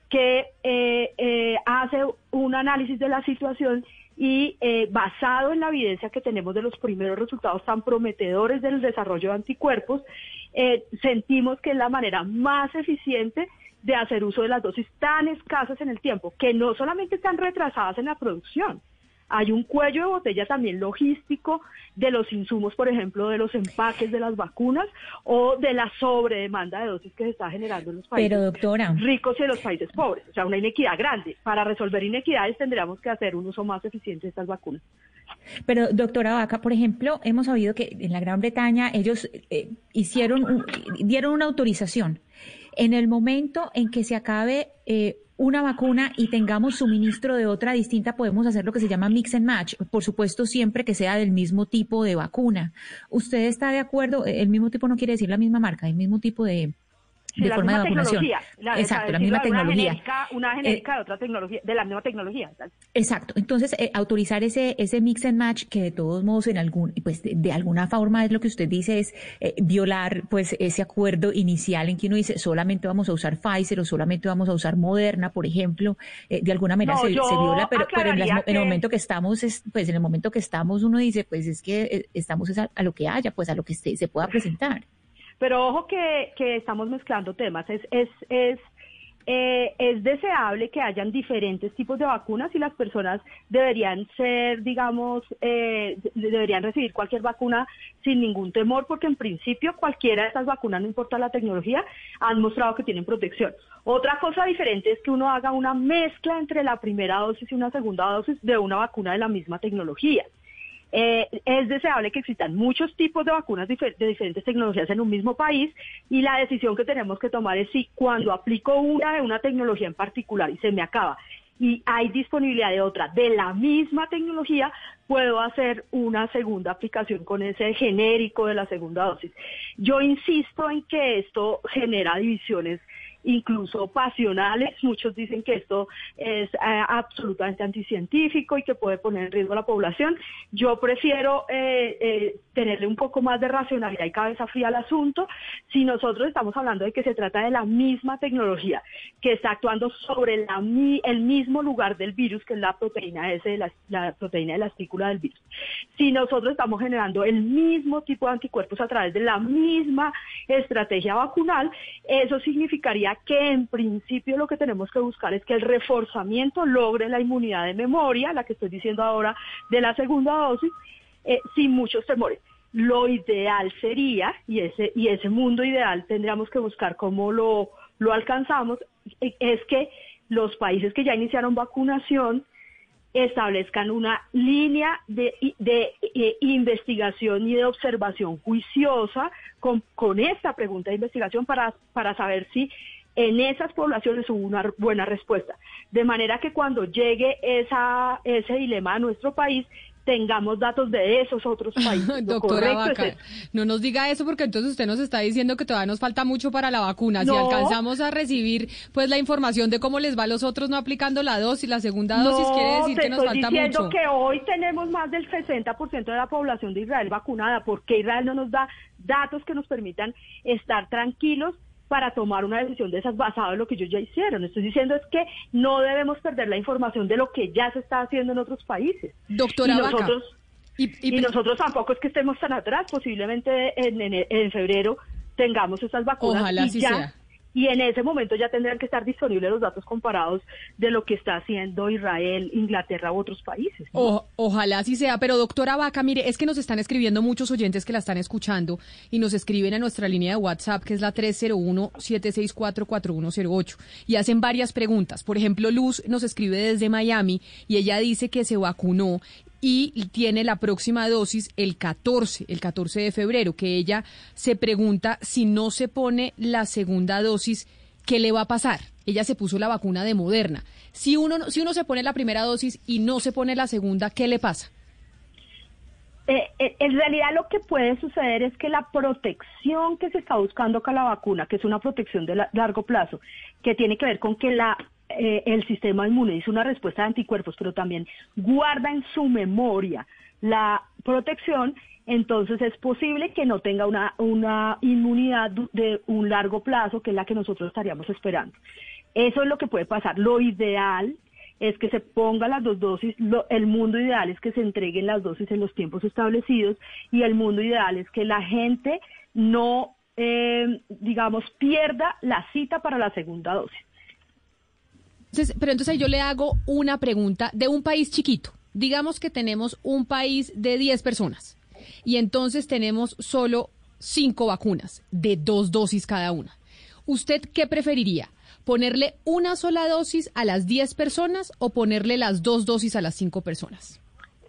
que eh, eh, hace un análisis de la situación y eh, basado en la evidencia que tenemos de los primeros resultados tan prometedores del desarrollo de anticuerpos, eh, sentimos que es la manera más eficiente de hacer uso de las dosis tan escasas en el tiempo, que no solamente están retrasadas en la producción, hay un cuello de botella también logístico de los insumos, por ejemplo, de los empaques de las vacunas o de la sobredemanda de dosis que se está generando en los países Pero, doctora. ricos y en los países pobres. O sea, una inequidad grande. Para resolver inequidades tendríamos que hacer un uso más eficiente de estas vacunas. Pero, doctora Vaca, por ejemplo, hemos sabido que en la Gran Bretaña ellos eh, hicieron, dieron una autorización. En el momento en que se acabe eh, una vacuna y tengamos suministro de otra distinta, podemos hacer lo que se llama mix and match. Por supuesto, siempre que sea del mismo tipo de vacuna. ¿Usted está de acuerdo? El mismo tipo no quiere decir la misma marca, el mismo tipo de, de la forma de vacunación. La- Exacto, la misma tecnología. Una genérica, una genérica de otra tecnología, de la misma tecnología. Exacto. Entonces, eh, autorizar ese, ese mix and match, que de todos modos, en algún, pues, de, de alguna forma es lo que usted dice, es eh, violar, pues, ese acuerdo inicial en que uno dice solamente vamos a usar Pfizer o solamente vamos a usar Moderna, por ejemplo. Eh, de alguna manera No, se, viola, pero, pero en, las en el momento que estamos, es, pues, en el momento que estamos, uno dice, pues, es que eh, estamos es a, a lo que haya, pues, a lo que se, se pueda presentar. Pero ojo que, que estamos mezclando temas. Es, es, es, eh, es deseable que hayan diferentes tipos de vacunas y las personas deberían ser, digamos, eh, de- deberían recibir cualquier vacuna sin ningún temor, porque en principio cualquiera de estas vacunas, no importa la tecnología, han mostrado que tienen protección. Otra cosa diferente es que uno haga una mezcla entre la primera dosis y una segunda dosis de una vacuna de la misma tecnología. Eh, es deseable que existan muchos tipos de vacunas de diferentes tecnologías en un mismo país y la decisión que tenemos que tomar es si cuando aplico una de una tecnología en particular y se me acaba y hay disponibilidad de otra de la misma tecnología, puedo hacer una segunda aplicación con ese genérico de la segunda dosis. Yo insisto en que esto genera divisiones incluso pasionales. Muchos dicen que esto es eh, absolutamente anticientífico y que puede poner en riesgo a la población. Yo prefiero eh, eh, tenerle un poco más de racionalidad y cabeza fría al asunto. Si nosotros estamos hablando de que se trata de la misma tecnología que está actuando sobre la el mismo lugar del virus, que es la proteína S, de la, la proteína de la espícula del virus. Si nosotros estamos generando el mismo tipo de anticuerpos a través de la misma estrategia vacunal, eso significaría que en principio lo que tenemos que buscar es que el reforzamiento logre la inmunidad de memoria, la que estoy diciendo ahora de la segunda dosis, eh, sin muchos temores. Lo ideal sería, y ese, y ese mundo ideal tendríamos que buscar cómo lo, lo alcanzamos, es que los países que ya iniciaron vacunación establezcan una línea de, de eh, investigación y de observación juiciosa con, con esta pregunta de investigación para, para saber si en esas poblaciones hubo una buena respuesta. De manera que cuando llegue esa, ese dilema a nuestro país, tengamos datos de esos otros países. Doctora es Vaca, no nos diga eso porque entonces usted nos está diciendo que todavía nos falta mucho para la vacuna. Si No. alcanzamos a recibir pues la información de cómo les va a los otros no aplicando la dosis, la segunda dosis quiere decir que nos estoy falta diciendo mucho. que hoy tenemos más del 60% de la población de Israel vacunada. porque Israel no nos da datos que nos permitan estar tranquilos para tomar una decisión de esas basado en lo que ellos ya hicieron? Estoy diciendo es que no debemos perder la información de lo que ya se está haciendo en otros países. Doctora y Vaca, nosotros, y, y nosotros tampoco es que estemos tan atrás. Posiblemente en, en- en febrero tengamos esas vacunas Ojalá y ya sea. Y en ese momento ya tendrán que estar disponibles los datos comparados de lo que está haciendo Israel, Inglaterra u otros países. ojalá así sea, pero doctora Vaca, mire, es que nos están escribiendo muchos oyentes que la están escuchando y nos escriben a nuestra línea de WhatsApp, que es la 301-764-4108, y hacen varias preguntas. Por ejemplo, Luz nos escribe desde Miami y ella dice que se vacunó y tiene la próxima dosis el 14, el 14 de febrero, que ella se pregunta si no se pone la segunda dosis, ¿qué le va a pasar? Ella se puso la vacuna de Moderna. Si uno, no- si uno se pone la primera dosis y no se pone la segunda, ¿qué le pasa? Eh, eh, en realidad lo que puede suceder es que la protección que se está buscando con la vacuna, que es una protección de la- largo plazo, que tiene que ver con que la, eh, el sistema inmune hizo una respuesta de anticuerpos, pero también guarda en su memoria la protección, entonces es posible que no tenga una, una inmunidad de un largo plazo, que es la que nosotros estaríamos esperando. Eso es lo que puede pasar. Lo ideal es que se pongan las dos dosis, lo- el mundo ideal es que se entreguen las dosis en los tiempos establecidos y el mundo ideal es que la gente no, eh, digamos, pierda la cita para la segunda dosis. Pero entonces yo le hago una pregunta de un país chiquito. Digamos que tenemos un país de 10 personas y entonces tenemos solo 5 vacunas de dos dosis cada una. ¿Usted qué preferiría? ¿Ponerle una sola dosis a las 10 personas o ponerle las dos dosis a las 5 personas?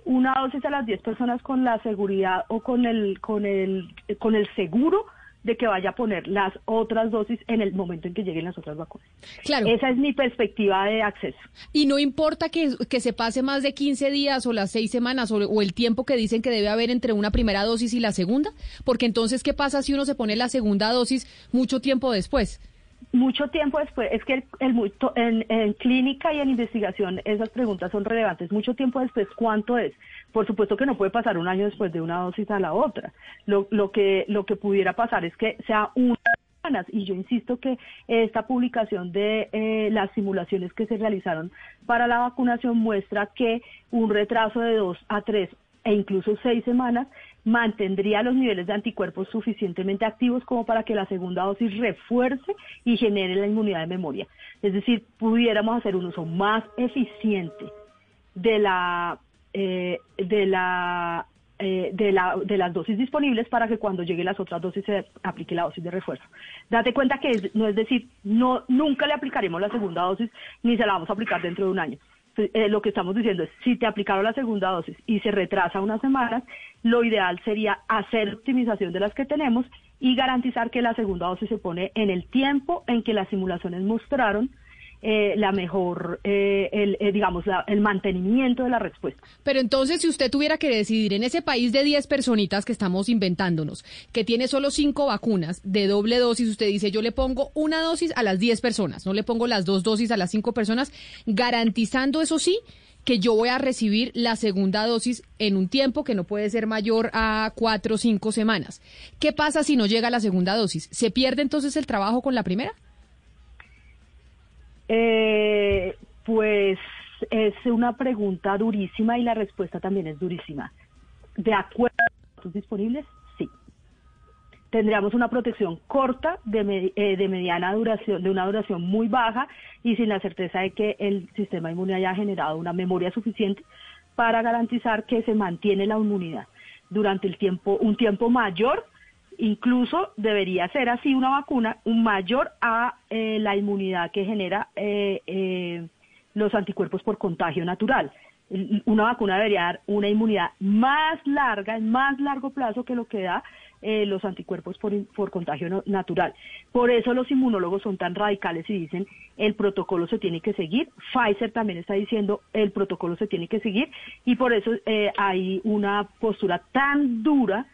Una dosis a las 10 personas con la seguridad o con el, con el, con el seguro de que vaya a poner las otras dosis en el momento en que lleguen las otras vacunas. Claro. Esa es mi perspectiva de acceso. Y no importa que, que se pase más de 15 días o las 6 semanas o, o el tiempo que dicen que debe haber entre una primera dosis y la segunda, porque entonces, ¿qué pasa si uno se pone la segunda dosis mucho tiempo después? Mucho tiempo después, es que el, el en, en clínica y en investigación esas preguntas son relevantes. Mucho tiempo después, ¿cuánto es? Por supuesto que no puede pasar un año después de una dosis a la otra. Lo, lo que lo que pudiera pasar es que sea una. Y yo insisto que esta publicación de eh, las simulaciones que se realizaron para la vacunación muestra que un retraso de dos a tres e incluso seis semanas mantendría los niveles de anticuerpos suficientemente activos como para que la segunda dosis refuerce y genere la inmunidad de memoria. Es decir, pudiéramos hacer un uso más eficiente de la eh, de la eh, de, la, de las dosis disponibles para que cuando lleguen las otras dosis se aplique la dosis de refuerzo. Date cuenta que es- no es decir, no nunca le aplicaremos la segunda dosis ni se la vamos a aplicar dentro de un año. Eh, lo que estamos diciendo es, si te aplicaron la segunda dosis y se retrasa unas semanas, lo ideal sería hacer optimización de las que tenemos y garantizar que la segunda dosis se pone en el tiempo en que las simulaciones mostraron eh, la mejor, eh, el, eh, digamos, la- el mantenimiento de la respuesta. Pero entonces, si usted tuviera que decidir en ese país de 10 personitas que estamos inventándonos, que tiene solo 5 vacunas de doble dosis, usted dice, yo le pongo una dosis a las 10 personas, no le pongo las dos dosis a las 5 personas, garantizando, eso sí, que yo voy a recibir la segunda dosis en un tiempo que no puede ser mayor a 4 o 5 semanas. ¿Qué pasa si no llega la segunda dosis? ¿Se pierde entonces el trabajo con la primera? Eh, pues es una pregunta durísima y la respuesta también es durísima. De acuerdo a los datos disponibles, sí. Tendríamos una protección corta de, eh, de mediana duración, de una duración muy baja y sin la certeza de que el sistema inmune haya generado una memoria suficiente para garantizar que se mantiene la inmunidad durante el tiempo, un tiempo mayor incluso debería ser así una vacuna un mayor a eh, la inmunidad que genera eh, eh, los anticuerpos por contagio natural. Una vacuna debería dar una inmunidad más larga, en más largo plazo que lo que da eh, los anticuerpos por, por contagio natural. Por eso los inmunólogos son tan radicales y dicen el protocolo se tiene que seguir. Pfizer también está diciendo el protocolo se tiene que seguir y por eso eh, hay una postura tan dura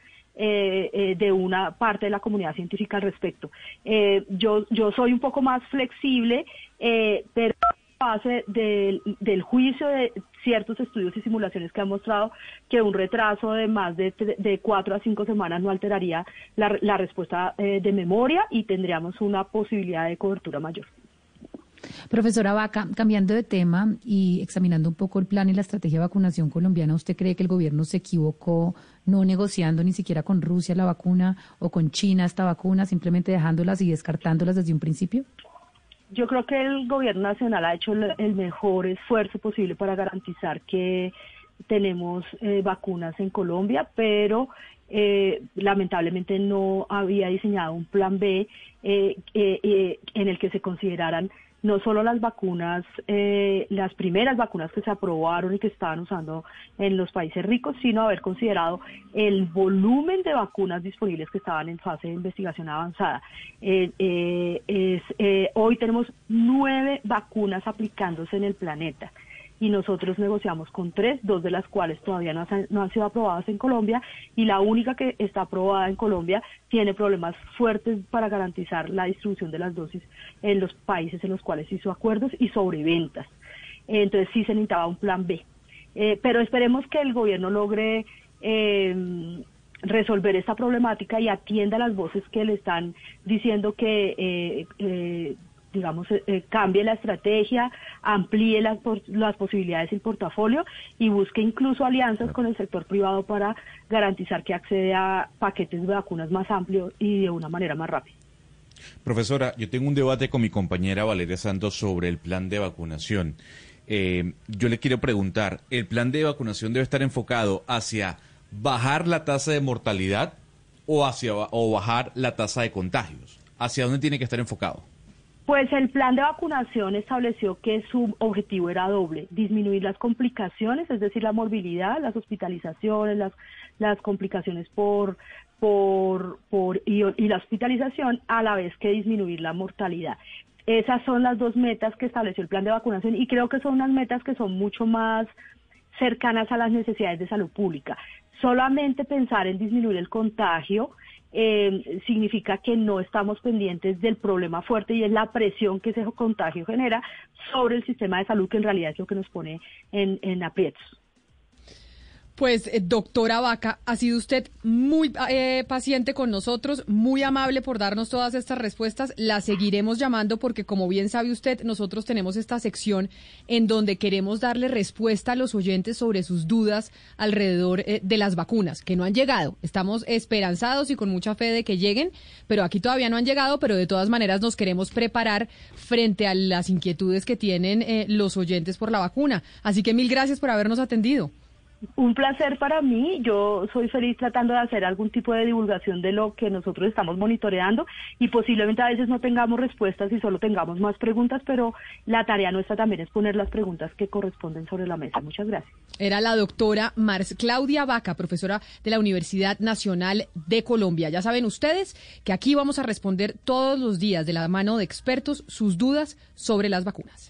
eh, eh, de una parte de la comunidad científica al respecto. Eh, yo, yo soy un poco más flexible, eh, pero base del, del juicio de ciertos estudios y simulaciones que han mostrado que un retraso de más de, de cuatro a cinco semanas no alteraría la, la respuesta de memoria y tendríamos una posibilidad de cobertura mayor. Profesora Vaca, cambiando de tema y examinando un poco el plan y la estrategia de vacunación colombiana, ¿usted cree que el gobierno se equivocó no negociando ni siquiera con Rusia la vacuna o con China esta vacuna, simplemente dejándolas y descartándolas desde un principio? Yo creo que el gobierno nacional ha hecho el mejor esfuerzo posible para garantizar que tenemos eh, vacunas en Colombia, pero eh, lamentablemente no había diseñado un plan B eh, eh, eh, en el que se consideraran no solo las vacunas, eh, las primeras vacunas que se aprobaron y que estaban usando en los países ricos, sino haber considerado el volumen de vacunas disponibles que estaban en fase de investigación avanzada. Eh, eh, eh, hoy tenemos nueve vacunas aplicándose en el planeta y nosotros negociamos con tres, dos de las cuales todavía no han, sido aprobadas en Colombia y la única que está aprobada en Colombia tiene problemas fuertes para garantizar la distribución de las dosis en los países en los cuales hizo acuerdos y sobreventas. Entonces sí se necesitaba un plan B. Eh, pero esperemos que el gobierno logre eh, resolver esta problemática y atienda las voces que le están diciendo que eh, eh, digamos, eh, eh, cambie la estrategia, amplíe las, pos- las posibilidades del portafolio y busque incluso alianzas con el sector privado para garantizar que accede a paquetes de vacunas más amplios y de una manera más rápida. Profesora, yo tengo un debate con mi compañera Valeria Santos sobre el plan de vacunación. Eh, yo le quiero preguntar, ¿el plan de vacunación debe estar enfocado hacia bajar la tasa de mortalidad o hacia o bajar la tasa de contagios? ¿Hacia dónde tiene que estar enfocado? Pues el plan de vacunación estableció que su objetivo era doble, disminuir las complicaciones, es decir, la morbilidad, las hospitalizaciones, las, las complicaciones por, por, por y, y la hospitalización, a la vez que disminuir la mortalidad. Esas son las dos metas que estableció el plan de vacunación y creo que son unas metas que son mucho más cercanas a las necesidades de salud pública. Solamente pensar en disminuir el contagio eh, significa que no estamos pendientes del problema fuerte y es la presión que ese contagio genera sobre el sistema de salud, que en realidad es lo que nos pone en, en aprietos. Pues, eh, doctora Vaca, ha sido usted muy eh, paciente con nosotros, muy amable por darnos todas estas respuestas. La seguiremos llamando porque, como bien sabe usted, nosotros tenemos esta sección en donde queremos darle respuesta a los oyentes sobre sus dudas alrededor eh, de las vacunas, que no han llegado. Estamos esperanzados y con mucha fe de que lleguen, pero aquí todavía no han llegado, pero de todas maneras nos queremos preparar frente a las inquietudes que tienen eh, los oyentes por la vacuna. Así que mil gracias por habernos atendido. Un placer para mí. Yo soy feliz tratando de hacer algún tipo de divulgación de lo que nosotros estamos monitoreando y posiblemente a veces no tengamos respuestas y solo tengamos más preguntas, pero la tarea nuestra también es poner las preguntas que corresponden sobre la mesa. Muchas gracias. Era la doctora Mars Claudia Vaca, profesora de la Universidad Nacional de Colombia. Ya saben ustedes que aquí vamos a responder todos los días de la mano de expertos sus dudas sobre las vacunas.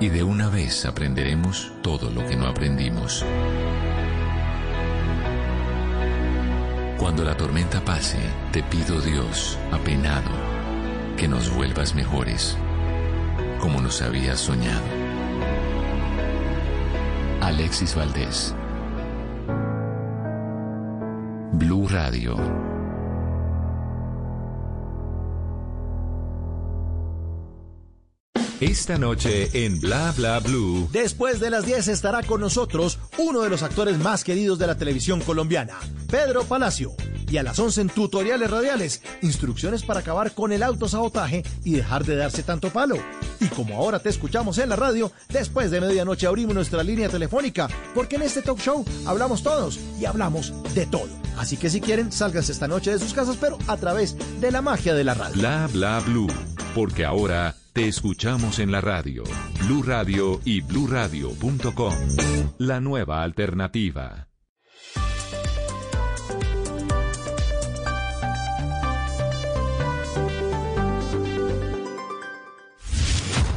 y de una vez aprenderemos todo lo que no aprendimos. Cuando la tormenta pase, te pido Dios, apenado, que nos vuelvas mejores, como nos habías soñado. Alexis Valdés. Blue Radio. Esta noche en Bla Bla Blue. Después de las 10 estará con nosotros uno de los actores más queridos de la televisión colombiana, Pedro Palacio. Y a las 11 en tutoriales radiales, instrucciones para acabar con el autosabotaje y dejar de darse tanto palo. Y como ahora te escuchamos en la radio, después de medianoche abrimos nuestra línea telefónica, porque en este talk show hablamos todos y hablamos de todo. Así que si quieren, sálganse esta noche de sus casas, pero a través de la magia de la radio. Bla Bla Blue. Porque ahora te escuchamos en la radio. Blue Radio y bluradio.com. La nueva alternativa.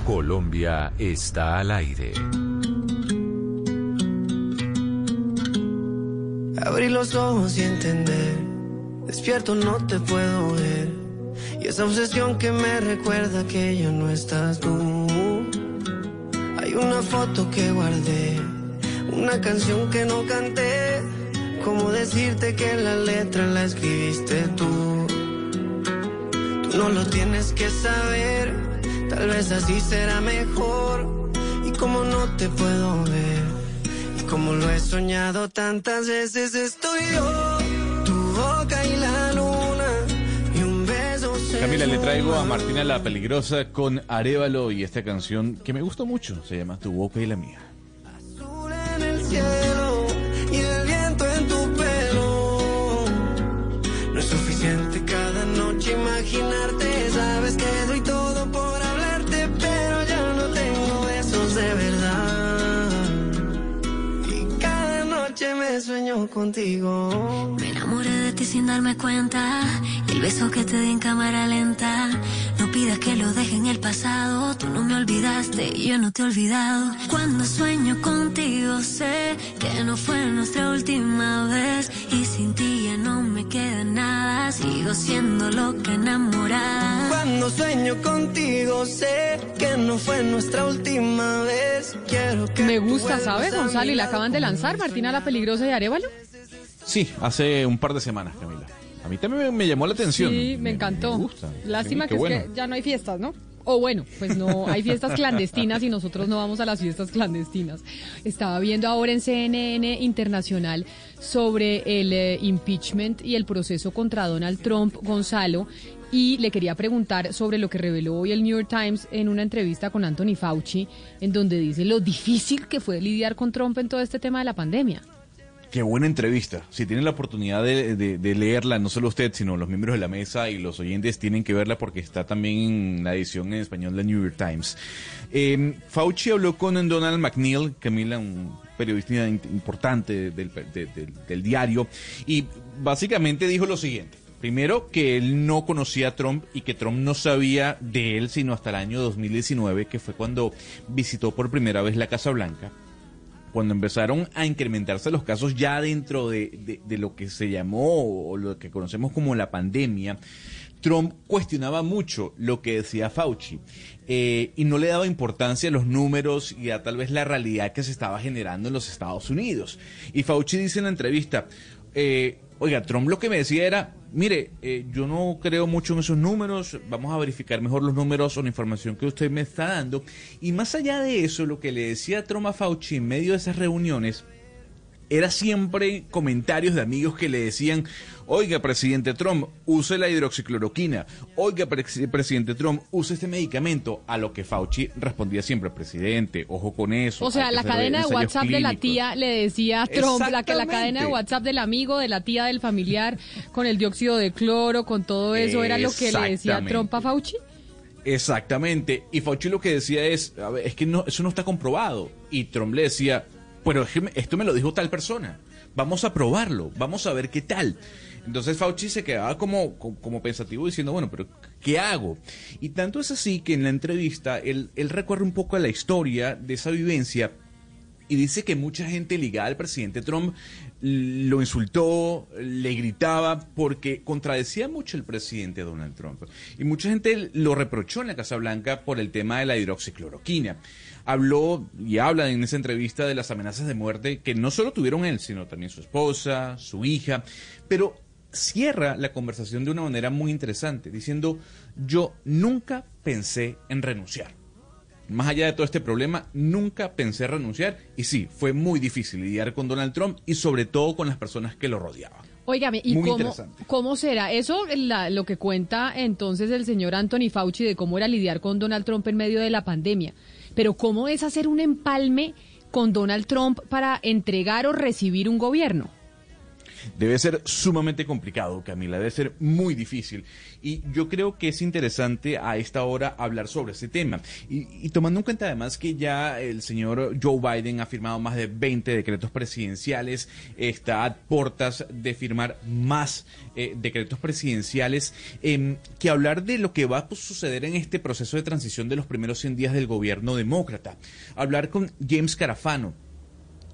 Colombia está al aire. Abrir los ojos y entender. Despierto no te puedo ver. Y esa obsesión que me recuerda que ya no estás tú. Hay una foto que guardé. Una canción que no canté. ¿Cómo decirte que la letra la escribiste tú? Tú no lo tienes que saber. Tal vez así será mejor. Y como no te puedo ver. Y como lo he soñado tantas veces, estoy yo. Tu boca y la Camila, le traigo a Martina la Peligrosa con Arevalo y esta canción que me gustó mucho. Se llama Tu boca y la mía. en el cielo y el viento en tu pelo. No es suficiente cada noche imaginarte. Sabes que doy todo por hablarte, pero ya no tengo besos de verdad. Y cada noche me sueño contigo. Me enamoré de ti sin darme cuenta. El beso que te di en cámara lenta. No pidas que lo deje en el pasado. Tú no me olvidaste y yo no te he olvidado. Cuando sueño contigo sé que no fue nuestra última vez. Y sin ti ya no me queda nada. Sigo siendo loca enamorada. Cuando sueño contigo sé que no fue nuestra última vez. Quiero que Me gusta, ¿sabe, vuelvas a Gonzalo? Y la acaban de lanzar, Martina la Peligrosa y Arevalo. Sí, hace un par de semanas, Camila. A mí también me, llamó la atención. Sí, me encantó. gusta. Lástima Sí, que es bueno. que ya no hay fiestas, ¿no? O bueno, pues no, hay fiestas clandestinas y nosotros no vamos a las fiestas clandestinas. Estaba viendo ahora en CNN Internacional sobre el eh, impeachment y el proceso contra Donald Trump, Gonzalo, y le quería preguntar sobre lo que reveló hoy el New York Times en una entrevista con Anthony Fauci, en donde dice lo difícil que fue lidiar con Trump en todo este tema de la pandemia. Qué buena entrevista. Si tienen la oportunidad de, leerla, no solo usted, sino los miembros de la mesa y los oyentes tienen que verla porque está también en la edición en español de New York Times. Eh, Fauci habló con Donald McNeil, Camila, un periodista importante del, de- del- del diario, y básicamente dijo lo siguiente. Primero, que él no conocía a Trump y que Trump no sabía de él sino hasta el año 2019, que fue cuando visitó por primera vez la Casa Blanca cuando empezaron a incrementarse los casos ya dentro de, lo que se llamó o lo que conocemos como la pandemia, Trump cuestionaba mucho lo que decía Fauci eh, y no le daba importancia a los números y a tal vez la realidad que se estaba generando en los Estados Unidos. Y Fauci dice en la entrevista, eh, oiga, Trump lo que me decía era, mire, eh, yo no creo mucho en esos números, vamos a verificar mejor los números o la información que usted me está dando. Y más allá de eso, lo que le decía Trump a Fauci en medio de esas reuniones, era siempre comentarios de amigos que le decían, oiga, presidente Trump, use la hidroxicloroquina, oiga, pre- presidente Trump, use este medicamento, a lo que Fauci respondía siempre, presidente, ojo con eso. O sea, la cadena de WhatsApp de la clínicos". tía le decía a Trump, la, que la cadena de. WhatsApp del amigo, de la tía, del familiar, con el dióxido de cloro, con todo eso, era lo que le decía. Trump a Fauci. Exactamente. Y Fauci lo que decía es, a ver, es que no, eso no está comprobado. Y Trump le decía, pero esto me lo dijo tal persona. Vamos a probarlo, vamos a ver qué tal. Entonces Fauci se quedaba como, como, pensativo diciendo, bueno, pero ¿qué hago? Y tanto es así que en la entrevista él, él recorre un poco la historia de esa vivencia y dice que mucha gente ligada al presidente Trump lo insultó, le gritaba, porque contradecía mucho el presidente Donald Trump. Y mucha gente lo reprochó en la Casa Blanca por el tema de la hidroxicloroquina. Habló y habla en esa entrevista de las amenazas de muerte que no solo tuvieron él, sino también su esposa, su hija, pero cierra la conversación de una manera muy interesante, diciendo, yo nunca pensé en renunciar más allá de todo este problema, nunca pensé renunciar y sí, fue muy difícil lidiar con Donald Trump y sobre todo con las personas que lo rodeaban. Óigame, ¿y cómo, cómo será? Eso la- lo que cuenta entonces el señor Anthony Fauci de cómo era lidiar con Donald Trump en medio de la pandemia. Pero ¿cómo es hacer un empalme con Donald Trump para entregar o recibir un gobierno? Debe ser sumamente complicado, Camila, debe ser muy difícil. Y yo creo que es interesante a esta hora hablar sobre ese tema. Y, tomando en cuenta además que ya el señor Joe Biden ha firmado más de 20 decretos presidenciales, está a portas de firmar más eh, decretos presidenciales, em, que hablar de lo que va a suceder en este proceso de transición de los primeros 100 días del gobierno demócrata. Hablar con James Carafano,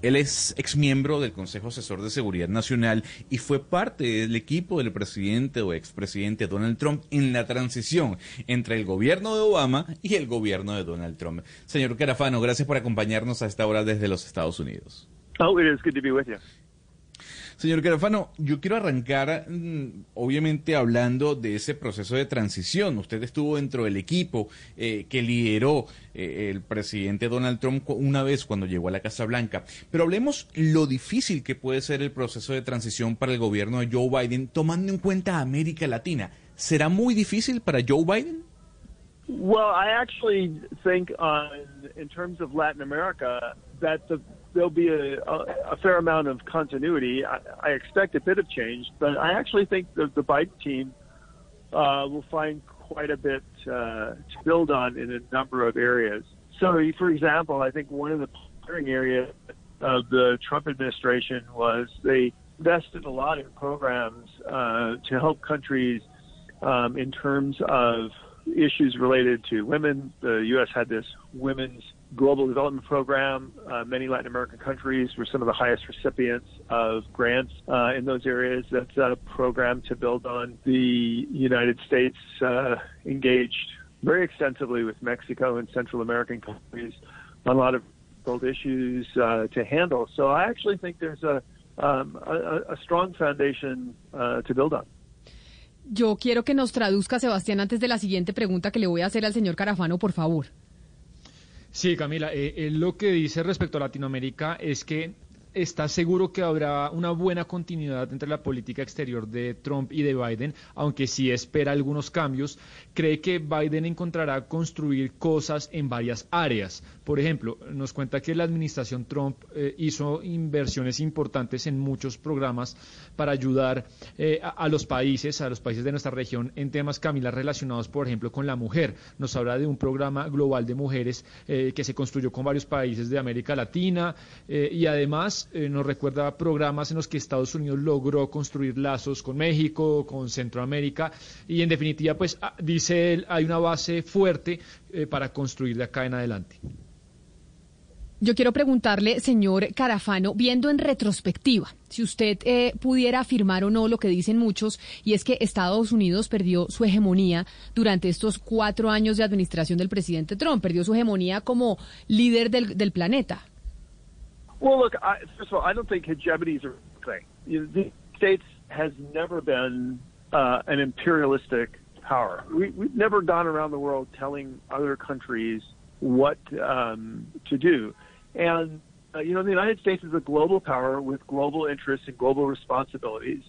él es exmiembro del Consejo Asesor de Seguridad Nacional y fue parte del equipo del presidente o expresidente Donald Trump en la transición entre el gobierno de Obama y el gobierno de Donald Trump. Señor Carafano, gracias por acompañarnos a esta hora desde los Estados Unidos. Oh, it is good be with you. Señor Carafano, yo quiero arrancar, mm, obviamente, hablando de ese proceso de transición. Usted estuvo dentro del equipo eh, que lideró eh, el presidente Donald Trump una vez cuando llegó a la Casa Blanca. Pero hablemos lo difícil que puede ser el proceso de transición para el gobierno de Joe Biden, tomando en cuenta a América Latina. ¿será muy difícil para Joe Biden? Well, I actually think on in terms of Latin America that the, there'll be a, a, a fair amount of continuity. I, I expect a bit of change, but I actually think the, the Biden team uh, will find quite a bit uh, to build on in a number of areas. So, for example, I think one of the pioneering areas of the Trump administration was they invested a lot in programs uh, to help countries um, in terms of issues related to women. The U.S. had this women's global development program. Uh, many Latin American countries were some of the highest recipients of grants uh, in those areas. That's a program to build on. The United States uh, engaged very extensively with Mexico and Central American countries on a lot of difficult issues uh, to handle. So I actually think there's a, um, a, a strong foundation uh, to build on. Yo quiero que nos traduzca, Sebastián, antes de la siguiente pregunta que le voy a hacer al señor Carafano, por favor. Sí, Camila, eh, él lo que dice respecto a Latinoamérica es que está seguro que habrá una buena continuidad entre la política exterior de Trump y de Biden, aunque sí espera algunos cambios. Cree que Biden encontrará construir cosas en varias áreas. Por ejemplo, nos cuenta que la administración Trump eh, hizo inversiones importantes en muchos programas para ayudar eh, a, los países, a los países de nuestra región, en temas, Camila, relacionados, por ejemplo, con la mujer. Nos habla de un programa global de mujeres eh, que se construyó con varios países de América Latina y además eh, nos recuerda programas en los que Estados Unidos logró construir lazos con México, con Centroamérica y en definitiva, pues ah, dice él, hay una base fuerte eh, para construir de acá en adelante. Yo quiero preguntarle, señor Carafano, viendo en retrospectiva, si usted eh, pudiera afirmar o no lo que dicen muchos, y es que Estados Unidos perdió su hegemonía durante estos cuatro años de administración del presidente Trump, perdió su hegemonía como líder del, del planeta. Well, look, I, first of all, I don't think hegemony is a thing. You know, the States has never been uh, an imperialistic power. We, we've never gone around the world telling other countries what um, to do. And, uh, you know, the United States is a global power with global interests and global responsibilities.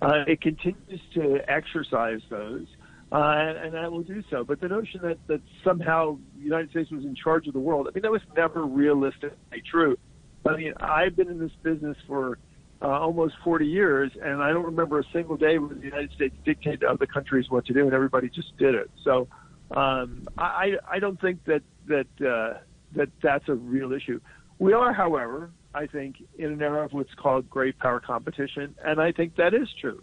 Uh, it continues to exercise those. Uh, and, that will do so. But the notion that, that somehow the United States was in charge of the world, I mean, that was never realistically true. I mean, I've been in this business for uh, almost 40 years, and I don't remember a single day when the United States dictated to other countries what to do, and everybody just did it. So um, I, I don't think that that uh, that that's a real issue. We are, however, I think, in an era of what's called great power competition, and I think that is true.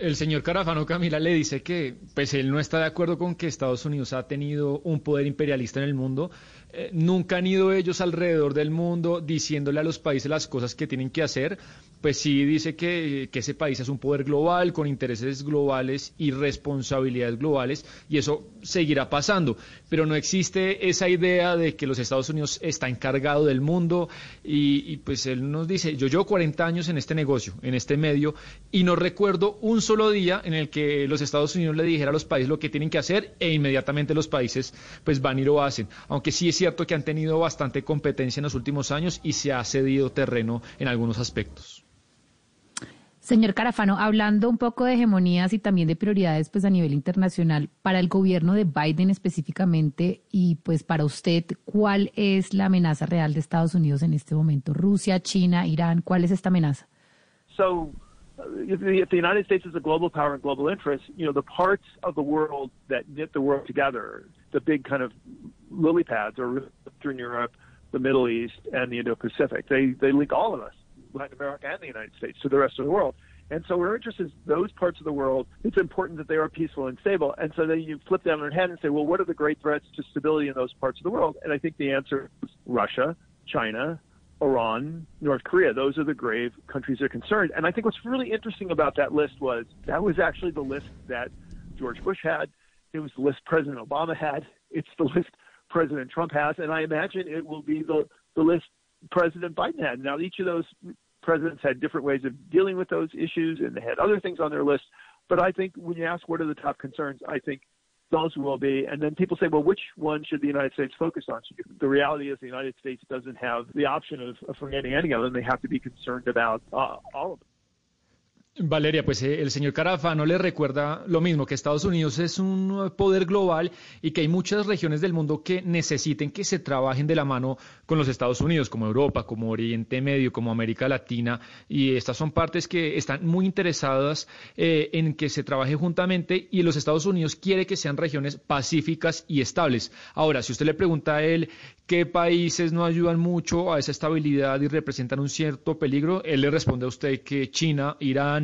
El señor Carafano Camila le dice que pues él no está de acuerdo con que Estados Unidos ha tenido un poder imperialista en el mundo. Eh, nunca han ido ellos alrededor del mundo diciéndole a los países las cosas que tienen que hacer. Pues sí dice que, ese país es un poder global, con intereses globales y responsabilidades globales, y eso seguirá pasando. Pero no existe esa idea de que los Estados Unidos está encargado del mundo, y, y pues él nos dice, yo llevo 40 años en este negocio, en este medio, y no recuerdo un solo día en el que los Estados Unidos le dijera a los países lo que tienen que hacer e inmediatamente los países pues van y lo hacen. Aunque sí es cierto que han tenido bastante competencia en los últimos años y se ha cedido terreno en algunos aspectos. Señor Carafano, hablando un poco de hegemonías y también de prioridades pues a nivel internacional, para el gobierno de Biden específicamente y pues para usted, ¿cuál es la amenaza real de Estados Unidos en este momento? Rusia, China, Irán, ¿cuál es esta amenaza? So, if the, if the United States is a global power and global interest, you know, the parts of the world that knit the world together, the big kind of lily pads are Western Europe, the Middle East, and the Indo-Pacific. They, they link all of us, Latin America and the United States, to the rest of the world. And so we're interested in those parts of the world. It's important that they are peaceful and stable. And so then you flip that on their head and say, well, what are the great threats to stability in those parts of the world? And I think the answer is Russia, China, Iran, North Korea. Those are the grave countries that are concerned. And I think what's really interesting about that list was that was actually the list that George Bush had. It was the list President Obama had. It's the list President Trump has. And I imagine it will be the, the list President Biden had. Now, each of those presidents had different ways of dealing with those issues and they had other things on their list. But I think when you ask what are the top concerns, I think those will be. And then people say, well, which one should the United States focus on? The reality is the United States doesn't have the option of, of forgetting any of them. They have to be concerned about uh, all of them. Valeria, pues eh, el señor Carafano le recuerda lo mismo, que Estados Unidos es un poder global y que hay muchas regiones del mundo que necesiten que se trabajen de la mano con los Estados Unidos, como Europa, como Oriente Medio, como América Latina, y estas son partes que están muy interesadas eh, en que se trabaje juntamente y los Estados Unidos quiere que sean regiones pacíficas y estables. Ahora, si usted le pregunta a él qué países no ayudan mucho a esa estabilidad y representan un cierto peligro, él le responde a usted que China, Irán,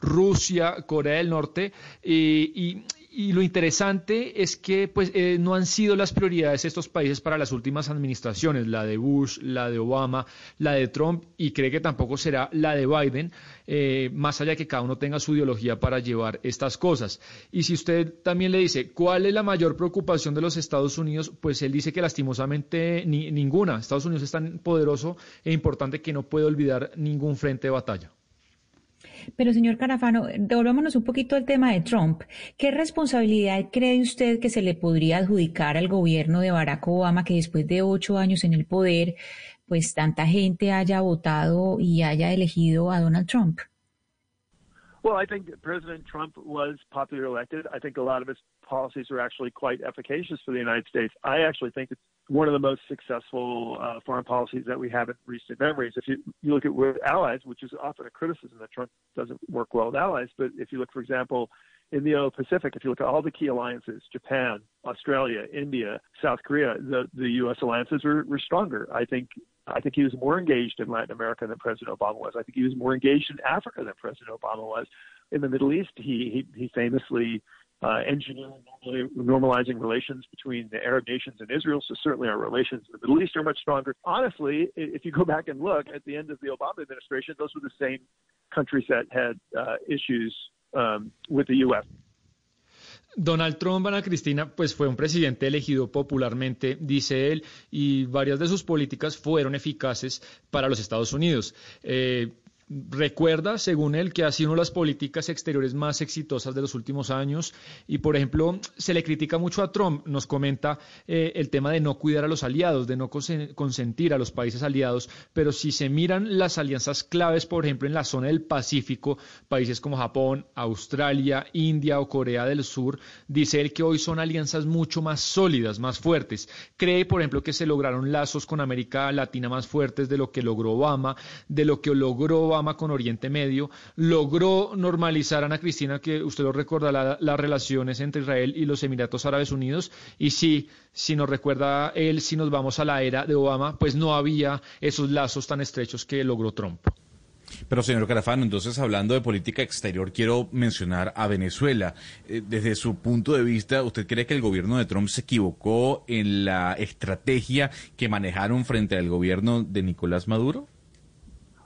Rusia, Corea del Norte, y, y- y lo interesante es que pues, eh, no han sido las prioridades estos países para las últimas administraciones, la de Bush, la de Obama, la de Trump, y cree que tampoco será la de Biden, eh, más allá de que cada uno tenga su ideología para llevar estas cosas. Y si usted también le dice cuál es la mayor preocupación de los Estados Unidos, pues él dice que lastimosamente ni- ninguna. Estados Unidos es tan poderoso e importante que no puede olvidar ningún frente de batalla. Pero señor Carafano, devolvámonos un poquito al tema de Trump. ¿Qué responsabilidad cree usted que se le podría adjudicar al gobierno de Barack Obama que después de ocho años en el poder, pues tanta gente haya votado y haya elegido a Donald Trump? Well, I think President Trump was popularly elected. I think a lot of his policies are actually quite efficacious for the United States. I actually think it's one of the most successful uh, foreign policies that we have in recent memories. If you, you look at with allies, which is often a criticism that Trump doesn't work well with allies, but if you look, for example, in the Indo-Pacific, if you look at all the key alliances, Japan, Australia, India, South Korea, the, the U.S. alliances were, were stronger. I think I think he was more engaged in Latin America than President Obama was. I think he was more engaged in Africa than President Obama was. In the Middle East, he he, he famously uh, engineered normally- normalizing relations between the Arab nations and Israel. So certainly our relations in the Middle East are much stronger. Honestly, if you go back and look at the end of the Obama administration, those were the same countries that had uh, issues um, with the U.S. Donald Trump, Ana Cristina, pues fue un presidente elegido popularmente, dice él, y varias de sus políticas fueron eficaces para los Estados Unidos. Eh, recuerda, según él, que ha sido una de las políticas exteriores más exitosas de los últimos años. Y, por ejemplo, se le critica mucho a Trump, nos comenta eh, el tema de no cuidar a los aliados, de no consen- consentir a los países aliados, pero si se miran las alianzas claves, por ejemplo, en la zona del Pacífico, países como Japón, Australia, India o Corea del Sur, dice él que hoy son alianzas mucho más sólidas, más fuertes. Cree, por ejemplo, que se lograron lazos con América Latina más fuertes de lo que logró Obama, de lo que logró con Oriente Medio, logró normalizar, Ana Cristina, que usted lo recuerda, la- las relaciones entre Israel y los Emiratos Árabes Unidos. Y sí, si nos recuerda él, si nos vamos a la era de Obama, pues no había esos lazos tan estrechos que logró Trump. Pero señor Carafano, entonces hablando de política exterior, quiero mencionar a Venezuela. Eh, desde su punto de vista, ¿usted cree que el gobierno de Trump se equivocó en la estrategia que manejaron frente al gobierno de Nicolás Maduro?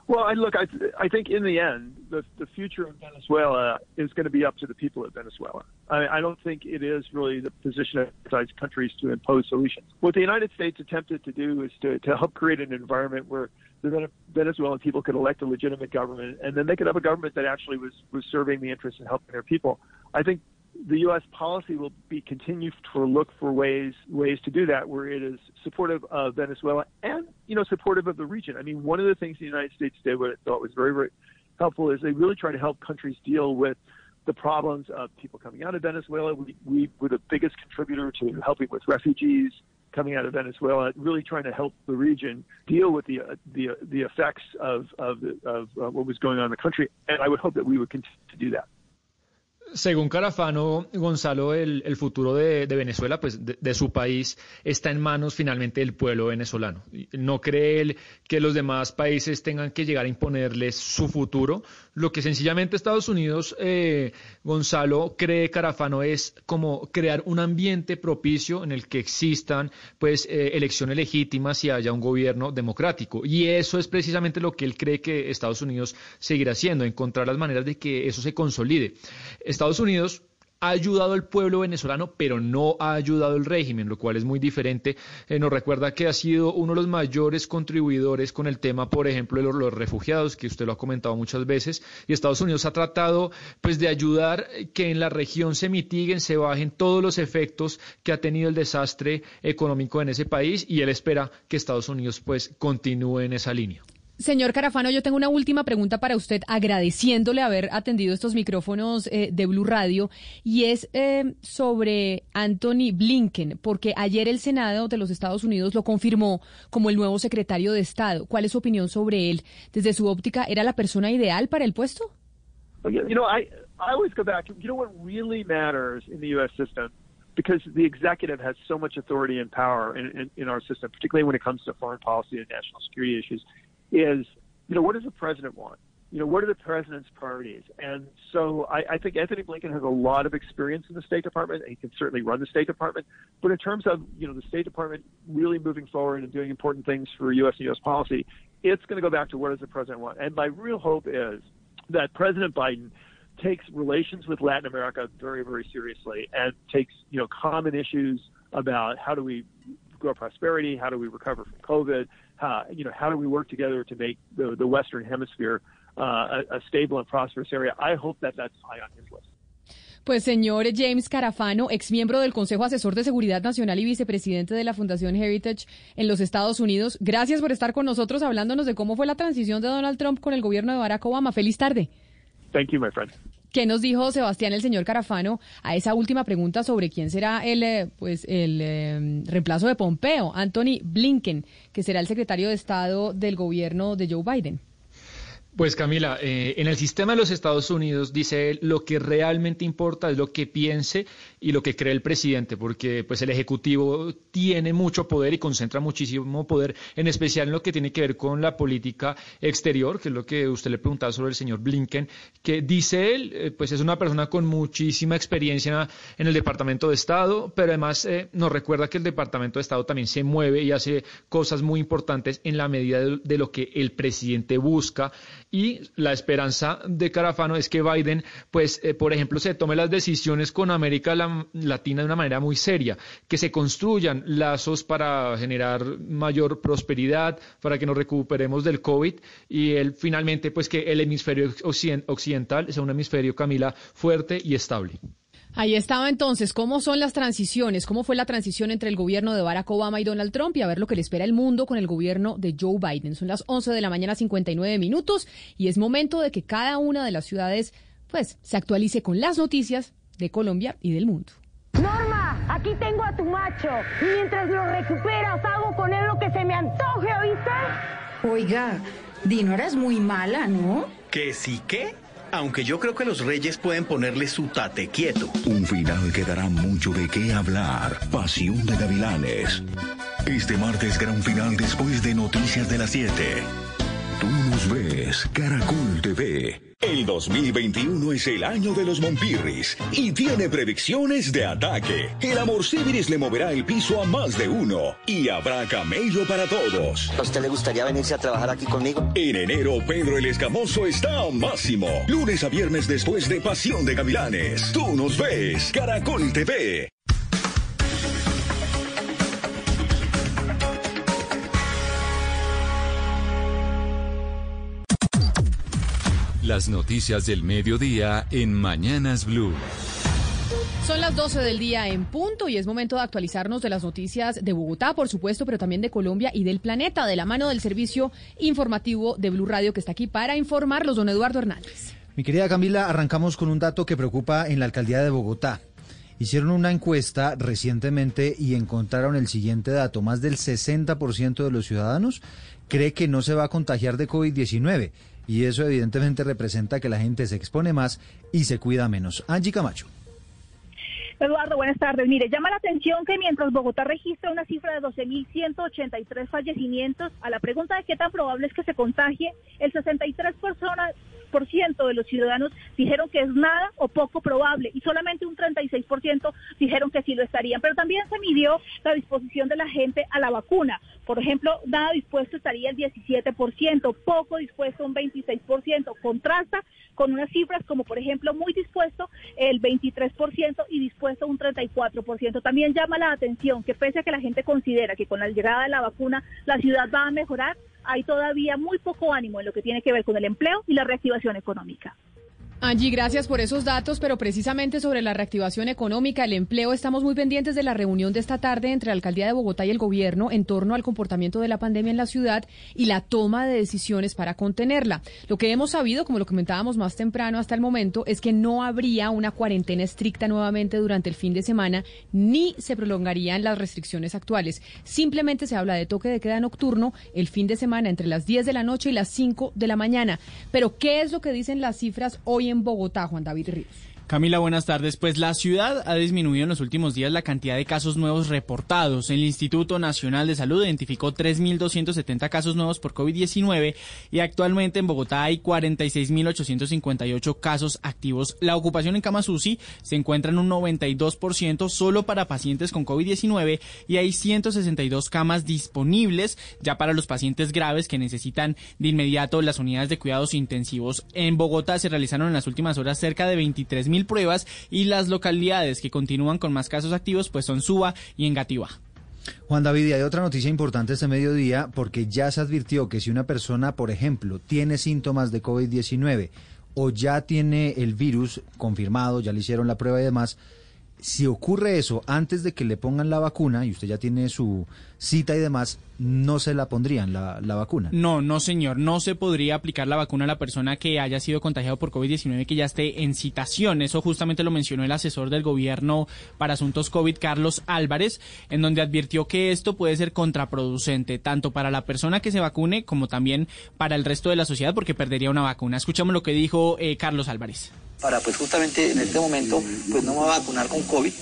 Well, I look, I, I think in the end, the, the future of Venezuela is going to be up to the people of Venezuela. I, I don't think it is really the position of outside countries to impose solutions. What the United States attempted to do is to, to help create an environment where the Venezuelan people could elect a legitimate government, and then they could have a government that actually was, was serving the interests and helping their people. I think the U.S. policy will be continue to look for ways ways to do that, where it is supportive of Venezuela and you know supportive of the region. I mean, one of the things the United States did, what I thought was very very helpful, is they really try to help countries deal with the problems of people coming out of Venezuela. We, we were the biggest contributor to helping with refugees coming out of Venezuela, really trying to help the region deal with the uh, the the effects of of, the, of uh, what was going on in the country. And I would hope that we would continue to do that. Según Carafano, Gonzalo, el, futuro de, Venezuela, pues de, su país, está en manos finalmente del pueblo venezolano. No cree él que los demás países tengan que llegar a imponerles su futuro. Lo que sencillamente Estados Unidos, eh, Gonzalo, cree Carafano es como crear un ambiente propicio en el que existan pues eh, elecciones legítimas y haya un gobierno democrático. Y eso es precisamente lo que él cree que Estados Unidos seguirá haciendo, encontrar las maneras de que eso se consolide. Unidos ha ayudado al pueblo venezolano, pero no ha ayudado al régimen, lo cual es muy diferente. Eh, nos recuerda que ha sido uno de los mayores contribuidores con el tema, por ejemplo, de los, los refugiados, que usted lo ha comentado muchas veces, y Estados Unidos ha tratado pues de ayudar que en la región se mitiguen, se bajen todos los efectos que ha tenido el desastre económico en ese país, y él espera que Estados Unidos pues continúe en esa línea. Señor Carafano, yo tengo una última pregunta para usted, agradeciéndole haber atendido estos micrófonos eh, de Blue Radio, y es eh, sobre Anthony Blinken, porque ayer el Senado de los Estados Unidos lo confirmó como el nuevo secretario de Estado. ¿Cuál es su opinión sobre él? Desde su óptica, ¿era la persona ideal para el puesto? You know, I I always go back. You know what really matters in the U.S. system, because the executive has so much authority and power in, in, in our system, particularly when it comes to foreign policy and national security issues, is you know what does the president want? You know, what are the president's priorities? And so I, I think Anthony Blinken has a lot of experience in the State Department. He can certainly run the State Department. But in terms of, you know, the State Department really moving forward and doing important things for U.S. and U.S. policy, it's going to go back to what does the president want? And my real hope is that President Biden takes relations with Latin America very, very seriously and takes, you know, common issues about how do we grow prosperity, how do we recover from COVID, how, you know, how do we work together to make the, the Western Hemisphere uh, a, a stable and prosperous area. I hope that that's high on his list. Pues señor James Carafano, exmiembro del Consejo Asesor de Seguridad Nacional y vicepresidente de la Fundación Heritage en los Estados Unidos, gracias por estar con nosotros hablándonos de cómo fue la transición de Donald Trump con el gobierno de Barack Obama. Feliz tarde. Thank you, my friend. ¿Qué nos dijo Sebastián, el señor Carafano, a esa última pregunta sobre quién será el, eh, pues, el eh, reemplazo de Pompeo, Anthony Blinken, que será el secretario de Estado del gobierno de Joe Biden? Pues Camila, eh, en el sistema de los Estados Unidos dice él, lo que realmente importa es lo que piense y lo que cree el presidente, porque pues el ejecutivo tiene mucho poder y concentra muchísimo poder, en especial en lo que tiene que ver con la política exterior, que es lo que usted le preguntaba sobre el señor Blinken, que dice él, eh, pues es una persona con muchísima experiencia en el Departamento de Estado, pero además eh, nos recuerda que el Departamento de Estado también se mueve y hace cosas muy importantes en la medida de, de lo que el presidente busca y la esperanza de Carafano es que Biden, pues, eh, por ejemplo, se tome las decisiones con América la- Latina de una manera muy seria, que se construyan lazos para generar mayor prosperidad, para que nos recuperemos del COVID y él finalmente, pues, que el hemisferio occiden- occidental sea un hemisferio, Camila, fuerte y estable. Ahí estaba entonces, ¿cómo son las transiciones? ¿Cómo fue la transición entre el gobierno de Barack Obama y Donald Trump? Y a ver lo que le espera el mundo con el gobierno de Joe Biden. Son las 11 de la mañana, 59 minutos, y es momento de que cada una de las ciudades, pues, se actualice con las noticias de Colombia y del mundo. Norma, aquí tengo a tu macho. Y mientras lo recuperas, hago con él lo que se me antoje, ¿oíste? Oiga, Dinora es muy mala, ¿no? ¿Que sí qué? Aunque yo creo que los reyes pueden ponerle su tate quieto. Un final que dará mucho de qué hablar. Pasión de Gavilanes. Este martes gran final después de Noticias de las 7. Tú nos ves, Caracol TV. El 2021 es el año de los Monpirris y tiene predicciones de ataque. El amor Civiris le moverá el piso a más de uno y habrá camello para todos. ¿A usted le gustaría venirse a trabajar aquí conmigo? En enero, Pedro el Escamoso está a máximo. Lunes a viernes después de Pasión de Gavilanes. Tú nos ves, Caracol TV. Las noticias del mediodía en Mañanas Blue. Son las 12 del día en punto y es momento de actualizarnos de las noticias de Bogotá, por supuesto, pero también de Colombia y del planeta, de la mano del servicio informativo de Blue Radio que está aquí para informarlos, don Eduardo Hernández. Mi querida Camila, arrancamos con un dato que preocupa en la alcaldía de Bogotá. Hicieron una encuesta recientemente y encontraron el siguiente dato. Más del 60% de los ciudadanos cree que no se va a contagiar de COVID-19 y eso evidentemente representa que la gente se expone más y se cuida menos. Angie Camacho. Eduardo, buenas tardes. Mire, llama la atención que mientras Bogotá registra una cifra de 12.183 fallecimientos, a la pregunta de qué tan probable es que se contagie, el 63% personas por ciento de los ciudadanos dijeron que es nada o poco probable y solamente un 36% dijeron que sí lo estarían. Pero también se midió la disposición de la gente a la vacuna. Por ejemplo, nada dispuesto estaría el 17%, poco dispuesto un 26%. Contrasta con unas cifras como, por ejemplo, muy dispuesto el 23% y dispuesto un 34%. También llama la atención que pese a que la gente considera que con la llegada de la vacuna la ciudad va a mejorar, hay todavía muy poco ánimo en lo que tiene que ver con el empleo y la reactivación económica. Angie, gracias por esos datos, pero precisamente sobre la reactivación económica, el empleo, estamos muy pendientes de la reunión de esta tarde entre la Alcaldía de Bogotá y el Gobierno en torno al comportamiento de la pandemia en la ciudad y la toma de decisiones para contenerla. Lo que hemos sabido, como lo comentábamos más temprano hasta el momento, es que no habría una cuarentena estricta nuevamente durante el fin de semana, ni se prolongarían las restricciones actuales. Simplemente se habla de toque de queda nocturno el fin de semana entre las 10 de la noche y las 5 de la mañana. Pero, ¿qué es lo que dicen las cifras hoy en Bogotá, Juan David Ríos? Camila, buenas tardes. Pues la ciudad ha disminuido en los últimos días la cantidad de casos nuevos reportados. El Instituto Nacional de Salud identificó 3.270 casos nuevos por COVID-19 y actualmente en Bogotá hay 46.858 casos activos. La ocupación en camas UCI se encuentra en un 92% solo para pacientes con COVID-19 y hay 162 camas disponibles ya para los pacientes graves que necesitan de inmediato las unidades de cuidados intensivos. En Bogotá se realizaron en las últimas horas cerca de 23.000 pruebas y las localidades que continúan con más casos activos pues son Suba y Engativá. Juan David, y hay otra noticia importante este mediodía porque ya se advirtió que si una persona, por ejemplo, tiene síntomas de COVID-19 o ya tiene el virus confirmado, ya le hicieron la prueba y demás, si ocurre eso antes de que le pongan la vacuna y usted ya tiene su cita y demás, no se la pondrían la, la vacuna. No, no señor, no se podría aplicar la vacuna a la persona que haya sido contagiado por COVID-19 que ya esté en citación. Eso justamente lo mencionó el asesor del gobierno para asuntos COVID, Carlos Álvarez, en donde advirtió que esto puede ser contraproducente tanto para la persona que se vacune como también para el resto de la sociedad porque perdería una vacuna. Escuchamos lo que dijo eh, Carlos Álvarez para pues justamente en este momento pues no va a vacunar con COVID,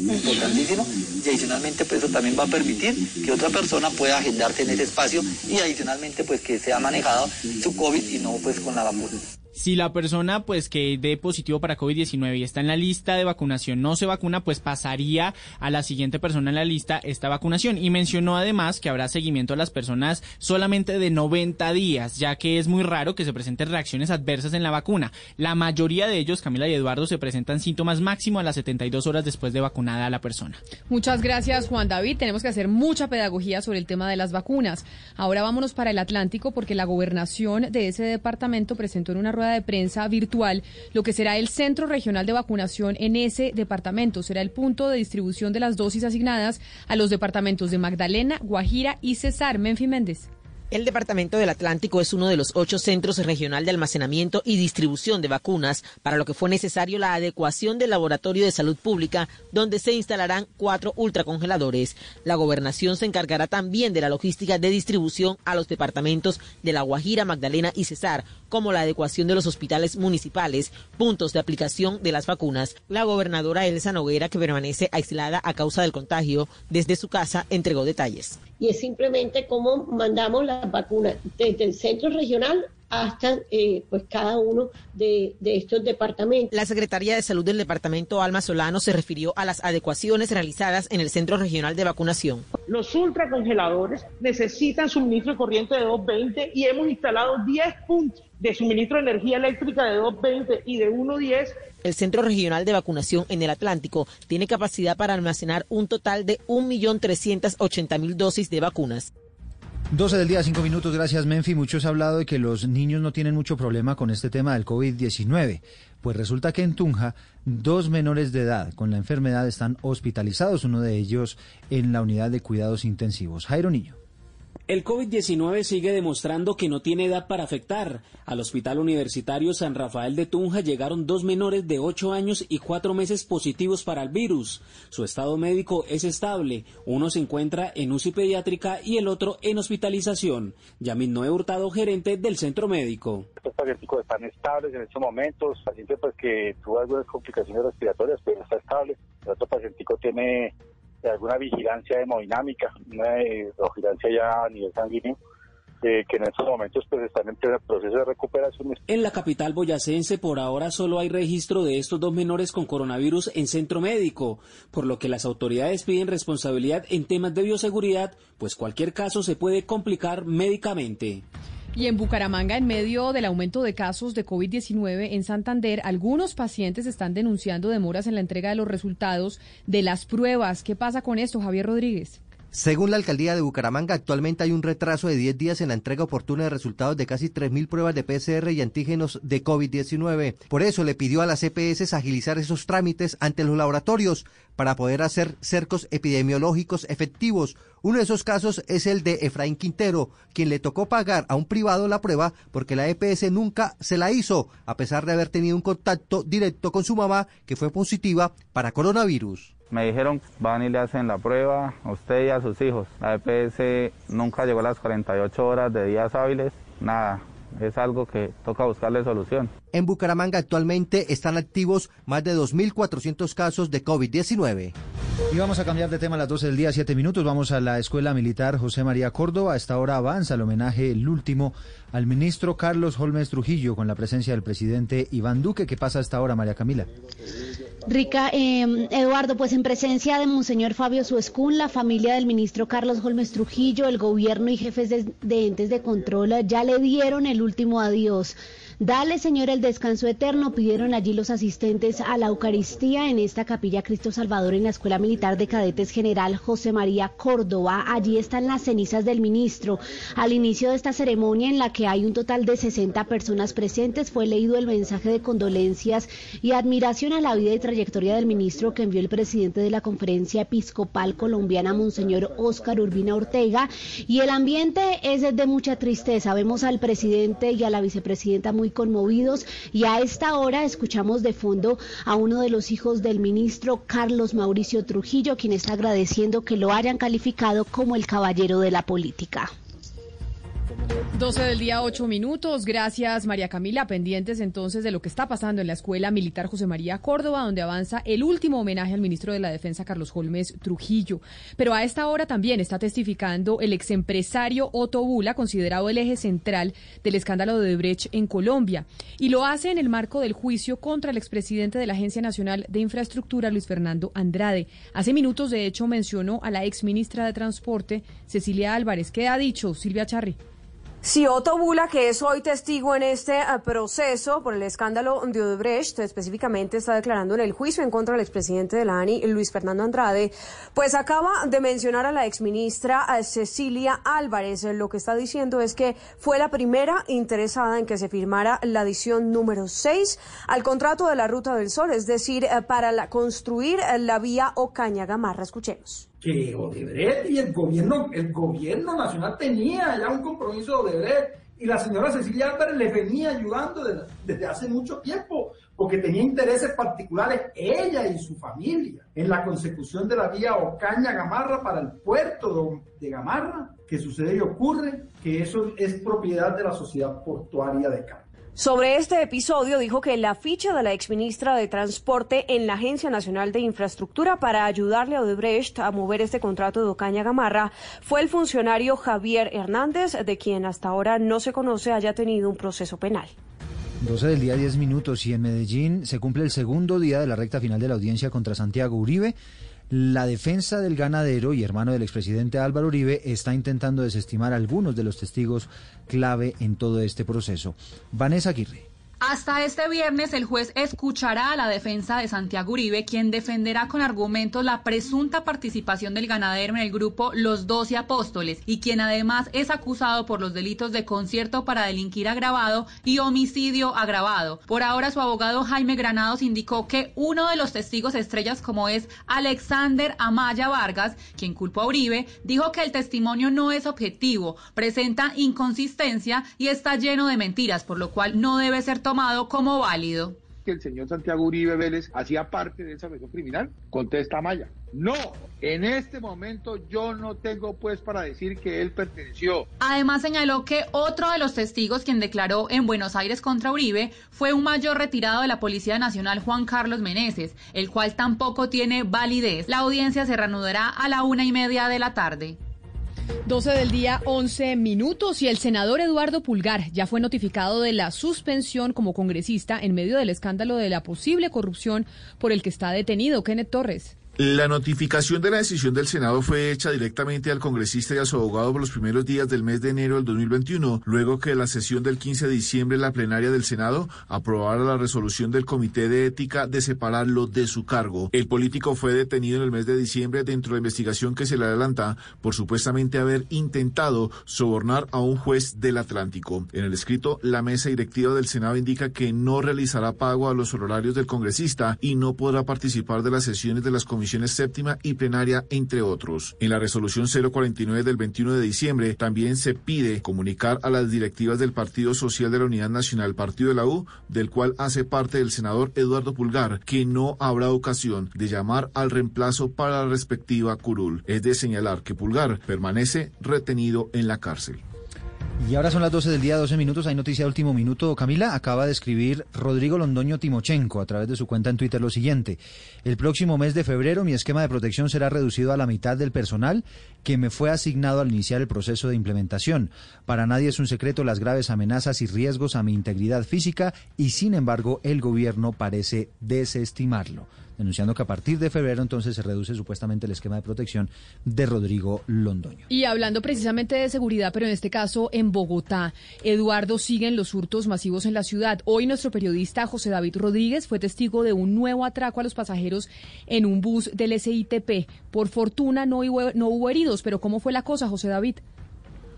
importantísimo, y adicionalmente pues eso también va a permitir que otra persona pueda agendarse en ese espacio y adicionalmente pues que sea manejado su COVID y no pues con la vacuna. Si la persona pues que dé positivo para COVID-19 y está en la lista de vacunación no se vacuna, pues pasaría a la siguiente persona en la lista esta vacunación. Y mencionó además que habrá seguimiento a las personas solamente de 90 días, ya que es muy raro que se presenten reacciones adversas en la vacuna. La mayoría de ellos, Camila y Eduardo, se presentan síntomas máximo a las 72 horas después de vacunada a la persona. Muchas gracias, Juan David. Tenemos que hacer mucha pedagogía sobre el tema de las vacunas. Ahora vámonos para el Atlántico porque la gobernación de ese departamento presentó en una rueda de prensa virtual lo que será el centro regional de vacunación en ese departamento. Será el punto de distribución de las dosis asignadas a los departamentos de Magdalena, Guajira y Cesar. Menfi Méndez. El Departamento del Atlántico es uno de los ocho centros regional de almacenamiento y distribución de vacunas, para lo que fue necesario la adecuación del Laboratorio de Salud Pública, donde se instalarán cuatro ultracongeladores. La gobernación se encargará también de la logística de distribución a los departamentos de La Guajira, Magdalena y Cesar, como la adecuación de los hospitales municipales, puntos de aplicación de las vacunas. La gobernadora Elsa Noguera, que permanece aislada a causa del contagio, desde su casa entregó detalles. Y es simplemente cómo mandamos las vacunas desde el centro regional hasta eh, pues cada uno de, de, estos departamentos. La Secretaría de Salud del Departamento Alma Solano se refirió a las adecuaciones realizadas en el Centro Regional de Vacunación. Los ultracongeladores necesitan suministro de corriente de 220 y hemos instalado 10 puntos de suministro de energía eléctrica de 220 y de 110 el Centro Regional de Vacunación en el Atlántico tiene capacidad para almacenar un total de 1.380.000 dosis de vacunas. 12 del día, 5 minutos. Gracias, Menfi. Muchos han hablado de que los niños no tienen mucho problema con este tema del COVID-19. Pues resulta que en Tunja, dos menores de edad con la enfermedad están hospitalizados, uno de ellos en la unidad de cuidados intensivos. Jairo Niño. El COVID-19 sigue demostrando que no tiene edad para afectar. Al Hospital Universitario San Rafael de Tunja llegaron dos menores de 8 años y 4 meses positivos para el virus. Su estado médico es estable. Uno se encuentra en UCI pediátrica y el otro en hospitalización. Yamin Noé Hurtado, gerente del centro médico. Estos pacientes están estables en estos momentos. Paciente pues, que tuvo algunas complicaciones respiratorias, pero está estable. El otro paciente tiene de alguna vigilancia hemodinámica, una vigilancia ya a nivel sanguíneo, eh, que en estos momentos pues están en proceso de recuperación. En la capital boyacense por ahora solo hay registro de estos dos menores con coronavirus en centro médico, por lo que las autoridades piden responsabilidad en temas de bioseguridad, pues cualquier caso se puede complicar médicamente. Y en Bucaramanga, en medio del aumento de casos de COVID-19 en Santander, algunos pacientes están denunciando demoras en la entrega de los resultados de las pruebas. ¿Qué pasa con esto, Javier Rodríguez? Según la alcaldía de Bucaramanga, actualmente hay un retraso de 10 días en la entrega oportuna de resultados de casi 3.000 pruebas de PCR y antígenos de COVID-19. Por eso le pidió a las EPS agilizar esos trámites ante los laboratorios para poder hacer cercos epidemiológicos efectivos. Uno de esos casos es el de Efraín Quintero, quien le tocó pagar a un privado la prueba porque la EPS nunca se la hizo, a pesar de haber tenido un contacto directo con su mamá que fue positiva para coronavirus. Me dijeron, van y le hacen la prueba a usted y a sus hijos. La EPS nunca llegó a las 48 horas de días hábiles, nada. Es algo que toca buscarle solución. En Bucaramanga actualmente están activos más de 2.400 casos de COVID-19. Y vamos a cambiar de tema a las 12 del día, 7 minutos. Vamos a la Escuela Militar José María Córdoba. A esta hora avanza el homenaje, el último, al ministro Carlos Holmes Trujillo, con la presencia del presidente Iván Duque. ¿Qué pasa a esta hora, María Camila? Rica, eh, Eduardo, pues en presencia de Monseñor Fabio Suescún, la familia del ministro Carlos Holmes Trujillo, el gobierno y jefes de, de entes de control ya le dieron el último adiós. Dale, Señor, el descanso eterno, pidieron allí los asistentes a la Eucaristía en esta capilla Cristo Salvador en la Escuela Militar de Cadetes General José María Córdoba. Allí están las cenizas del ministro. Al inicio de esta ceremonia, en la que hay un total de 60 personas presentes, fue leído el mensaje de condolencias y admiración a la vida y trayectoria del ministro que envió el presidente de la Conferencia Episcopal Colombiana, Monseñor Óscar Urbina Ortega. Y el ambiente es de mucha tristeza. Vemos al presidente y a la vicepresidenta muy conmovidos y a esta hora escuchamos de fondo a uno de los hijos del ministro Carlos Mauricio Trujillo, quien está agradeciendo que lo hayan calificado como el caballero de la política. 12 del día, 8 minutos. Gracias, María Camila. Pendientes entonces de lo que está pasando en la Escuela Militar José María Córdoba, donde avanza el último homenaje al ministro de la Defensa, Carlos Holmes Trujillo. Pero a esta hora también está testificando el exempresario Otto Bula, considerado el eje central del escándalo de Brecht en Colombia. Y lo hace en el marco del juicio contra el expresidente de la Agencia Nacional de Infraestructura, Luis Fernando Andrade. Hace minutos, de hecho, mencionó a la exministra de Transporte, Cecilia Álvarez. ¿Qué ha dicho Silvia Charri? Si Otto Bula, que es hoy testigo en este eh, proceso por el escándalo de Odebrecht, específicamente está declarando en el juicio en contra del expresidente de la ANI, Luis Fernando Andrade, pues acaba de mencionar a la exministra eh, Cecilia Álvarez. Lo que está diciendo es que fue la primera interesada en que se firmara la adición número 6 al contrato de la Ruta del Sol, es decir, eh, para construir la vía Ocaña-Gamarra. Escuchemos que Odebrecht y el gobierno, el gobierno nacional tenía ya un compromiso de Odebrecht y la señora Cecilia Álvarez le venía ayudando desde, desde, hace mucho tiempo porque tenía intereses particulares ella y su familia en la consecución de la vía Ocaña-Gamarra para el puerto de Gamarra, que sucede y ocurre que eso es propiedad de la sociedad portuaria de Cali. Sobre este episodio dijo que la ficha de la exministra de Transporte en la Agencia Nacional de Infraestructura para ayudarle a Odebrecht a mover este contrato de Ocaña Gamarra fue el funcionario Javier Hernández, de quien hasta ahora no se conoce haya tenido un proceso penal. 12 del día, 10 minutos, y en Medellín se cumple el segundo día de la recta final de la audiencia contra Santiago Uribe. La defensa del ganadero y hermano del expresidente Álvaro Uribe está intentando desestimar algunos de los testigos clave en todo este proceso. Vanessa Aguirre. Hasta este viernes el juez escuchará a la defensa de Santiago Uribe, quien defenderá con argumentos la presunta participación del ganadero en el grupo Los Doce Apóstoles y quien además es acusado por los delitos de concierto para delinquir agravado y homicidio agravado. Por ahora su abogado Jaime Granados indicó que uno de los testigos estrellas como es Alexander Amaya Vargas, quien culpó a Uribe, dijo que el testimonio no es objetivo, presenta inconsistencia y está lleno de mentiras, por lo cual no debe ser tomado tomado como válido. Que el señor Santiago Uribe Vélez hacía parte de esa versión criminal. Contesta Maya. No, en este momento yo no tengo pues para decir que él perteneció. Además señaló que otro de los testigos quien declaró en Buenos Aires contra Uribe fue un mayor retirado de la Policía Nacional Juan Carlos Meneses, el cual tampoco tiene validez. La audiencia se reanudará a la una y media de la tarde. 12 del día, 11 minutos y el senador Eduardo Pulgar ya fue notificado de la suspensión como congresista en medio del escándalo de la posible corrupción por el que está detenido Kenneth Torres. La notificación de la decisión del Senado fue hecha directamente al congresista y a su abogado por los primeros días del mes de enero del 2021, luego que la sesión del 15 de diciembre la plenaria del Senado aprobara la resolución del Comité de Ética de separarlo de su cargo. El político fue detenido en el mes de diciembre dentro de la investigación que se le adelanta por supuestamente haber intentado sobornar a un juez del Atlántico. En el escrito, la mesa directiva del Senado indica que no realizará pago a los honorarios del congresista y no podrá participar de las sesiones de las comisiones séptima y plenaria, entre otros. En la resolución 049 del 21 de diciembre también se pide comunicar a las directivas del Partido Social de la Unidad Nacional, Partido de la U, del cual hace parte el senador Eduardo Pulgar, que no habrá ocasión de llamar al reemplazo para la respectiva curul. Es de señalar que Pulgar permanece retenido en la cárcel. Y ahora son las 12 del día, 12 minutos. Hay noticia de último minuto. Camila acaba de escribir Rodrigo Londoño Timochenko a través de su cuenta en Twitter lo siguiente. El próximo mes de febrero mi esquema de protección será reducido a la mitad del personal que me fue asignado al iniciar el proceso de implementación. Para nadie es un secreto las graves amenazas y riesgos a mi integridad física y sin embargo el gobierno parece desestimarlo denunciando que a partir de febrero entonces se reduce supuestamente el esquema de protección de Rodrigo Londoño. Y hablando precisamente de seguridad, pero en este caso en Bogotá, Eduardo, siguen los hurtos masivos en la ciudad. Hoy nuestro periodista José David Rodríguez fue testigo de un nuevo atraco a los pasajeros en un bus del SITP. Por fortuna no no hubo heridos, pero ¿cómo fue la cosa, José David?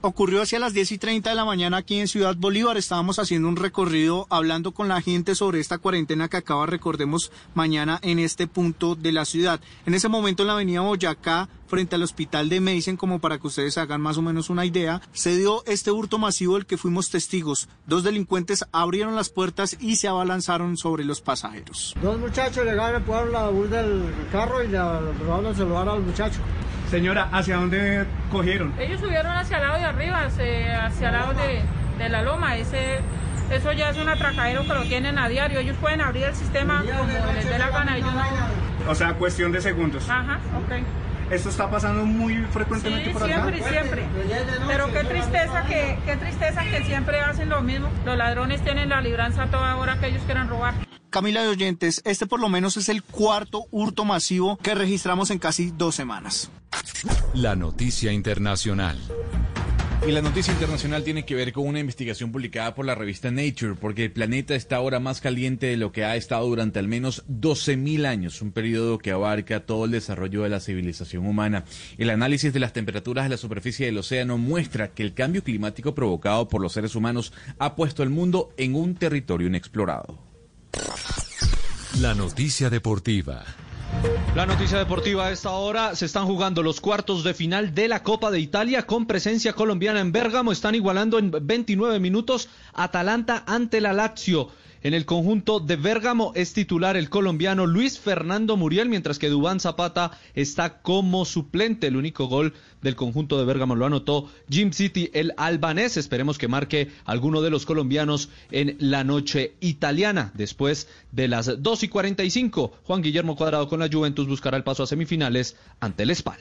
Ocurrió hacia las 10 y 30 de la mañana aquí en Ciudad Bolívar. Estábamos haciendo un recorrido hablando con la gente sobre esta cuarentena que acaba, recordemos, mañana en este punto de la ciudad. En ese momento en la avenida Boyacá, frente al hospital de Meisen, como para que ustedes hagan más o menos una idea, se dio este hurto masivo del que fuimos testigos. Dos delincuentes abrieron las puertas y se abalanzaron sobre los pasajeros. Dos muchachos llegaron, a la bus del carro y le robaron el celular al muchacho. Señora, ¿hacia dónde cogieron? Ellos subieron hacia el lado de arriba, hacia, el lado de, la loma. Ese, eso ya es un atracadero que lo tienen a diario. Ellos pueden abrir el sistema como les dé la gana. O sea, cuestión de segundos. Ajá, ok. ¿Esto está pasando muy frecuentemente por acá? siempre, siempre. Pero qué tristeza que, qué tristeza que siempre hacen lo mismo. Los ladrones tienen la libranza toda hora que ellos quieran robar. Camila de Oyentes, este por lo menos es el cuarto hurto masivo que registramos en casi dos semanas. La noticia internacional. Y la noticia internacional tiene que ver con una investigación publicada por la revista Nature, porque el planeta está ahora más caliente de lo que ha estado durante al menos 12.000 años, un periodo que abarca todo el desarrollo de la civilización humana. El análisis de las temperaturas de la superficie del océano muestra que el cambio climático provocado por los seres humanos ha puesto el mundo en un territorio inexplorado. La noticia deportiva. La noticia deportiva a esta hora se están jugando los cuartos de final de la Copa de Italia con presencia colombiana en Bérgamo. Están igualando en 29 minutos Atalanta ante la Lazio. En el conjunto de Bérgamo es titular el colombiano Luis Fernando Muriel, mientras que Dubán Zapata está como suplente. El único gol del conjunto de Bérgamo lo anotó Jim City, el albanés. Esperemos que marque alguno de los colombianos en la noche italiana. Después de las 2 y 45, Juan Guillermo Cuadrado con la Juventus buscará el paso a semifinales ante el Spal.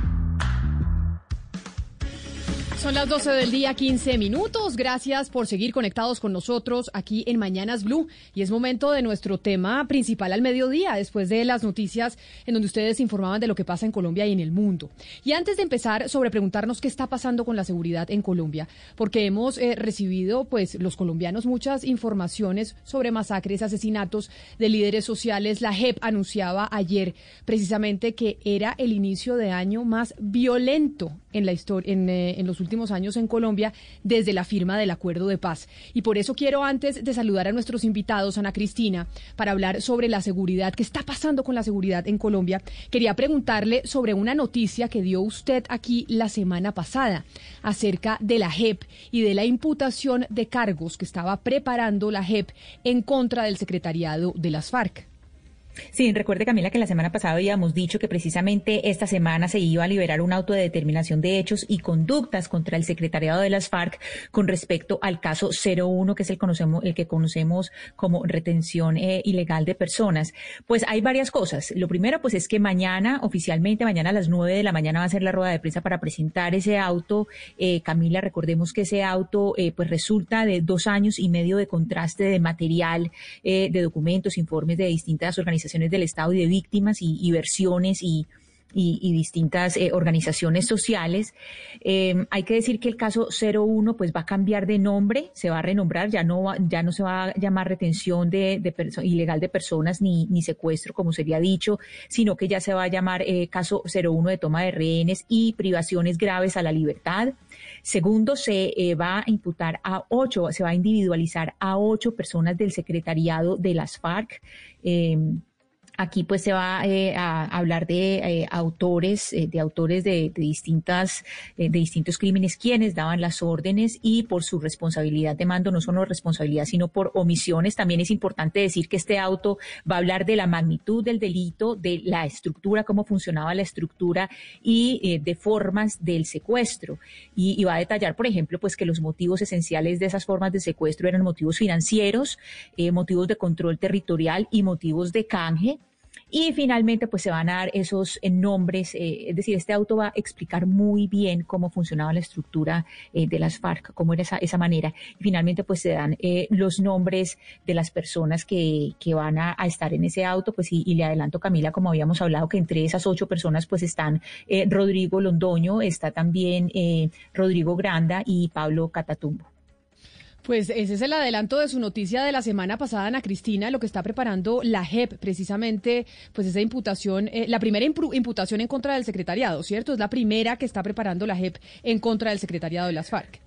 Son las 12 del día, 15 minutos. Gracias por seguir conectados con nosotros aquí en Mañanas Blue. Y es momento de nuestro tema principal al mediodía, después de las noticias en donde ustedes informaban de lo que pasa en Colombia y en el mundo. Y antes de empezar sobre preguntarnos qué está pasando con la seguridad en Colombia, porque hemos eh, recibido, pues, los colombianos muchas informaciones sobre masacres, asesinatos de líderes sociales. La JEP anunciaba ayer precisamente que era el inicio de año más violento en la historia, eh, en los últimos últimos años en Colombia desde la firma del acuerdo de paz. Y por eso quiero antes de saludar a nuestros invitados, Ana Cristina, para hablar sobre la seguridad, qué está pasando con la seguridad en Colombia, quería preguntarle sobre una noticia que dio usted aquí la semana pasada acerca de la JEP y de la imputación de cargos que estaba preparando la JEP en contra del secretariado de las FARC. Sí, recuerde Camila que la semana pasada habíamos dicho que precisamente esta semana se iba a liberar un auto de determinación de hechos y conductas contra el secretariado de las FARC con respecto al caso 01, que es el, conocemos, el que conocemos como retención eh, ilegal de personas. Pues hay varias cosas. Lo primero, pues es que mañana, oficialmente, mañana a las 9 de la mañana va a ser la rueda de prensa para presentar ese auto. Eh, Camila, recordemos que ese auto eh, pues resulta de dos años y medio de contraste de material, de documentos, informes de distintas organizaciones organizaciones del Estado y de víctimas y, versiones y, y, distintas eh, organizaciones sociales. Eh, hay que decir que el caso 01 pues va a cambiar de nombre, se va a renombrar, ya no, ya no se va a llamar retención ilegal de personas ni, secuestro, como sería dicho, sino que ya se va a llamar eh, caso 01 de toma de rehenes y privaciones graves a la libertad. Segundo, se va a imputar a ocho, se va a individualizar a ocho personas del secretariado de las FARC. Aquí pues se va eh, a hablar de eh, autores, eh, de autores de, distintas, de distintos crímenes, quienes daban las órdenes y por su responsabilidad de mando, no solo responsabilidad, sino por omisiones. También es importante decir que este auto va a hablar de la magnitud del delito, de la estructura, cómo funcionaba la estructura y de formas del secuestro. Y, y, va a detallar, por ejemplo, pues que los motivos esenciales de esas formas de secuestro eran motivos financieros, motivos de control territorial y motivos de canje y finalmente, pues se van a dar esos eh, nombres, eh, es decir, este auto va a explicar muy bien cómo funcionaba la estructura eh, de las FARC, cómo era esa, esa manera. Y finalmente, pues se dan los nombres de las personas que, que van a, estar en ese auto, pues y, y, le adelanto, Camila, como habíamos hablado, que entre esas ocho personas, pues están Rodrigo Londoño, está también Rodrigo Granda y Pablo Catatumbo. Pues ese es el adelanto de su noticia de la semana pasada, Ana Cristina, lo que está preparando la JEP, precisamente, pues esa imputación, eh, la primera imputación en contra del secretariado, ¿cierto? Es la primera que está preparando la JEP en contra del secretariado de las FARC.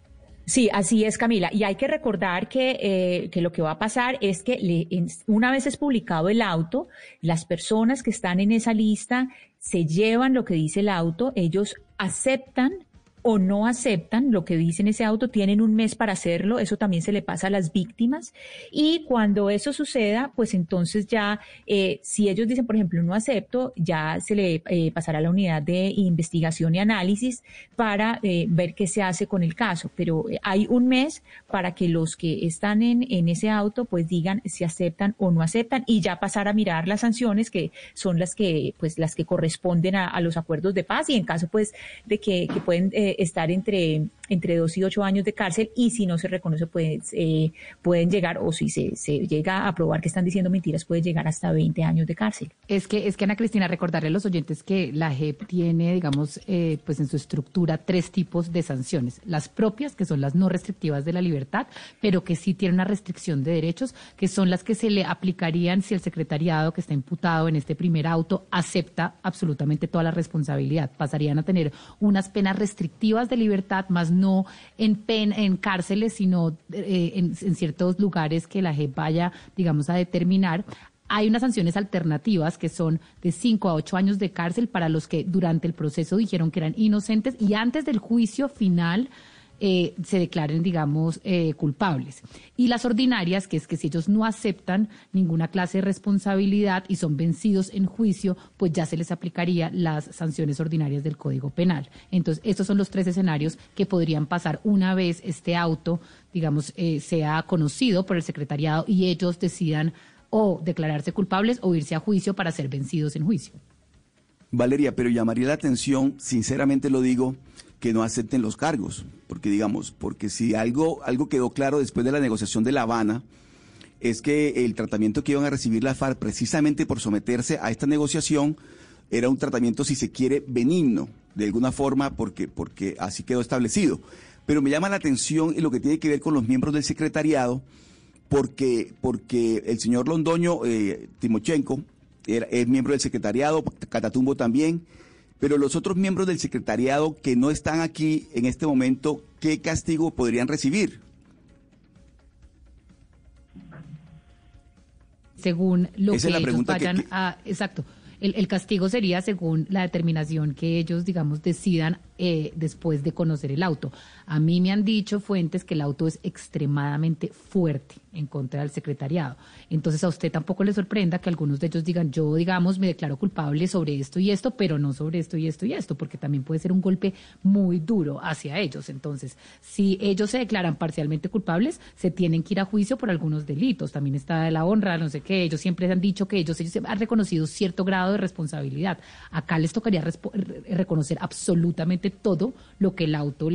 Sí, así es, Camila. Y hay que recordar que, eh, que lo que va a pasar es que una vez es publicado el auto, las personas que están en esa lista se llevan lo que dice el auto, ellos aceptan o no aceptan lo que dice en ese auto, tienen un mes para hacerlo, eso también se le pasa a las víctimas. Y cuando eso suceda, pues entonces ya, eh, si ellos dicen, por ejemplo, no acepto, ya se le eh, pasará a la unidad de investigación y análisis para eh, ver qué se hace con el caso. Pero hay un mes para que los que están en, en ese auto, pues digan si aceptan o no aceptan y ya pasar a mirar las sanciones que son las que, pues las que corresponden a, los acuerdos de paz y en caso, pues, de que, que pueden estar entre, entre dos y ocho años de cárcel y si no se reconoce pueden, eh, pueden llegar o si se, se, llega a probar que están diciendo mentiras puede llegar hasta 20 años de cárcel. Es que, es que Ana Cristina, recordarle a los oyentes que la JEP tiene, digamos, eh, pues en su estructura tres tipos de sanciones. Las propias, que son las no restrictivas de la libertad, pero que sí tienen una restricción de derechos, que son las que se le aplicarían si el secretariado que está imputado en este primer auto acepta absolutamente toda la responsabilidad. Pasarían a tener unas penas restrictivas de libertad, más no en, pen, en cárceles, sino eh, en, ciertos lugares que la JEP vaya, digamos, a determinar. Hay unas sanciones alternativas que son de 5 a 8 años de cárcel para los que durante el proceso dijeron que eran inocentes y antes del juicio final eh, se declaren, digamos, eh, culpables. Y las ordinarias, que es que si ellos no aceptan ninguna clase de responsabilidad y son vencidos en juicio, pues ya se les aplicaría las sanciones ordinarias del Código Penal. Entonces, estos son los tres escenarios que podrían pasar una vez este auto, digamos, eh, sea conocido por el secretariado y ellos decidan o declararse culpables o irse a juicio para ser vencidos en juicio. Valeria, pero llamaría la atención, sinceramente lo digo, que no acepten los cargos, porque digamos, porque si algo, algo quedó claro después de la negociación de La Habana, es que el tratamiento que iban a recibir la FARC precisamente por someterse a esta negociación era un tratamiento, si se quiere, benigno, de alguna forma, porque, porque así quedó establecido. Pero me llama la atención en lo que tiene que ver con los miembros del secretariado, porque, porque el señor Londoño, eh, Timochenko, era, es miembro del secretariado, Catatumbo también, Pero los otros miembros del secretariado que no están aquí en este momento, ¿qué castigo podrían recibir? Según lo Esa que es la ellos que- vayan que- a... Exacto. El, el castigo sería según la determinación que ellos, digamos, decidan eh, después de conocer el auto. A mí me han dicho fuentes que el auto es extremadamente fuerte en contra del secretariado. Entonces a usted tampoco le sorprenda que algunos de ellos digan, yo, digamos, me declaro culpable sobre esto y esto, pero no sobre esto y esto y esto, porque también puede ser un golpe muy duro hacia ellos. Entonces, si ellos se declaran parcialmente culpables, se tienen que ir a juicio por algunos delitos. También está la honra, no sé qué. Ellos siempre han dicho que ellos, ellos han reconocido cierto grado de responsabilidad. Acá les tocaría reconocer absolutamente todo lo que el auto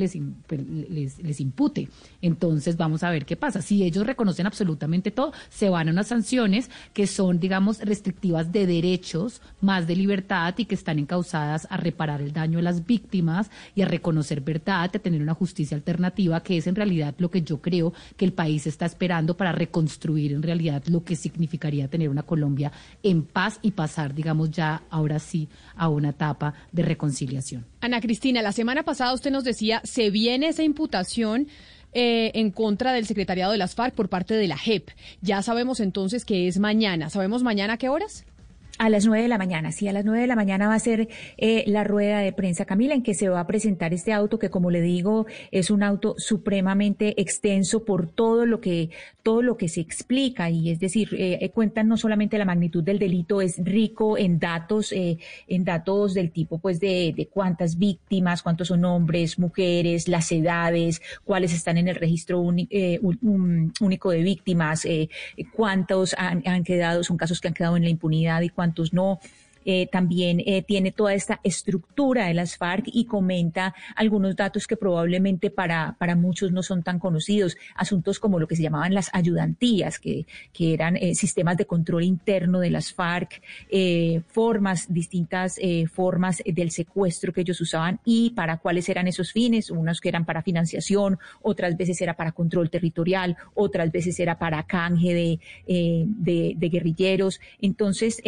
pues, les, les impute. Entonces, vamos a ver qué pasa. Si ellos reconocen absolutamente todo, se van a unas sanciones que son, digamos, restrictivas de derechos, más de libertad y que están encausadas a reparar el daño a las víctimas y a reconocer verdad, a tener una justicia alternativa, que es en realidad lo que yo creo que el país está esperando para reconstruir en realidad lo que significaría tener una Colombia en paz y pasar, digamos, ya ahora sí a una etapa de reconciliación. Ana Cristina, la semana pasada usted nos decía, se viene esa imputación eh, en contra del secretariado de las FARC por parte de la JEP. Ya sabemos entonces que es mañana. ¿Sabemos mañana a qué horas? A las nueve de la mañana, sí, a las nueve de la mañana va a ser eh, la rueda de prensa, Camila, en que se va a presentar este auto que, como le digo, es un auto supremamente extenso por todo lo que todo lo que se explica. Y es decir, eh, eh, cuentan no solamente la magnitud del delito, es rico en datos, eh, en datos del tipo, pues, de, cuántas víctimas, cuántos son hombres, mujeres, las edades, cuáles están en el registro único de víctimas, cuántos han quedado, son casos que han quedado en la impunidad y cuántos no. Eh, también eh, tiene toda esta estructura de las FARC y comenta algunos datos que probablemente para, para muchos no son tan conocidos. Asuntos como lo que se llamaban las ayudantías, que, que eran eh, sistemas de control interno de las FARC, formas, distintas formas del secuestro que ellos usaban y para cuáles eran esos fines. Unos que eran para financiación, otras veces era para control territorial, otras veces era para canje de, de, guerrilleros. Entonces,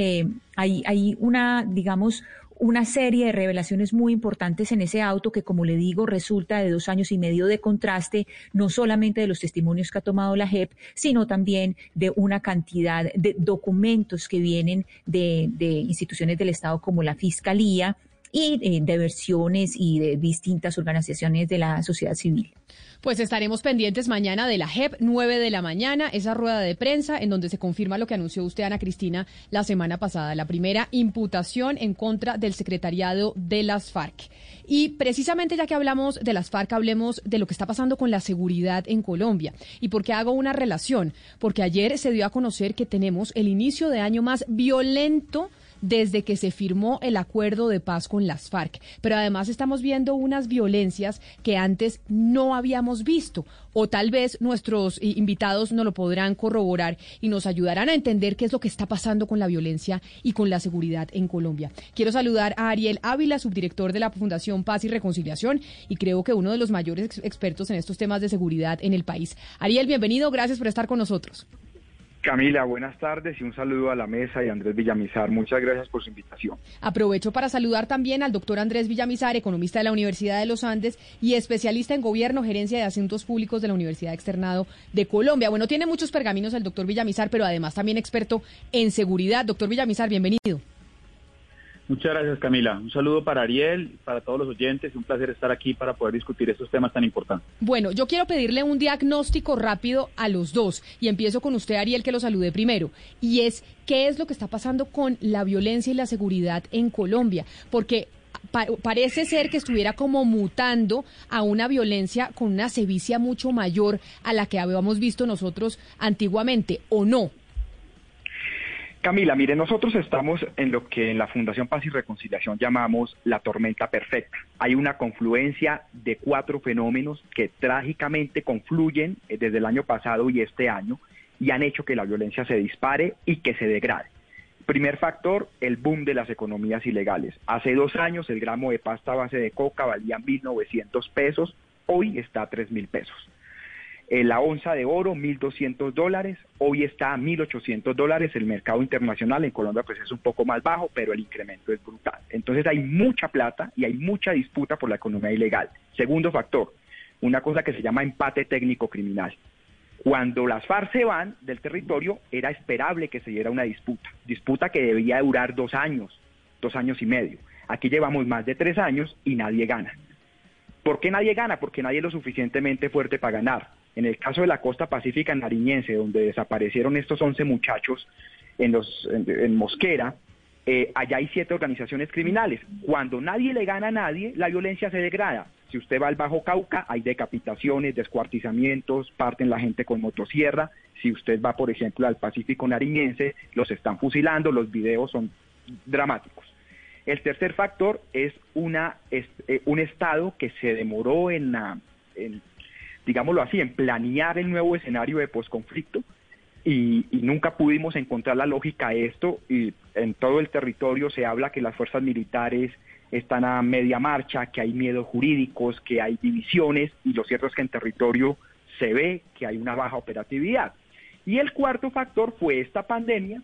hay, hay una, digamos, una serie de revelaciones muy importantes en ese auto que, como le digo, resulta de dos años y medio de contraste, no solamente de los testimonios que ha tomado la JEP, sino también de una cantidad de documentos que vienen de, de instituciones del Estado como la Fiscalía y de versiones y de distintas organizaciones de la sociedad civil. Pues estaremos pendientes mañana de la JEP, 9 de la mañana, esa rueda de prensa en donde se confirma lo que anunció usted, Ana Cristina, la semana pasada, la primera imputación en contra del secretariado de las FARC. Y precisamente ya que hablamos de las FARC, hablemos de lo que está pasando con la seguridad en Colombia. ¿Y por qué hago una relación? Porque ayer se dio a conocer que tenemos el inicio de año más violento desde que se firmó el acuerdo de paz con las FARC. Pero además estamos viendo unas violencias que antes no habíamos visto. O tal vez nuestros eh, invitados nos lo podrán corroborar y nos ayudarán a entender qué es lo que está pasando con la violencia y con la seguridad en Colombia. Quiero saludar a Ariel Ávila, subdirector de la Fundación Paz y Reconciliación y creo que uno de los mayores ex- expertos en estos temas de seguridad en el país. Ariel, bienvenido, gracias por estar con nosotros. Camila, buenas tardes y un saludo a la mesa y Andrés Villamizar. Muchas gracias por su invitación. Aprovecho para saludar también al doctor Andrés Villamizar, economista de la Universidad de los Andes y especialista en gobierno, gerencia de asuntos públicos de la Universidad Externado de Colombia. Bueno, tiene muchos pergaminos el doctor Villamizar, pero además también experto en seguridad. Doctor Villamizar, bienvenido. Muchas gracias, Camila. Un saludo para Ariel, para todos los oyentes. Un placer estar aquí para poder discutir estos temas tan importantes. Bueno, yo quiero pedirle un diagnóstico rápido a los dos y empiezo con usted, Ariel, que lo salude primero. Y es, ¿qué es lo que está pasando con la violencia y la seguridad en Colombia? Porque pa- parece ser que estuviera como mutando a una violencia con una sevicia mucho mayor a la que habíamos visto nosotros antiguamente, ¿o no? Camila, mire, nosotros estamos en lo que en la Fundación Paz y Reconciliación llamamos la tormenta perfecta. Hay una confluencia de cuatro fenómenos que trágicamente confluyen eh, desde el año pasado y este año y han hecho que la violencia se dispare y que se degrade. Primer factor, el boom de las economías ilegales. Hace dos años el gramo de pasta base de coca valía 1.900 pesos, hoy está a 3.000 pesos. Eh, la onza de oro, 1.200 dólares. Hoy está a 1.800 dólares. El mercado internacional en Colombia pues es un poco más bajo, pero el incremento es brutal. Entonces hay mucha plata y hay mucha disputa por la economía ilegal. Segundo factor, una cosa que se llama empate técnico criminal. Cuando las FARC se van del territorio, era esperable que se diera una disputa. Disputa que debía durar dos años, dos años y medio. Aquí llevamos más de tres años y nadie gana. ¿Por qué nadie gana? Porque nadie es lo suficientemente fuerte para ganar. En el caso de la costa pacífica nariñense, donde desaparecieron estos 11 muchachos en, los, en, Mosquera, eh, allá hay siete organizaciones criminales. Cuando nadie le gana a nadie, la violencia se degrada. Si usted va al Bajo Cauca, hay decapitaciones, descuartizamientos, parten la gente con motosierra. Si usted va, por ejemplo, al Pacífico nariñense, los están fusilando, los videos son dramáticos. El tercer factor es una, eh, un Estado que se demoró en, en digámoslo así, en planear el nuevo escenario de posconflicto y, y, nunca pudimos encontrar la lógica a esto y en todo el territorio se habla que las fuerzas militares están a media marcha, que hay miedos jurídicos, que hay divisiones y lo cierto es que en territorio se ve que hay una baja operatividad. Y el cuarto factor fue esta pandemia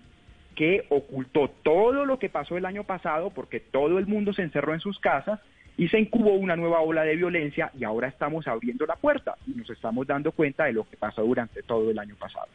que ocultó todo lo que pasó el año pasado porque todo el mundo se encerró en sus casas y se incubó una nueva ola de violencia y ahora estamos abriendo la puerta y nos estamos dando cuenta de lo que pasó durante todo el año pasado.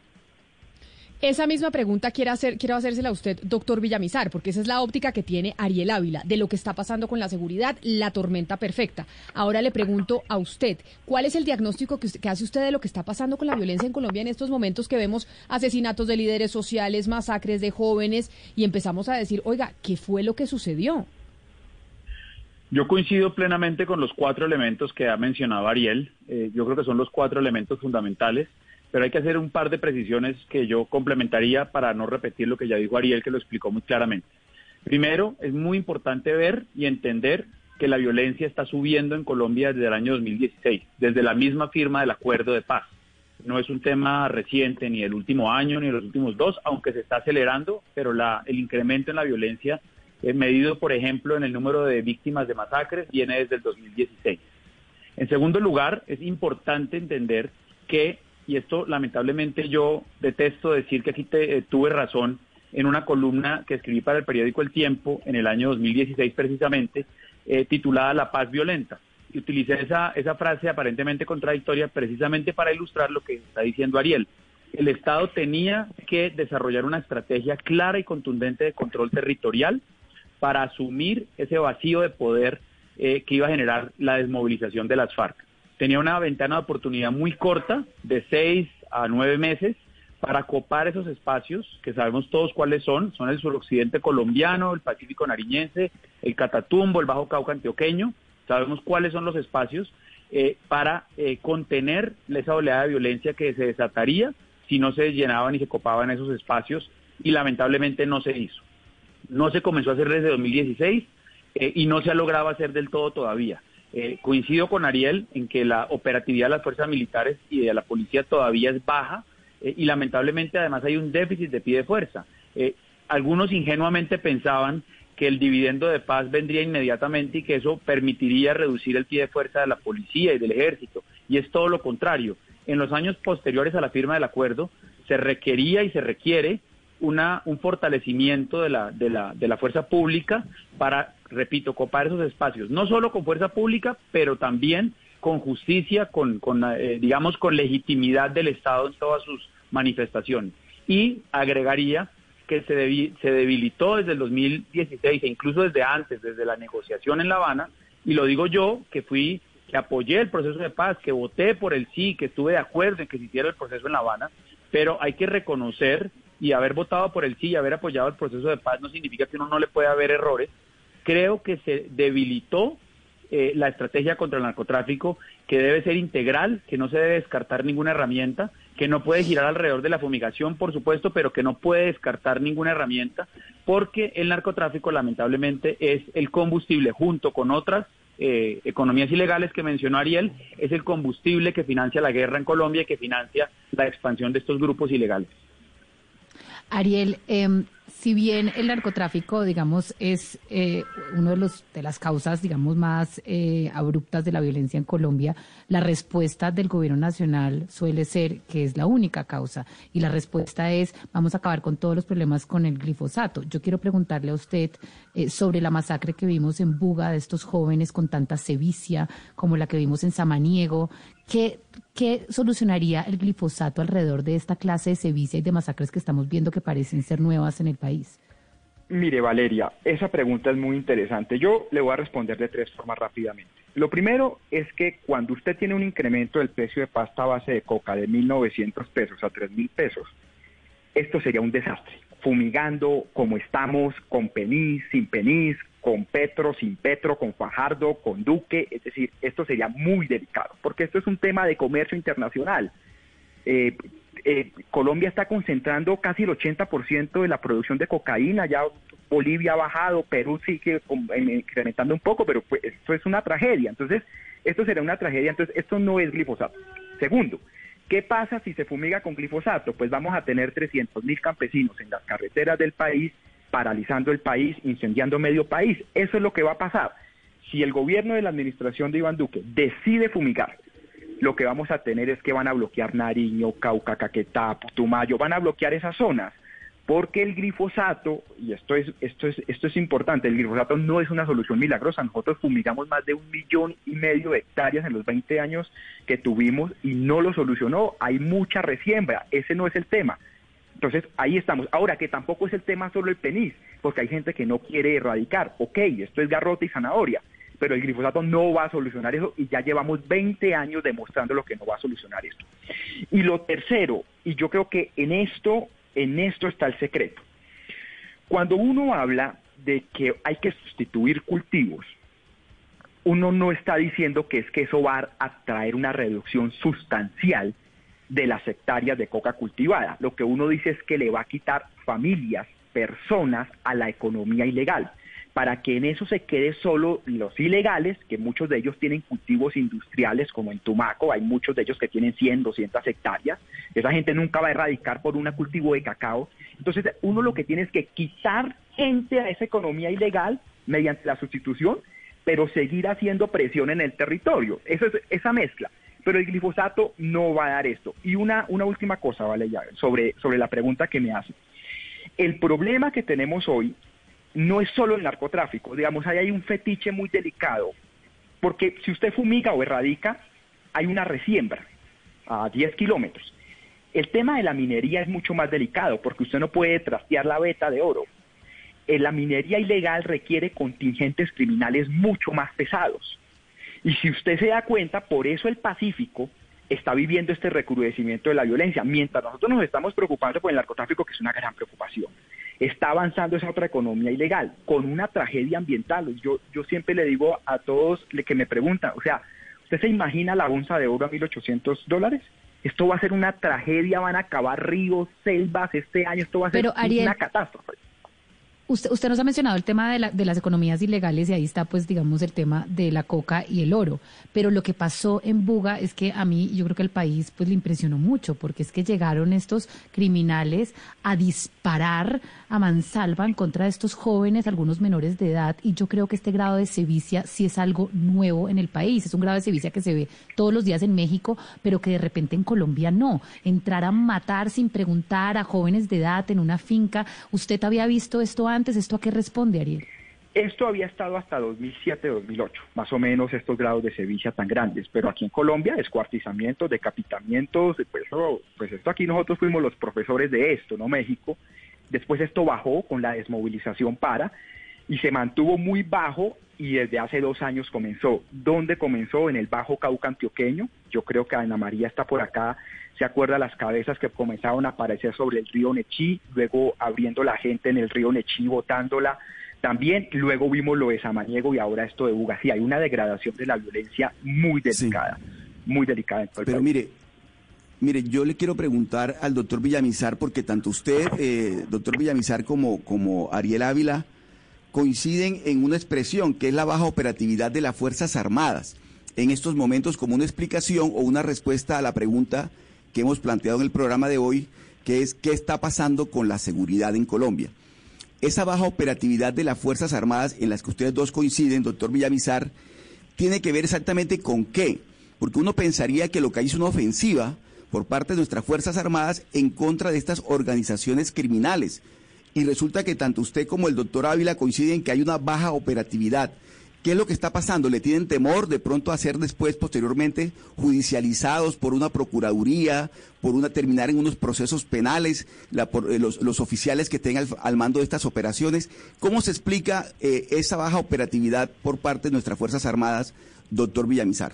Esa misma pregunta quiero, hacer, quiero hacérsela a usted, doctor Villamizar, porque esa es la óptica que tiene Ariel Ávila de lo que está pasando con la seguridad, la tormenta perfecta. Ahora le pregunto a usted, ¿cuál es el diagnóstico que, que hace usted de lo que está pasando con la violencia en Colombia en estos momentos que vemos asesinatos de líderes sociales, masacres de jóvenes y empezamos a decir, oiga, ¿qué fue lo que sucedió? Yo coincido plenamente con los cuatro elementos que ha mencionado Ariel. Eh, yo creo que son los cuatro elementos fundamentales, pero hay que hacer un par de precisiones que yo complementaría para no repetir lo que ya dijo Ariel, que lo explicó muy claramente. Primero, es muy importante ver y entender que la violencia está subiendo en Colombia desde el año 2016, desde la misma firma del acuerdo de paz. No es un tema reciente, ni el último año, ni los últimos dos, aunque se está acelerando, pero la, el incremento en la violencia medido, por ejemplo, en el número de víctimas de masacres, viene desde el 2016. En segundo lugar, es importante entender que, y esto lamentablemente yo detesto decir que aquí te, eh, tuve razón en una columna que escribí para el periódico El Tiempo en el año 2016 precisamente, eh, titulada La paz violenta. Y utilicé esa, esa frase aparentemente contradictoria precisamente para ilustrar lo que está diciendo Ariel. El Estado tenía que desarrollar una estrategia clara y contundente de control territorial para asumir ese vacío de poder eh, que iba a generar la desmovilización de las FARC. Tenía una ventana de oportunidad muy corta, de seis a nueve meses, para copar esos espacios, que sabemos todos cuáles son, son el suroccidente colombiano, el Pacífico nariñense, el Catatumbo, el Bajo Cauca antioqueño, sabemos cuáles son los espacios eh, para eh, contener esa oleada de violencia que se desataría si no se llenaban y se copaban esos espacios y lamentablemente no se hizo no se comenzó a hacer desde 2016 eh, y no se ha logrado hacer del todo todavía. Eh, coincido con Ariel en que la operatividad de las fuerzas militares y de la policía todavía es baja eh, y lamentablemente además hay un déficit de pie de fuerza. algunos ingenuamente pensaban que el dividendo de paz vendría inmediatamente y que eso permitiría reducir el pie de fuerza de la policía y del ejército. Y es todo lo contrario. En los años posteriores a la firma del acuerdo se requería y se requiere una, un fortalecimiento de la, de, la, de la fuerza pública para, repito, copar esos espacios, no solo con fuerza pública, pero también con justicia, con, con eh, digamos, con legitimidad del Estado en todas sus manifestaciones. Y agregaría que se, se debilitó desde el 2016 e incluso desde antes, desde la negociación en La Habana, y lo digo yo, que fui, que apoyé el proceso de paz, que voté por el sí, que estuve de acuerdo en que se hiciera el proceso en La Habana, pero hay que reconocer y haber votado por el sí y haber apoyado el proceso de paz no significa que uno no le pueda haber errores. Creo que se debilitó eh, la estrategia contra el narcotráfico, que debe ser integral, que no se debe descartar ninguna herramienta, que no puede girar alrededor de la fumigación, por supuesto, pero que no puede descartar ninguna herramienta, porque el narcotráfico lamentablemente es el combustible junto con otras eh, economías ilegales que mencionó Ariel, es el combustible que financia la guerra en Colombia y que financia la expansión de estos grupos ilegales. Ariel, eh, si bien el narcotráfico, digamos, es eh, uno de los de las causas, digamos, más eh, abruptas de la violencia en Colombia, la respuesta del gobierno nacional suele ser que es la única causa y la respuesta es vamos a acabar con todos los problemas con el glifosato. Yo quiero preguntarle a usted eh, sobre la masacre que vimos en Buga de estos jóvenes con tanta sevicia como la que vimos en Samaniego. ¿Qué, ¿Qué solucionaría el glifosato alrededor de esta clase de sevicia y de masacres que estamos viendo que parecen ser nuevas en el país? Mire, Valeria, esa pregunta es muy interesante. Yo le voy a responder de tres formas rápidamente. Lo primero es que cuando usted tiene un incremento del precio de pasta base de coca de 1.900 pesos a 3.000 pesos, esto sería un desastre. Fumigando como estamos, con penís, sin penís, con Petro, sin Petro, con Fajardo, con Duque, es decir, esto sería muy delicado, porque esto es un tema de comercio internacional. Eh, eh, Colombia está concentrando casi el 80% de la producción de cocaína, ya Bolivia ha bajado, Perú sigue incrementando un poco, pero pues, esto es una tragedia. Entonces, esto será una tragedia, entonces esto no es glifosato. Segundo, ¿qué pasa si se fumiga con glifosato? Pues vamos a tener 300 mil campesinos en las carreteras del país paralizando el país, incendiando medio país. Eso es lo que va a pasar. Si el gobierno de la administración de Iván Duque decide fumigar, lo que vamos a tener es que van a bloquear Nariño, Cauca, Caquetá, Putumayo, van a bloquear esas zonas, porque el glifosato, y esto es, esto es, esto es importante, el glifosato no es una solución milagrosa. Nosotros fumigamos más de un millón y medio de hectáreas en los 20 años que tuvimos y no lo solucionó. Hay mucha resiembra, ese no es el tema. Entonces, ahí estamos. Ahora, que tampoco es el tema solo el penis, porque hay gente que no quiere erradicar. Ok, esto es garrote y zanahoria, pero el glifosato no va a solucionar eso y ya llevamos 20 años demostrando lo que no va a solucionar esto. Y lo tercero, y yo creo que en esto, en esto está el secreto. Cuando uno habla de que hay que sustituir cultivos, uno no está diciendo que es que eso va a traer una reducción sustancial de las hectáreas de coca cultivada. Lo que uno dice es que le va a quitar familias, personas a la economía ilegal, para que en eso se quede solo los ilegales, que muchos de ellos tienen cultivos industriales, como en Tumaco, hay muchos de ellos que tienen 100, 200 hectáreas, esa gente nunca va a erradicar por un cultivo de cacao. Entonces, uno lo que tiene es que quitar gente a esa economía ilegal mediante la sustitución, pero seguir haciendo presión en el territorio. Eso es esa mezcla pero el glifosato no va a dar esto. Y una, una última cosa, vale, ya, sobre, sobre la pregunta que me hace. El problema que tenemos hoy no es solo el narcotráfico, digamos, ahí hay un fetiche muy delicado, porque si usted fumiga o erradica, hay una resiembra a 10 kilómetros. El tema de la minería es mucho más delicado, porque usted no puede trastear la veta de oro. Eh, la minería ilegal requiere contingentes criminales mucho más pesados. Y si usted se da cuenta, por eso el Pacífico está viviendo este recrudecimiento de la violencia, mientras nosotros nos estamos preocupando por el narcotráfico, que es una gran preocupación. Está avanzando esa otra economía ilegal, con una tragedia ambiental. Yo, yo siempre le digo a todos que me preguntan, o sea, ¿usted se imagina la onza de oro a 1.800 dólares? Esto va a ser una tragedia, van a acabar ríos, selvas este año, esto va a ser una catástrofe. Usted, usted, nos ha mencionado el tema de, la, de, las economías ilegales y ahí está, pues, digamos, el tema de la coca y el oro. Pero lo que pasó en Buga es que a mí, yo creo que el país, pues, le impresionó mucho, porque es que llegaron estos criminales a disparar a mansalva en contra de estos jóvenes, algunos menores de edad, y yo creo que este grado de sevicia sí es algo nuevo en el país. Es un grado de sevicia que se ve todos los días en México, pero que de repente en Colombia no. Entrar a matar sin preguntar a jóvenes de edad en una finca. ¿Usted había visto esto antes? Antes, ¿esto a qué responde, Ariel? Esto había estado hasta 2007-2008, más o menos estos grados de sevicia tan grandes, pero aquí en Colombia, descuartizamientos, decapitamientos, pues, pues esto aquí nosotros fuimos los profesores de esto, ¿no? México. Después esto bajó con la desmovilización para y se mantuvo muy bajo y desde hace dos años comenzó. ¿Dónde comenzó? En el Bajo Cauca antioqueño. Yo creo que Ana María está por acá se acuerda las cabezas que comenzaron a aparecer sobre el río Nechí, luego abriendo la gente en el río Nechí, botándola. También luego vimos lo de Samaniego y ahora esto de Buga. Sí, hay una degradación de la violencia muy delicada, muy delicada. En todo el Pero mire, mire, yo le quiero preguntar al doctor Villamizar, porque tanto usted, eh, doctor Villamizar, como, como Ariel Ávila, coinciden en una expresión que es la baja operatividad de las Fuerzas Armadas en estos momentos como una explicación o una respuesta a la pregunta que hemos planteado en el programa de hoy que es qué está pasando con la seguridad en Colombia. Esa baja operatividad de las Fuerzas Armadas en las que ustedes dos coinciden, doctor Villamizar, tiene que ver exactamente con qué. Porque uno pensaría que lo que hay es una ofensiva por parte de nuestras Fuerzas Armadas en contra de estas organizaciones criminales. Y resulta que tanto usted como el doctor Ávila coinciden en que hay una baja operatividad. ¿Qué es lo que está pasando? ¿Le tienen temor de pronto a ser después, posteriormente, judicializados por una procuraduría, por una terminar en unos procesos penales, eh, los, los, oficiales que estén al, al, mando de estas operaciones? ¿Cómo se explica eh, esa baja operatividad por parte de nuestras Fuerzas Armadas, doctor Villamizar?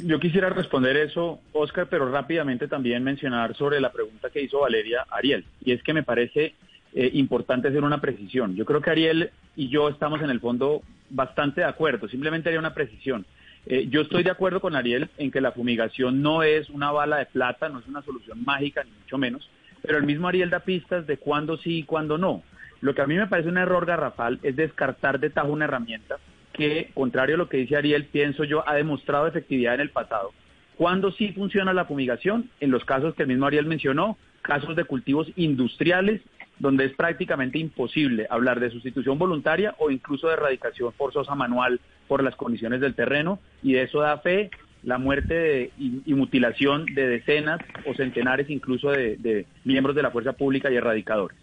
Yo quisiera responder eso, Oscar, pero rápidamente también mencionar sobre la pregunta que hizo Valeria Ariel. Y es que me parece eh, importante hacer una precisión. Yo creo que Ariel y yo estamos en el fondo bastante de acuerdo, simplemente haría una precisión. Eh, yo estoy de acuerdo con Ariel en que la fumigación no es una bala de plata, no es una solución mágica, ni mucho menos, pero el mismo Ariel da pistas de cuándo sí y cuándo no. Lo que a mí me parece un error garrafal es descartar de tajo una herramienta que, contrario a lo que dice Ariel, pienso yo, ha demostrado efectividad en el pasado. ¿Cuándo sí funciona la fumigación? En los casos que el mismo Ariel mencionó, casos de cultivos industriales donde es prácticamente imposible hablar de sustitución voluntaria o incluso de erradicación forzosa manual por las condiciones del terreno y de eso da fe la muerte y, mutilación de decenas o centenares incluso de, miembros de la fuerza pública y erradicadores.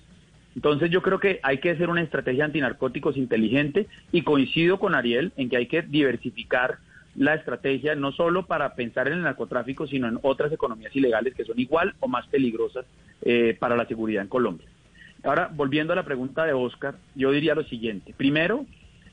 Entonces yo creo que hay que hacer una estrategia antinarcóticos inteligente y coincido con Ariel en que hay que diversificar la estrategia no solo para pensar en el narcotráfico, sino en otras economías ilegales que son igual o más peligrosas eh, para la seguridad en Colombia. Ahora, volviendo a la pregunta de Oscar, yo diría lo siguiente. Primero,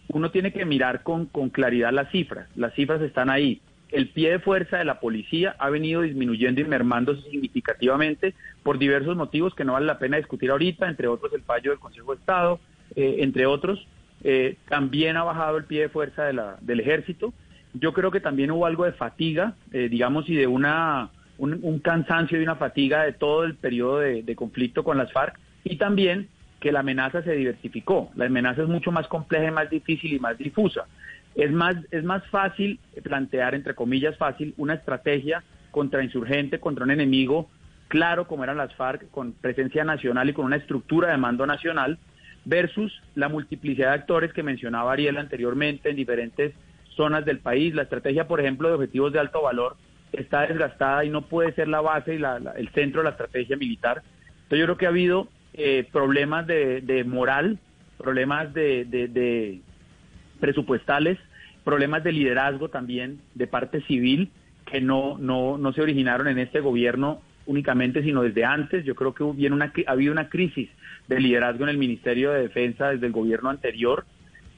uno tiene que mirar con, con, claridad las cifras. Las cifras están ahí. El pie de fuerza de la policía ha venido disminuyendo y mermándose significativamente por diversos motivos que no vale la pena discutir ahorita, entre otros el fallo del Consejo de Estado, eh, entre otros. Eh, también ha bajado el pie de fuerza de la, del ejército. Yo creo que también hubo algo de fatiga, eh, digamos, y de una, un, cansancio y una fatiga de todo el periodo de, de conflicto con las FARC y también que la amenaza se diversificó. La amenaza es mucho más compleja, más difícil y más difusa. Es más, es más fácil plantear, entre comillas, fácil, una estrategia contra insurgente, contra un enemigo claro como eran las FARC, con presencia nacional y con una estructura de mando nacional, versus la multiplicidad de actores que mencionaba Ariel anteriormente en diferentes zonas del país. La estrategia, por ejemplo, de objetivos de alto valor está desgastada y no puede ser la base y la, el centro de la estrategia militar. Entonces yo creo que ha habido eh, problemas de, de, moral, problemas de, de, presupuestales, problemas de liderazgo también de parte civil que no, no, no se originaron en este gobierno únicamente, sino desde antes. Yo creo que hubo una, ha habido una crisis de liderazgo en el Ministerio de Defensa desde el gobierno anterior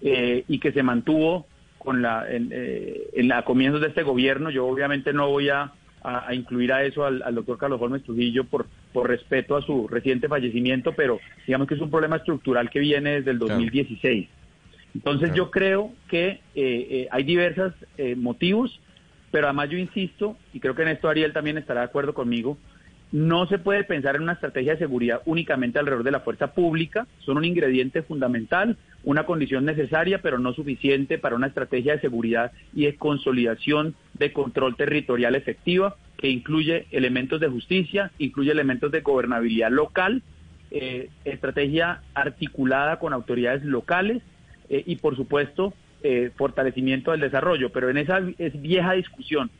eh, y que se mantuvo con la, en, eh, en la comienzos de este gobierno. Yo obviamente no voy a, a, a incluir a eso al, al, doctor Carlos Holmes Trujillo por, por respeto a su reciente fallecimiento, pero digamos que es un problema estructural que viene desde el 2016. Claro. Entonces claro. yo creo que eh, eh, hay diversos eh, motivos, pero además yo insisto, y creo que en esto Ariel también estará de acuerdo conmigo, no se puede pensar en una estrategia de seguridad únicamente alrededor de la fuerza pública, son un ingrediente fundamental, una condición necesaria, pero no suficiente para una estrategia de seguridad y de consolidación de control territorial efectiva, que incluye elementos de justicia, incluye elementos de gobernabilidad local, eh, estrategia articulada con autoridades locales eh, y, por supuesto, eh, fortalecimiento del desarrollo. Pero en esa es vieja discusión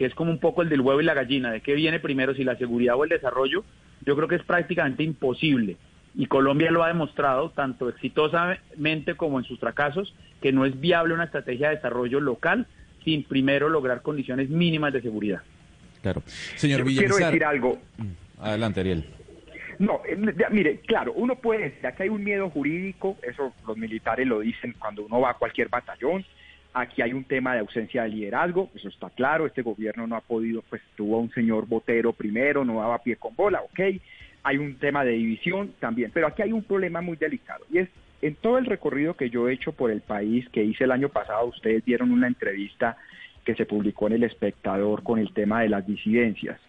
que es como un poco el del huevo y la gallina, de qué viene primero, si la seguridad o el desarrollo, yo creo que es prácticamente imposible. Y Colombia lo ha demostrado, tanto exitosamente como en sus fracasos, que no es viable una estrategia de desarrollo local sin primero lograr condiciones mínimas de seguridad. Claro. Señor Villamizar. Quiero decir algo. Adelante, Ariel. No, eh, mire, claro, uno puede decir, aquí hay un miedo jurídico, eso los militares lo dicen cuando uno va a cualquier batallón, Aquí hay un tema de ausencia de liderazgo, eso está claro, este gobierno no ha podido, pues tuvo a un señor Botero primero, no daba pie con bola, ok, hay un tema de división también, pero aquí hay un problema muy delicado y es en todo el recorrido que yo he hecho por el país, que hice el año pasado, ustedes dieron una entrevista que se publicó en El Espectador con el tema de las disidencias.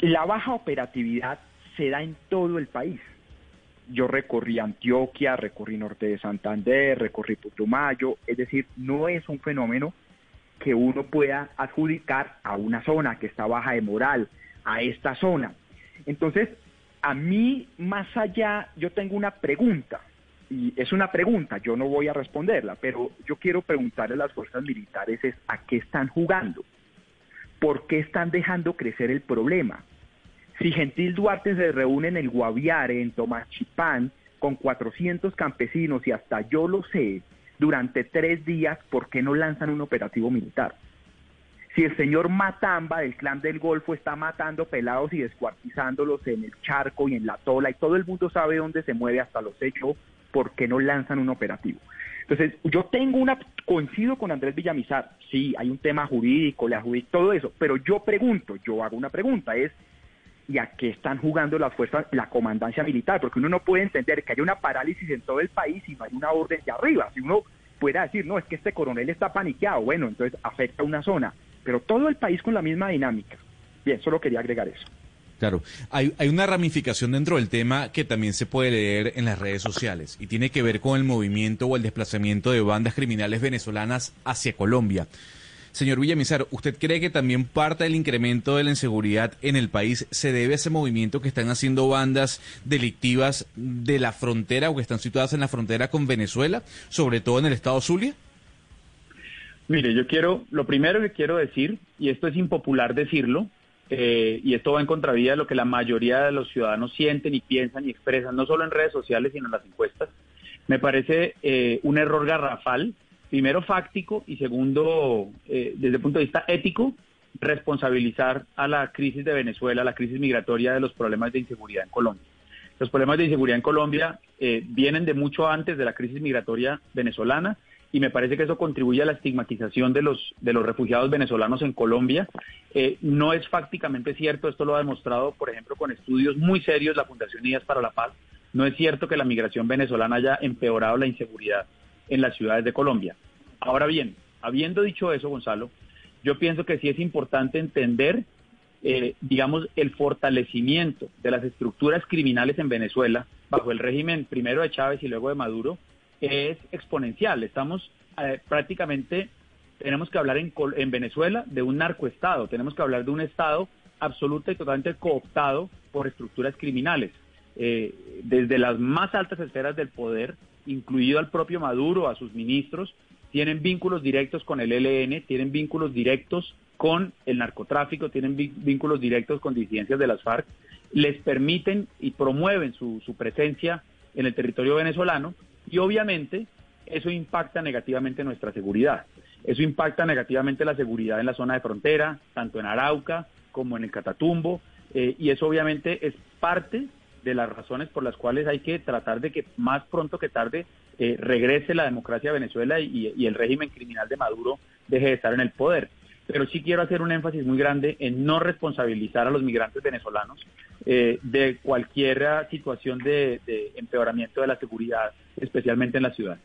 La baja operatividad se da en todo el país yo recorrí Antioquia, recorrí Norte de Santander, recorrí Putumayo, es decir, no es un fenómeno que uno pueda adjudicar a una zona que está baja de moral, a esta zona. Entonces, a mí, más allá, yo tengo una pregunta, y es una pregunta, yo no voy a responderla, pero yo quiero preguntarle a las fuerzas militares es a qué están jugando, por qué están dejando crecer el problema. Si Gentil Duarte se reúne en el Guaviare, en Tomachipán, con 400 campesinos y hasta yo lo sé, durante tres días, ¿por qué no lanzan un operativo militar? Si el señor Matamba del clan del Golfo está matando pelados y descuartizándolos en el charco y en la tola y todo el mundo sabe dónde se mueve hasta los hechos, ¿por qué no lanzan un operativo? Entonces, yo tengo una, coincido con Andrés Villamizar, sí, hay un tema jurídico, le adjudico todo eso, pero yo pregunto, yo hago una pregunta, es, ¿y a qué están jugando las fuerzas, la comandancia militar? Porque uno no puede entender que hay una parálisis en todo el país y no hay una orden de arriba. Si uno pueda decir, no, es que este coronel está paniqueado, bueno, entonces afecta a una zona pero todo el país con la misma dinámica. Bien, solo quería agregar eso. Claro, hay, hay, una ramificación dentro del tema que también se puede leer en las redes sociales y tiene que ver con el movimiento o el desplazamiento de bandas criminales venezolanas hacia Colombia. Señor Villamizar, ¿usted cree que también parte del incremento de la inseguridad en el país se debe a ese movimiento que están haciendo bandas delictivas de la frontera o que están situadas en la frontera con Venezuela, sobre todo en el estado Zulia? Mire, yo quiero, lo primero que quiero decir, y esto es impopular decirlo, eh, y esto va en contravía de lo que la mayoría de los ciudadanos sienten y piensan y expresan, no solo en redes sociales, sino en las encuestas, me parece eh, un error garrafal, primero fáctico y segundo, eh, desde el punto de vista ético, responsabilizar a la crisis de Venezuela, a la crisis migratoria de los problemas de inseguridad en Colombia. Los problemas de inseguridad en Colombia vienen de mucho antes de la crisis migratoria venezolana y me parece que eso contribuye a la estigmatización de los, de los refugiados venezolanos en Colombia. Eh, no es fácticamente cierto, esto lo ha demostrado, por ejemplo, con estudios muy serios la Fundación Unidas para la Paz. No es cierto que la migración venezolana haya empeorado la inseguridad en las ciudades de Colombia. Ahora bien, habiendo dicho eso, Gonzalo, yo pienso que sí es importante entender, eh, digamos, el fortalecimiento de las estructuras criminales en Venezuela bajo el régimen primero de Chávez y luego de Maduro, es exponencial. Estamos eh, prácticamente, tenemos que hablar en, en Venezuela de un narcoestado, tenemos que hablar de un estado absoluto y totalmente cooptado por estructuras criminales. Eh, desde las más altas esferas del poder, incluido al propio Maduro, a sus ministros, tienen vínculos directos con el ELN, tienen vínculos directos con el narcotráfico, tienen vínculos directos con disidencias de las FARC, les permiten y promueven su, su presencia en el territorio venezolano y obviamente eso impacta negativamente nuestra seguridad. Eso impacta negativamente la seguridad en la zona de frontera, tanto en Arauca como en el Catatumbo, eh, y eso obviamente es parte de las razones por las cuales hay que tratar de que más pronto que tarde eh, regrese la democracia a Venezuela y, el régimen criminal de Maduro deje de estar en el poder. Pero sí quiero hacer un énfasis muy grande en no responsabilizar a los migrantes venezolanos eh, de cualquier situación de, de empeoramiento de la seguridad especialmente en las ciudades.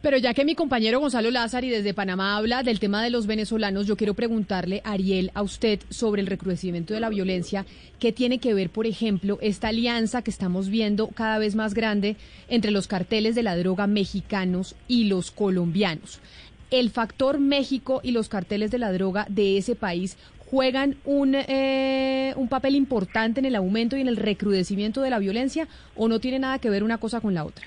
Pero ya que mi compañero Gonzalo Lázari desde Panamá habla del tema de los venezolanos, yo quiero preguntarle, Ariel, a usted sobre el recrudecimiento de la violencia. ¿Qué tiene que ver, por ejemplo, esta alianza que estamos viendo cada vez más grande entre los carteles de la droga mexicanos y los colombianos? ¿El factor México y los carteles de la droga de ese país juegan un, eh, un papel importante en el aumento y en el recrudecimiento de la violencia o no tiene nada que ver una cosa con la otra?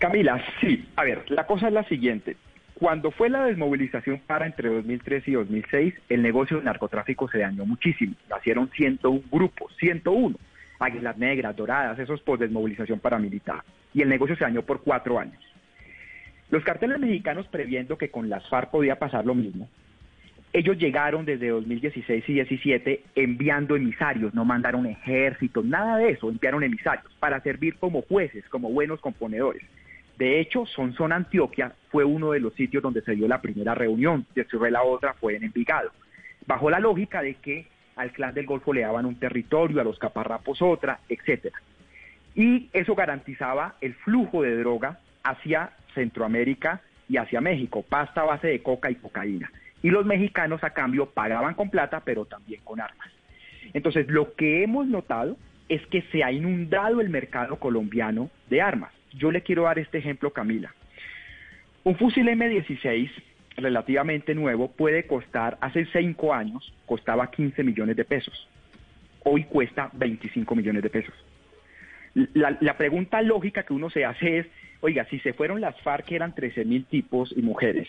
Camila, sí. A ver, la cosa es la siguiente. Cuando fue la desmovilización para entre 2003 y 2006, el negocio del narcotráfico se dañó muchísimo. Nacieron 101 grupos, 101. Águilas Negras, Doradas, esos por desmovilización paramilitar. Y el negocio se dañó por cuatro años. Los carteles mexicanos, previendo que con las FARC podía pasar lo mismo, ellos llegaron desde 2016 y 2017 enviando emisarios, no mandaron ejércitos, nada de eso, enviaron emisarios para servir como jueces, como buenos componedores. De hecho, Sonsón Antioquia fue uno de los sitios donde se dio la primera reunión, después la otra fue en Envigado, bajo la lógica de que al clan del Golfo le daban un territorio, a los caparrapos otra, etcétera. Y eso garantizaba el flujo de droga hacia Centroamérica y hacia México, pasta a base de coca y cocaína. Y los mexicanos a cambio pagaban con plata, pero también con armas. Entonces, lo que hemos notado es que se ha inundado el mercado colombiano de armas. Yo le quiero dar este ejemplo, Camila. Un fusil M16 relativamente nuevo puede costar, hace cinco años, costaba 15 millones de pesos. hoy cuesta 25 millones de pesos. La, pregunta lógica que uno se hace es, oiga, si se fueron las FARC eran 13 mil tipos y mujeres,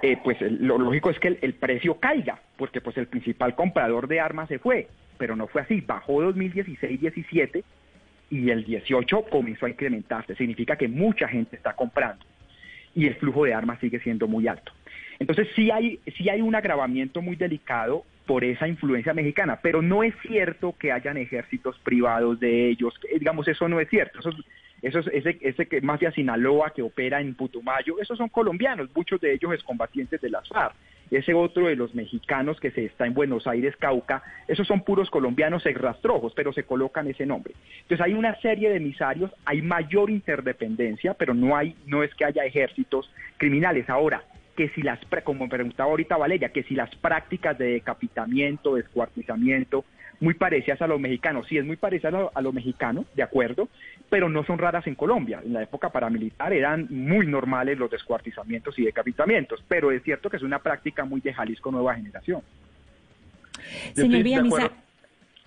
eh, pues lo lógico es que el, el, precio caiga, porque pues el principal comprador de armas se fue, pero no fue así, bajó 2016-17 y el 18 comenzó a incrementarse, significa que mucha gente está comprando y el flujo de armas sigue siendo muy alto. Entonces sí hay, sí hay un agravamiento muy delicado por esa influencia mexicana, pero no es cierto que hayan ejércitos privados de ellos, digamos, eso no es cierto, eso es ese, ese que mafia Sinaloa que opera en Putumayo, esos son colombianos, muchos de ellos excombatientes de las FARC. Ese otro de los mexicanos que se está en Buenos Aires, Cauca, esos son puros colombianos rastrojos, pero se colocan ese nombre. Entonces hay una serie de emisarios, hay mayor interdependencia, pero no hay, no es que haya ejércitos criminales. Ahora, que si las, como preguntaba ahorita Valeria, que si las prácticas de decapitamiento, descuartizamiento, muy parecidas a los mexicanos, sí es muy parecida a los mexicanos, de acuerdo, pero no son raras en Colombia. En la época paramilitar eran muy normales los descuartizamientos y decapitamientos, pero es cierto que es una práctica muy de Jalisco Nueva Generación. Señor Villamizar.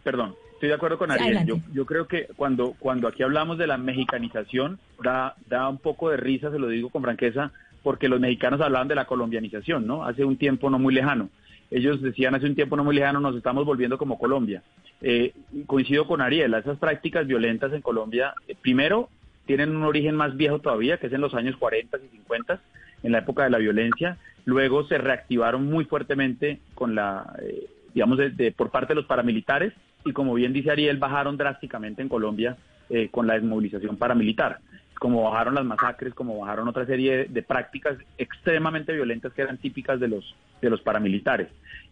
Perdón, estoy de acuerdo con Ariel. Yo, yo, creo que cuando, cuando aquí hablamos de la mexicanización, da, da un poco de risa, se lo digo con franqueza, porque los mexicanos hablaban de la colombianización, ¿no? Hace un tiempo no muy lejano. Ellos decían hace un tiempo no muy lejano, nos estamos volviendo como Colombia. Eh, coincido con Ariel, esas prácticas violentas en Colombia, eh, primero, tienen un origen más viejo todavía, que es en los años 40 y 50, en la época de la violencia. Luego se reactivaron muy fuertemente con la, eh, digamos, de, por parte de los paramilitares y como bien dice Ariel, bajaron drásticamente en Colombia eh, con la desmovilización paramilitar como bajaron las masacres, como bajaron otra serie de, prácticas extremadamente violentas que eran típicas de los, de los paramilitares.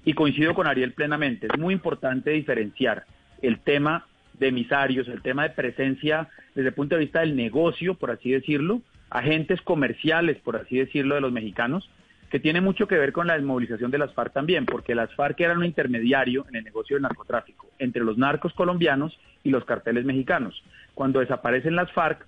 Y coincido con Ariel plenamente, es muy importante diferenciar el tema de emisarios, el tema de presencia desde el punto de vista del negocio, por así decirlo, agentes comerciales, por así decirlo, de los mexicanos, que tiene mucho que ver con la desmovilización de las FARC también, porque las FARC eran un intermediario en el negocio del narcotráfico entre los narcos colombianos y los carteles mexicanos. Cuando desaparecen las FARC,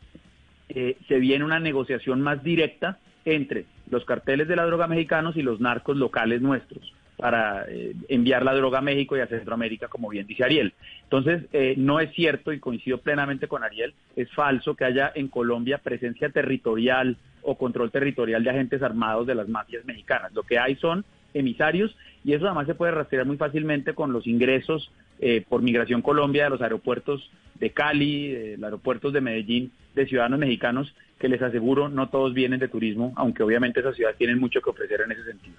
eh, se viene una negociación más directa entre los carteles de la droga mexicanos y los narcos locales nuestros para eh, enviar la droga a México y a Centroamérica, como bien dice Ariel. Entonces, eh, no es cierto, y coincido plenamente con Ariel, es falso que haya en Colombia presencia territorial o control territorial de agentes armados de las mafias mexicanas. Lo que hay son emisarios y eso además se puede rastrear muy fácilmente con los ingresos eh, por Migración Colombia de los aeropuertos de Cali, de los aeropuertos de Medellín, de ciudadanos mexicanos que les aseguro no todos vienen de turismo, aunque obviamente esas ciudades tienen mucho que ofrecer en ese sentido.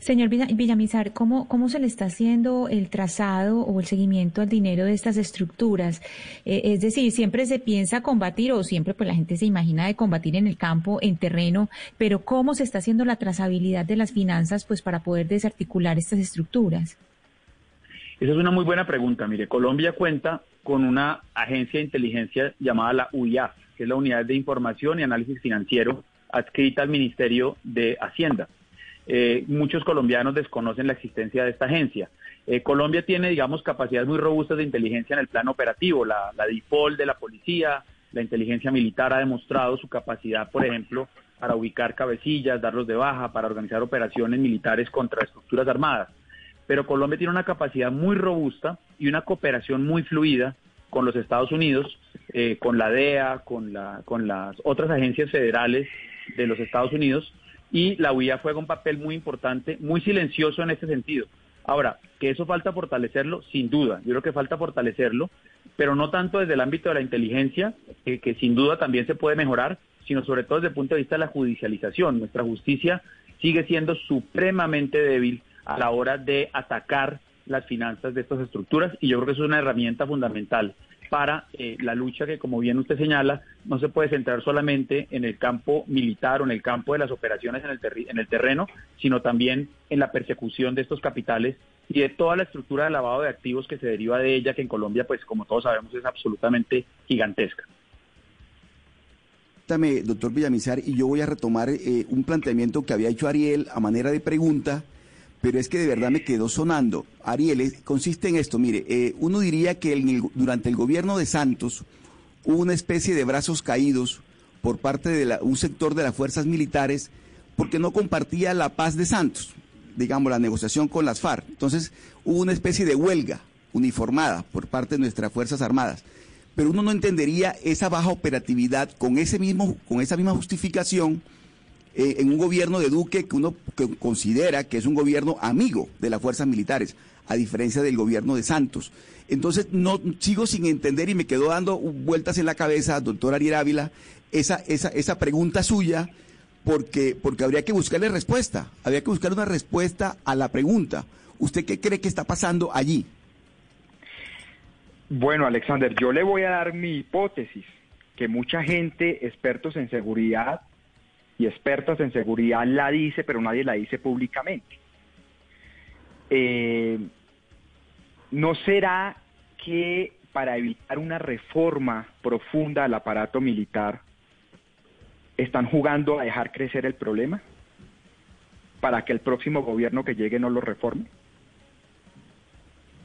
Señor Villamizar, ¿cómo, ¿cómo se le está haciendo el trazado o el seguimiento al dinero de estas estructuras? Eh, es decir, siempre se piensa combatir o siempre pues la gente se imagina de combatir en el campo, en terreno, pero ¿cómo se está haciendo la trazabilidad de las finanzas pues para poder desarticular estas estructuras? Esa es una muy buena pregunta. Mire, Colombia cuenta con una agencia de inteligencia llamada la UIAF, que es la Unidad de Información y Análisis Financiero adscrita al Ministerio de Hacienda. Eh, muchos colombianos desconocen la existencia de esta agencia. Eh, Colombia tiene, digamos, capacidades muy robustas de inteligencia en el plano operativo. La, la default de la policía, la inteligencia militar ha demostrado su capacidad, por ejemplo, para ubicar cabecillas, darlos de baja, para organizar operaciones militares contra estructuras armadas. Pero Colombia tiene una capacidad muy robusta y una cooperación muy fluida con los Estados Unidos, eh, con la DEA, con, la, con las otras agencias federales de los Estados Unidos, y la UIA juega un papel muy importante, muy silencioso en este sentido. Ahora, que eso falta fortalecerlo, sin duda, yo creo que falta fortalecerlo, pero no tanto desde el ámbito de la inteligencia, que sin duda también se puede mejorar, sino sobre todo desde el punto de vista de la judicialización. Nuestra justicia sigue siendo supremamente débil a la hora de atacar las finanzas de estas estructuras y yo creo que es una herramienta fundamental para eh, la lucha que, como bien usted señala, no se puede centrar solamente en el campo militar o en el campo de las operaciones en el, en el terreno, sino también en la persecución de estos capitales y de toda la estructura de lavado de activos que se deriva de ella, que en Colombia, pues como todos sabemos, es absolutamente gigantesca. Doctor Villamizar, y yo voy a retomar eh, un planteamiento que había hecho Ariel a manera de pregunta pero es que de verdad me quedó sonando. Ariel, consiste en esto, mire, eh, uno diría que durante el gobierno de Santos hubo una especie de brazos caídos por parte de un sector de las fuerzas militares porque no compartía la paz de Santos, digamos, la negociación con las FARC. Entonces hubo una especie de huelga uniformada por parte de nuestras Fuerzas Armadas. Pero uno no entendería esa baja operatividad con, ese mismo, con esa misma justificación eh, en un gobierno de Duque que uno considera que es un gobierno amigo de las fuerzas militares, a diferencia del gobierno de Santos. Entonces, no sigo sin entender y me quedo dando vueltas en la cabeza, doctor Ariel Ávila, esa, esa, esa pregunta suya, porque, porque habría que buscarle respuesta, habría que buscar una respuesta a la pregunta. ¿Usted qué cree que está pasando allí? Bueno, Alexander, yo le voy a dar mi hipótesis, que mucha gente, expertos en seguridad y expertas en seguridad, la dice, pero nadie la dice públicamente. Eh, ¿No será que para evitar una reforma profunda al aparato militar, están jugando a dejar crecer el problema? ¿Para que el próximo gobierno que llegue no lo reforme?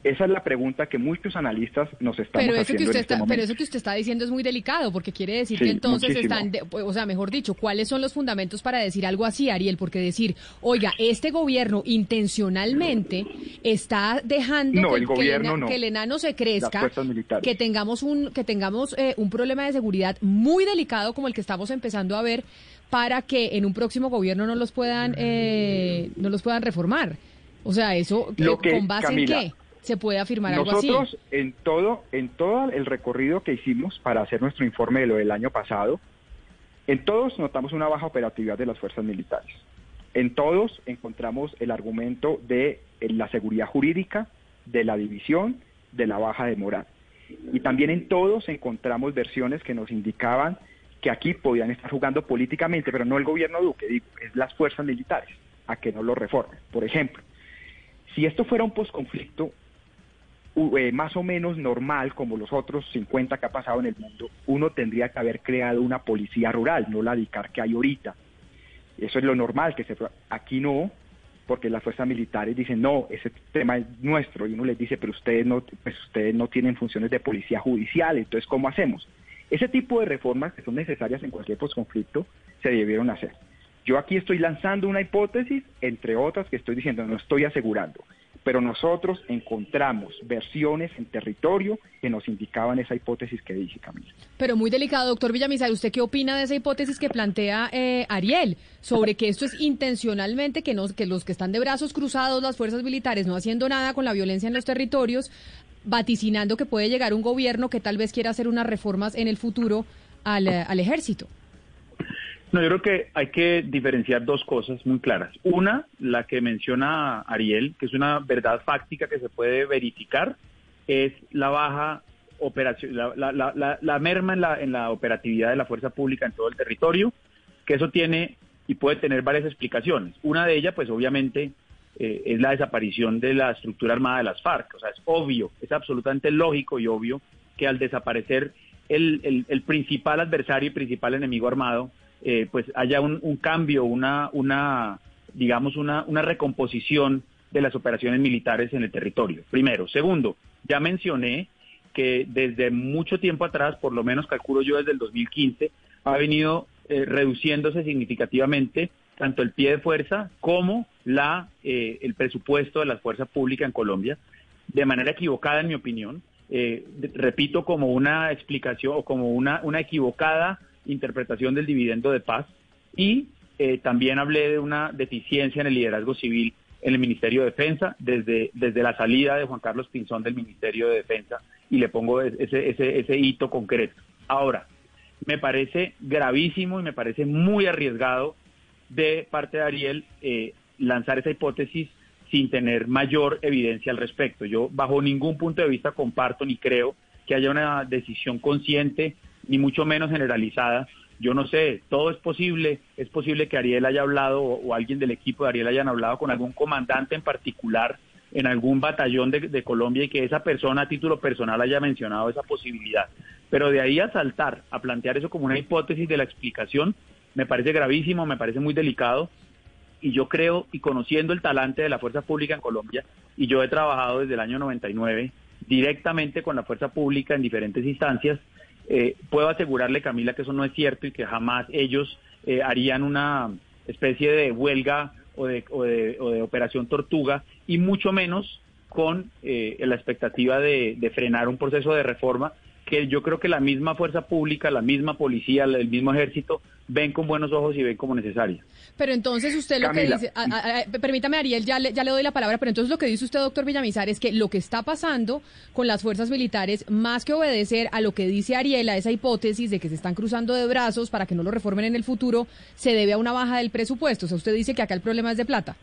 Esa es la pregunta que muchos analistas nos estamos pero eso haciendo que usted en este está, momento. Pero eso que usted está diciendo es muy delicado, porque quiere decir Sí, que entonces muchísimo. están, de- o sea, mejor dicho, ¿cuáles son los fundamentos para decir algo así, Ariel? Porque decir, oiga, este gobierno intencionalmente está dejando No, que, el que ena- no. que el enano se crezca, que tengamos un, que tengamos eh, un problema de seguridad muy delicado como el que estamos empezando a ver para que en un próximo gobierno no los puedan, eh, no los puedan reformar. O sea, eso, Lo eh, que, ¿con base Camila, en qué se puede afirmar algo así? Nosotros en todo, en todo el recorrido que hicimos para hacer nuestro informe de lo del año pasado, en todos notamos una baja operatividad de las fuerzas militares. En todos encontramos el argumento de eh, la seguridad jurídica, de la división, de la baja de moral. Y también en todos encontramos versiones que nos indicaban que aquí podían estar jugando políticamente, pero no el gobierno Duque, digo, es las fuerzas militares, a que no lo reformen. Por ejemplo, si esto fuera un posconflicto eh, más o menos normal, como los otros 50 que ha pasado en el mundo, uno tendría que haber creado una policía rural, no la DICAR que hay ahorita. Eso es lo normal que se aquí no, porque las fuerzas militares dicen, "No, ese tema es nuestro." Y uno les dice, "Pero ustedes no pues ustedes no tienen funciones de policía judicial, entonces ¿cómo hacemos?" Ese tipo de reformas que son necesarias en cualquier posconflicto se debieron hacer. Yo aquí estoy lanzando una hipótesis, entre otras que estoy diciendo, no estoy asegurando, pero nosotros encontramos versiones en territorio que nos indicaban esa hipótesis que dije, Camila. Pero muy delicado, doctor Villamizar, ¿usted qué opina de esa hipótesis que plantea eh, Ariel sobre que esto es intencionalmente, que, los que están de brazos cruzados, las fuerzas militares, no haciendo nada con la violencia en los territorios, vaticinando que puede llegar un gobierno que tal vez quiera hacer unas reformas en el futuro al, eh, al ejército? No, yo creo que hay que diferenciar dos cosas muy claras. Una, la que menciona Ariel, que es una verdad fáctica que se puede verificar, es la baja operación, la, la- la- la- merma en la, en la operatividad de la fuerza pública en todo el territorio, que eso tiene y puede tener varias explicaciones. Una de ellas, pues obviamente, eh, es la desaparición de la estructura armada de las FARC. O sea, es obvio, es absolutamente lógico y obvio que al desaparecer el- el principal adversario y principal enemigo armado, eh, pues haya un, un cambio, una, una digamos, una, una recomposición de las operaciones militares en el territorio. Primero. Segundo, ya mencioné que desde mucho tiempo atrás, por lo menos calculo yo desde el 2015, ha venido eh, reduciéndose significativamente tanto el pie de fuerza como la, eh, el presupuesto de las fuerzas públicas en Colombia, de manera equivocada en mi opinión, eh, repito, como una explicación o como una, una equivocada interpretación del dividendo de paz y eh, también hablé de una deficiencia en el liderazgo civil en el Ministerio de Defensa desde, desde la salida de Juan Carlos Pinzón del Ministerio de Defensa y le pongo ese, ese, ese hito concreto. Ahora, me parece gravísimo y me parece muy arriesgado de parte de Ariel eh, lanzar esa hipótesis sin tener mayor evidencia al respecto. Yo bajo ningún punto de vista comparto ni creo que haya una decisión consciente ni mucho menos generalizada. Yo no sé, todo es posible. Es posible que Ariel haya hablado o, alguien del equipo de Ariel hayan hablado con algún comandante en particular en algún batallón de, de Colombia y que esa persona a título personal haya mencionado esa posibilidad. Pero de ahí a saltar, a plantear eso como una hipótesis de la explicación, me parece gravísimo, me parece muy delicado y yo creo, y conociendo el talante de la fuerza pública en Colombia, y yo he trabajado desde el año 99 directamente con la fuerza pública en diferentes instancias, eh, puedo asegurarle, Camila, que eso no es cierto y que jamás ellos eh, harían una especie de huelga o de, o de, o de operación tortuga, y mucho menos con eh, la expectativa de, de frenar un proceso de reforma que yo creo que la misma fuerza pública, la misma policía, el mismo ejército ven con buenos ojos y ven como necesaria. Pero entonces usted lo Camila. que dice, a- a- a- permítame Ariel, ya le, ya le doy la palabra, pero entonces lo que dice usted, doctor Villamizar, es que lo que está pasando con las fuerzas militares, más que obedecer a lo que dice Ariel, a esa hipótesis de que se están cruzando de brazos para que no lo reformen en el futuro, se debe a una baja del presupuesto. O sea, usted dice que acá el problema es de plata.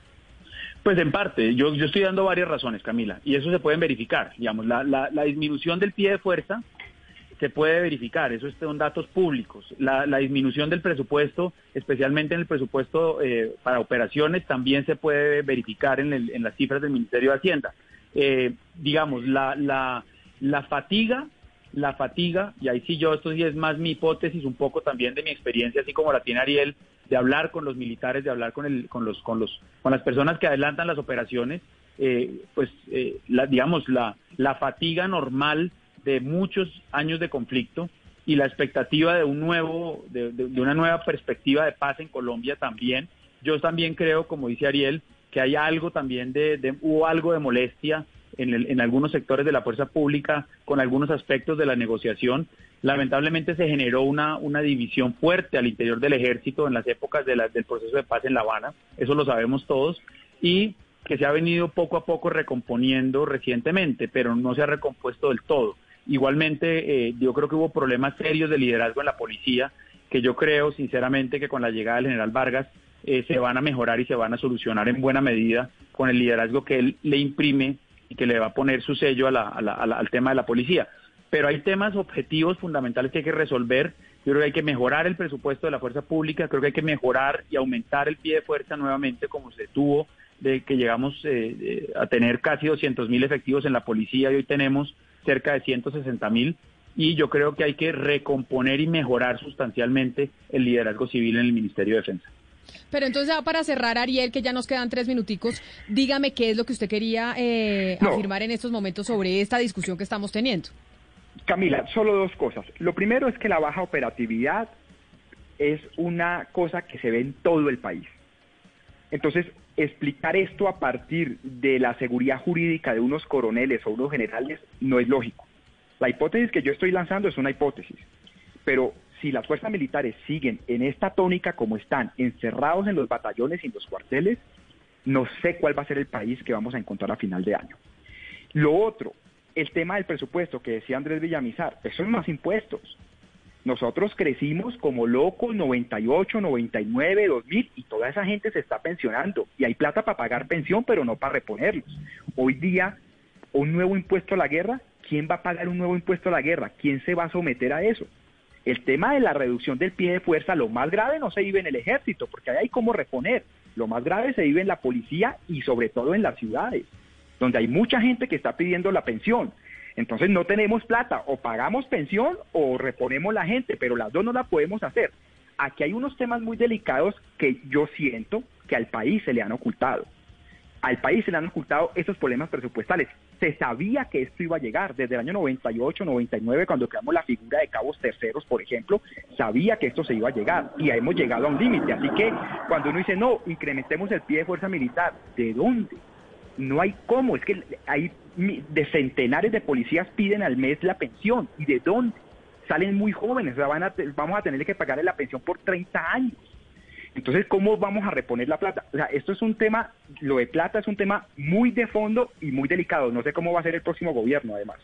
Pues en parte, yo, yo estoy dando varias razones, Camila, y eso se pueden verificar. Digamos, la, la, la disminución del pie de fuerza se puede verificar, eso son datos públicos. La, disminución del presupuesto, especialmente en el presupuesto eh, para operaciones, también se puede verificar en, el- en las cifras del Ministerio de Hacienda. Eh, digamos, la, la, la fatiga, la fatiga, y ahí sí yo, esto sí es más mi hipótesis, un poco también de mi experiencia, así como la tiene Ariel, de hablar con los militares, de hablar con, el, con, los, con, los, con las personas que adelantan las operaciones, eh, pues, eh, la, digamos, la, la fatiga normal de muchos años de conflicto y la expectativa de un nuevo, de, una nueva perspectiva de paz en Colombia también. Yo también creo, como dice Ariel, que hay algo también de, de- hubo algo de molestia en, el- en algunos sectores de la fuerza pública con algunos aspectos de la negociación. Lamentablemente se generó una, una división fuerte al interior del ejército en las épocas de la- del proceso de paz en La Habana, eso lo sabemos todos, y que se ha venido poco a poco recomponiendo recientemente, pero no se ha recompuesto del todo. Igualmente, eh, yo creo que hubo problemas serios de liderazgo en la policía, que yo creo sinceramente que con la llegada del general Vargas eh, se van a mejorar y se van a solucionar en buena medida con el liderazgo que él le imprime y que le va a poner su sello a la- al tema de la policía. Pero hay temas objetivos fundamentales que hay que resolver. Yo creo que hay que mejorar el presupuesto de la fuerza pública, creo que hay que mejorar y aumentar el pie de fuerza nuevamente como se tuvo de que llegamos eh, eh, a tener casi 200 mil efectivos en la policía y hoy tenemos cerca de 160 mil y yo creo que hay que recomponer y mejorar sustancialmente el liderazgo civil en el Ministerio de Defensa. Pero entonces, ya para cerrar, Ariel, que ya nos quedan tres minuticos, dígame qué es lo que usted quería eh, No. afirmar en estos momentos sobre esta discusión que estamos teniendo. Camila, solo dos cosas. Lo primero es que la baja operatividad es una cosa que se ve en todo el país. Entonces, explicar esto a partir de la seguridad jurídica de unos coroneles o unos generales no es lógico. La hipótesis que yo estoy lanzando es una hipótesis, pero si las fuerzas militares siguen en esta tónica como están, encerrados en los batallones y en los cuarteles, no sé cuál va a ser el país que vamos a encontrar a final de año. Lo otro, el tema del presupuesto que decía Andrés Villamizar, eso son más impuestos. Nosotros crecimos como locos 98, 99, 2000 y toda esa gente se está pensionando y hay plata para pagar pensión pero no para reponerlos. Hoy día un nuevo impuesto a la guerra, ¿quién va a pagar un nuevo impuesto a la guerra? ¿Quién se va a someter a eso? El tema de la reducción del pie de fuerza, lo más grave no se vive en el ejército, porque ahí hay cómo reponer. Lo más grave se vive en la policía y sobre todo en las ciudades, donde hay mucha gente que está pidiendo la pensión. Entonces no tenemos plata, o pagamos pensión o reponemos la gente, pero las dos no la podemos hacer. Aquí hay unos temas muy delicados que yo siento que al país se le han ocultado. Al país se le han ocultado esos problemas presupuestales. Se sabía que esto iba a llegar desde el año 98, 99, cuando creamos la figura de cabos terceros, por ejemplo, sabía que esto se iba a llegar y hemos llegado a un límite. Así que cuando uno dice, no, incrementemos el pie de fuerza militar, ¿de dónde? No hay cómo, es que hay de centenares de policías piden al mes la pensión. ¿Y de dónde? Salen muy jóvenes, o sea, van a vamos a tener que pagarle la pensión por 30 años. Entonces, ¿cómo vamos a reponer la plata? O sea, esto es un tema, lo de plata es un tema muy de fondo y muy delicado. No sé cómo va a ser el próximo gobierno, además.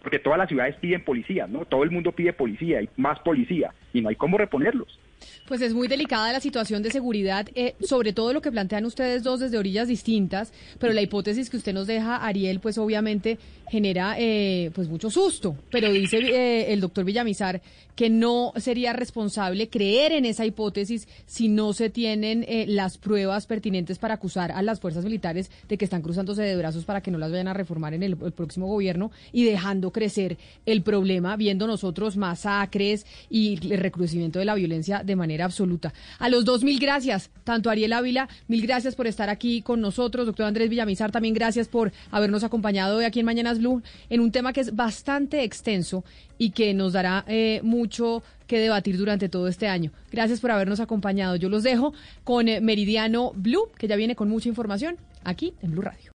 Porque todas las ciudades piden policía, ¿no? Todo el mundo pide policía y más policía y no hay cómo reponerlos. Pues es muy delicada la situación de seguridad, eh, sobre todo lo que plantean ustedes dos desde orillas distintas, pero la hipótesis que usted nos deja, Ariel, pues obviamente genera eh, pues mucho susto. Pero dice eh, el doctor Villamizar que no sería responsable creer en esa hipótesis si no se tienen eh, las pruebas pertinentes para acusar a las fuerzas militares de que están cruzándose de brazos para que no las vayan a reformar en el, próximo gobierno y dejando crecer el problema, viendo nosotros masacres y el recrudecimiento de la violencia de manera absoluta. A los dos, mil gracias, tanto Ariel Ávila, mil gracias por estar aquí con nosotros, doctor Andrés Villamizar, también gracias por habernos acompañado hoy aquí en Mañanas Blue en un tema que es bastante extenso y que nos dará eh, mucho que debatir durante todo este año. Gracias por habernos acompañado. Yo los dejo con eh, Meridiano Blue, que ya viene con mucha información aquí en Blue Radio.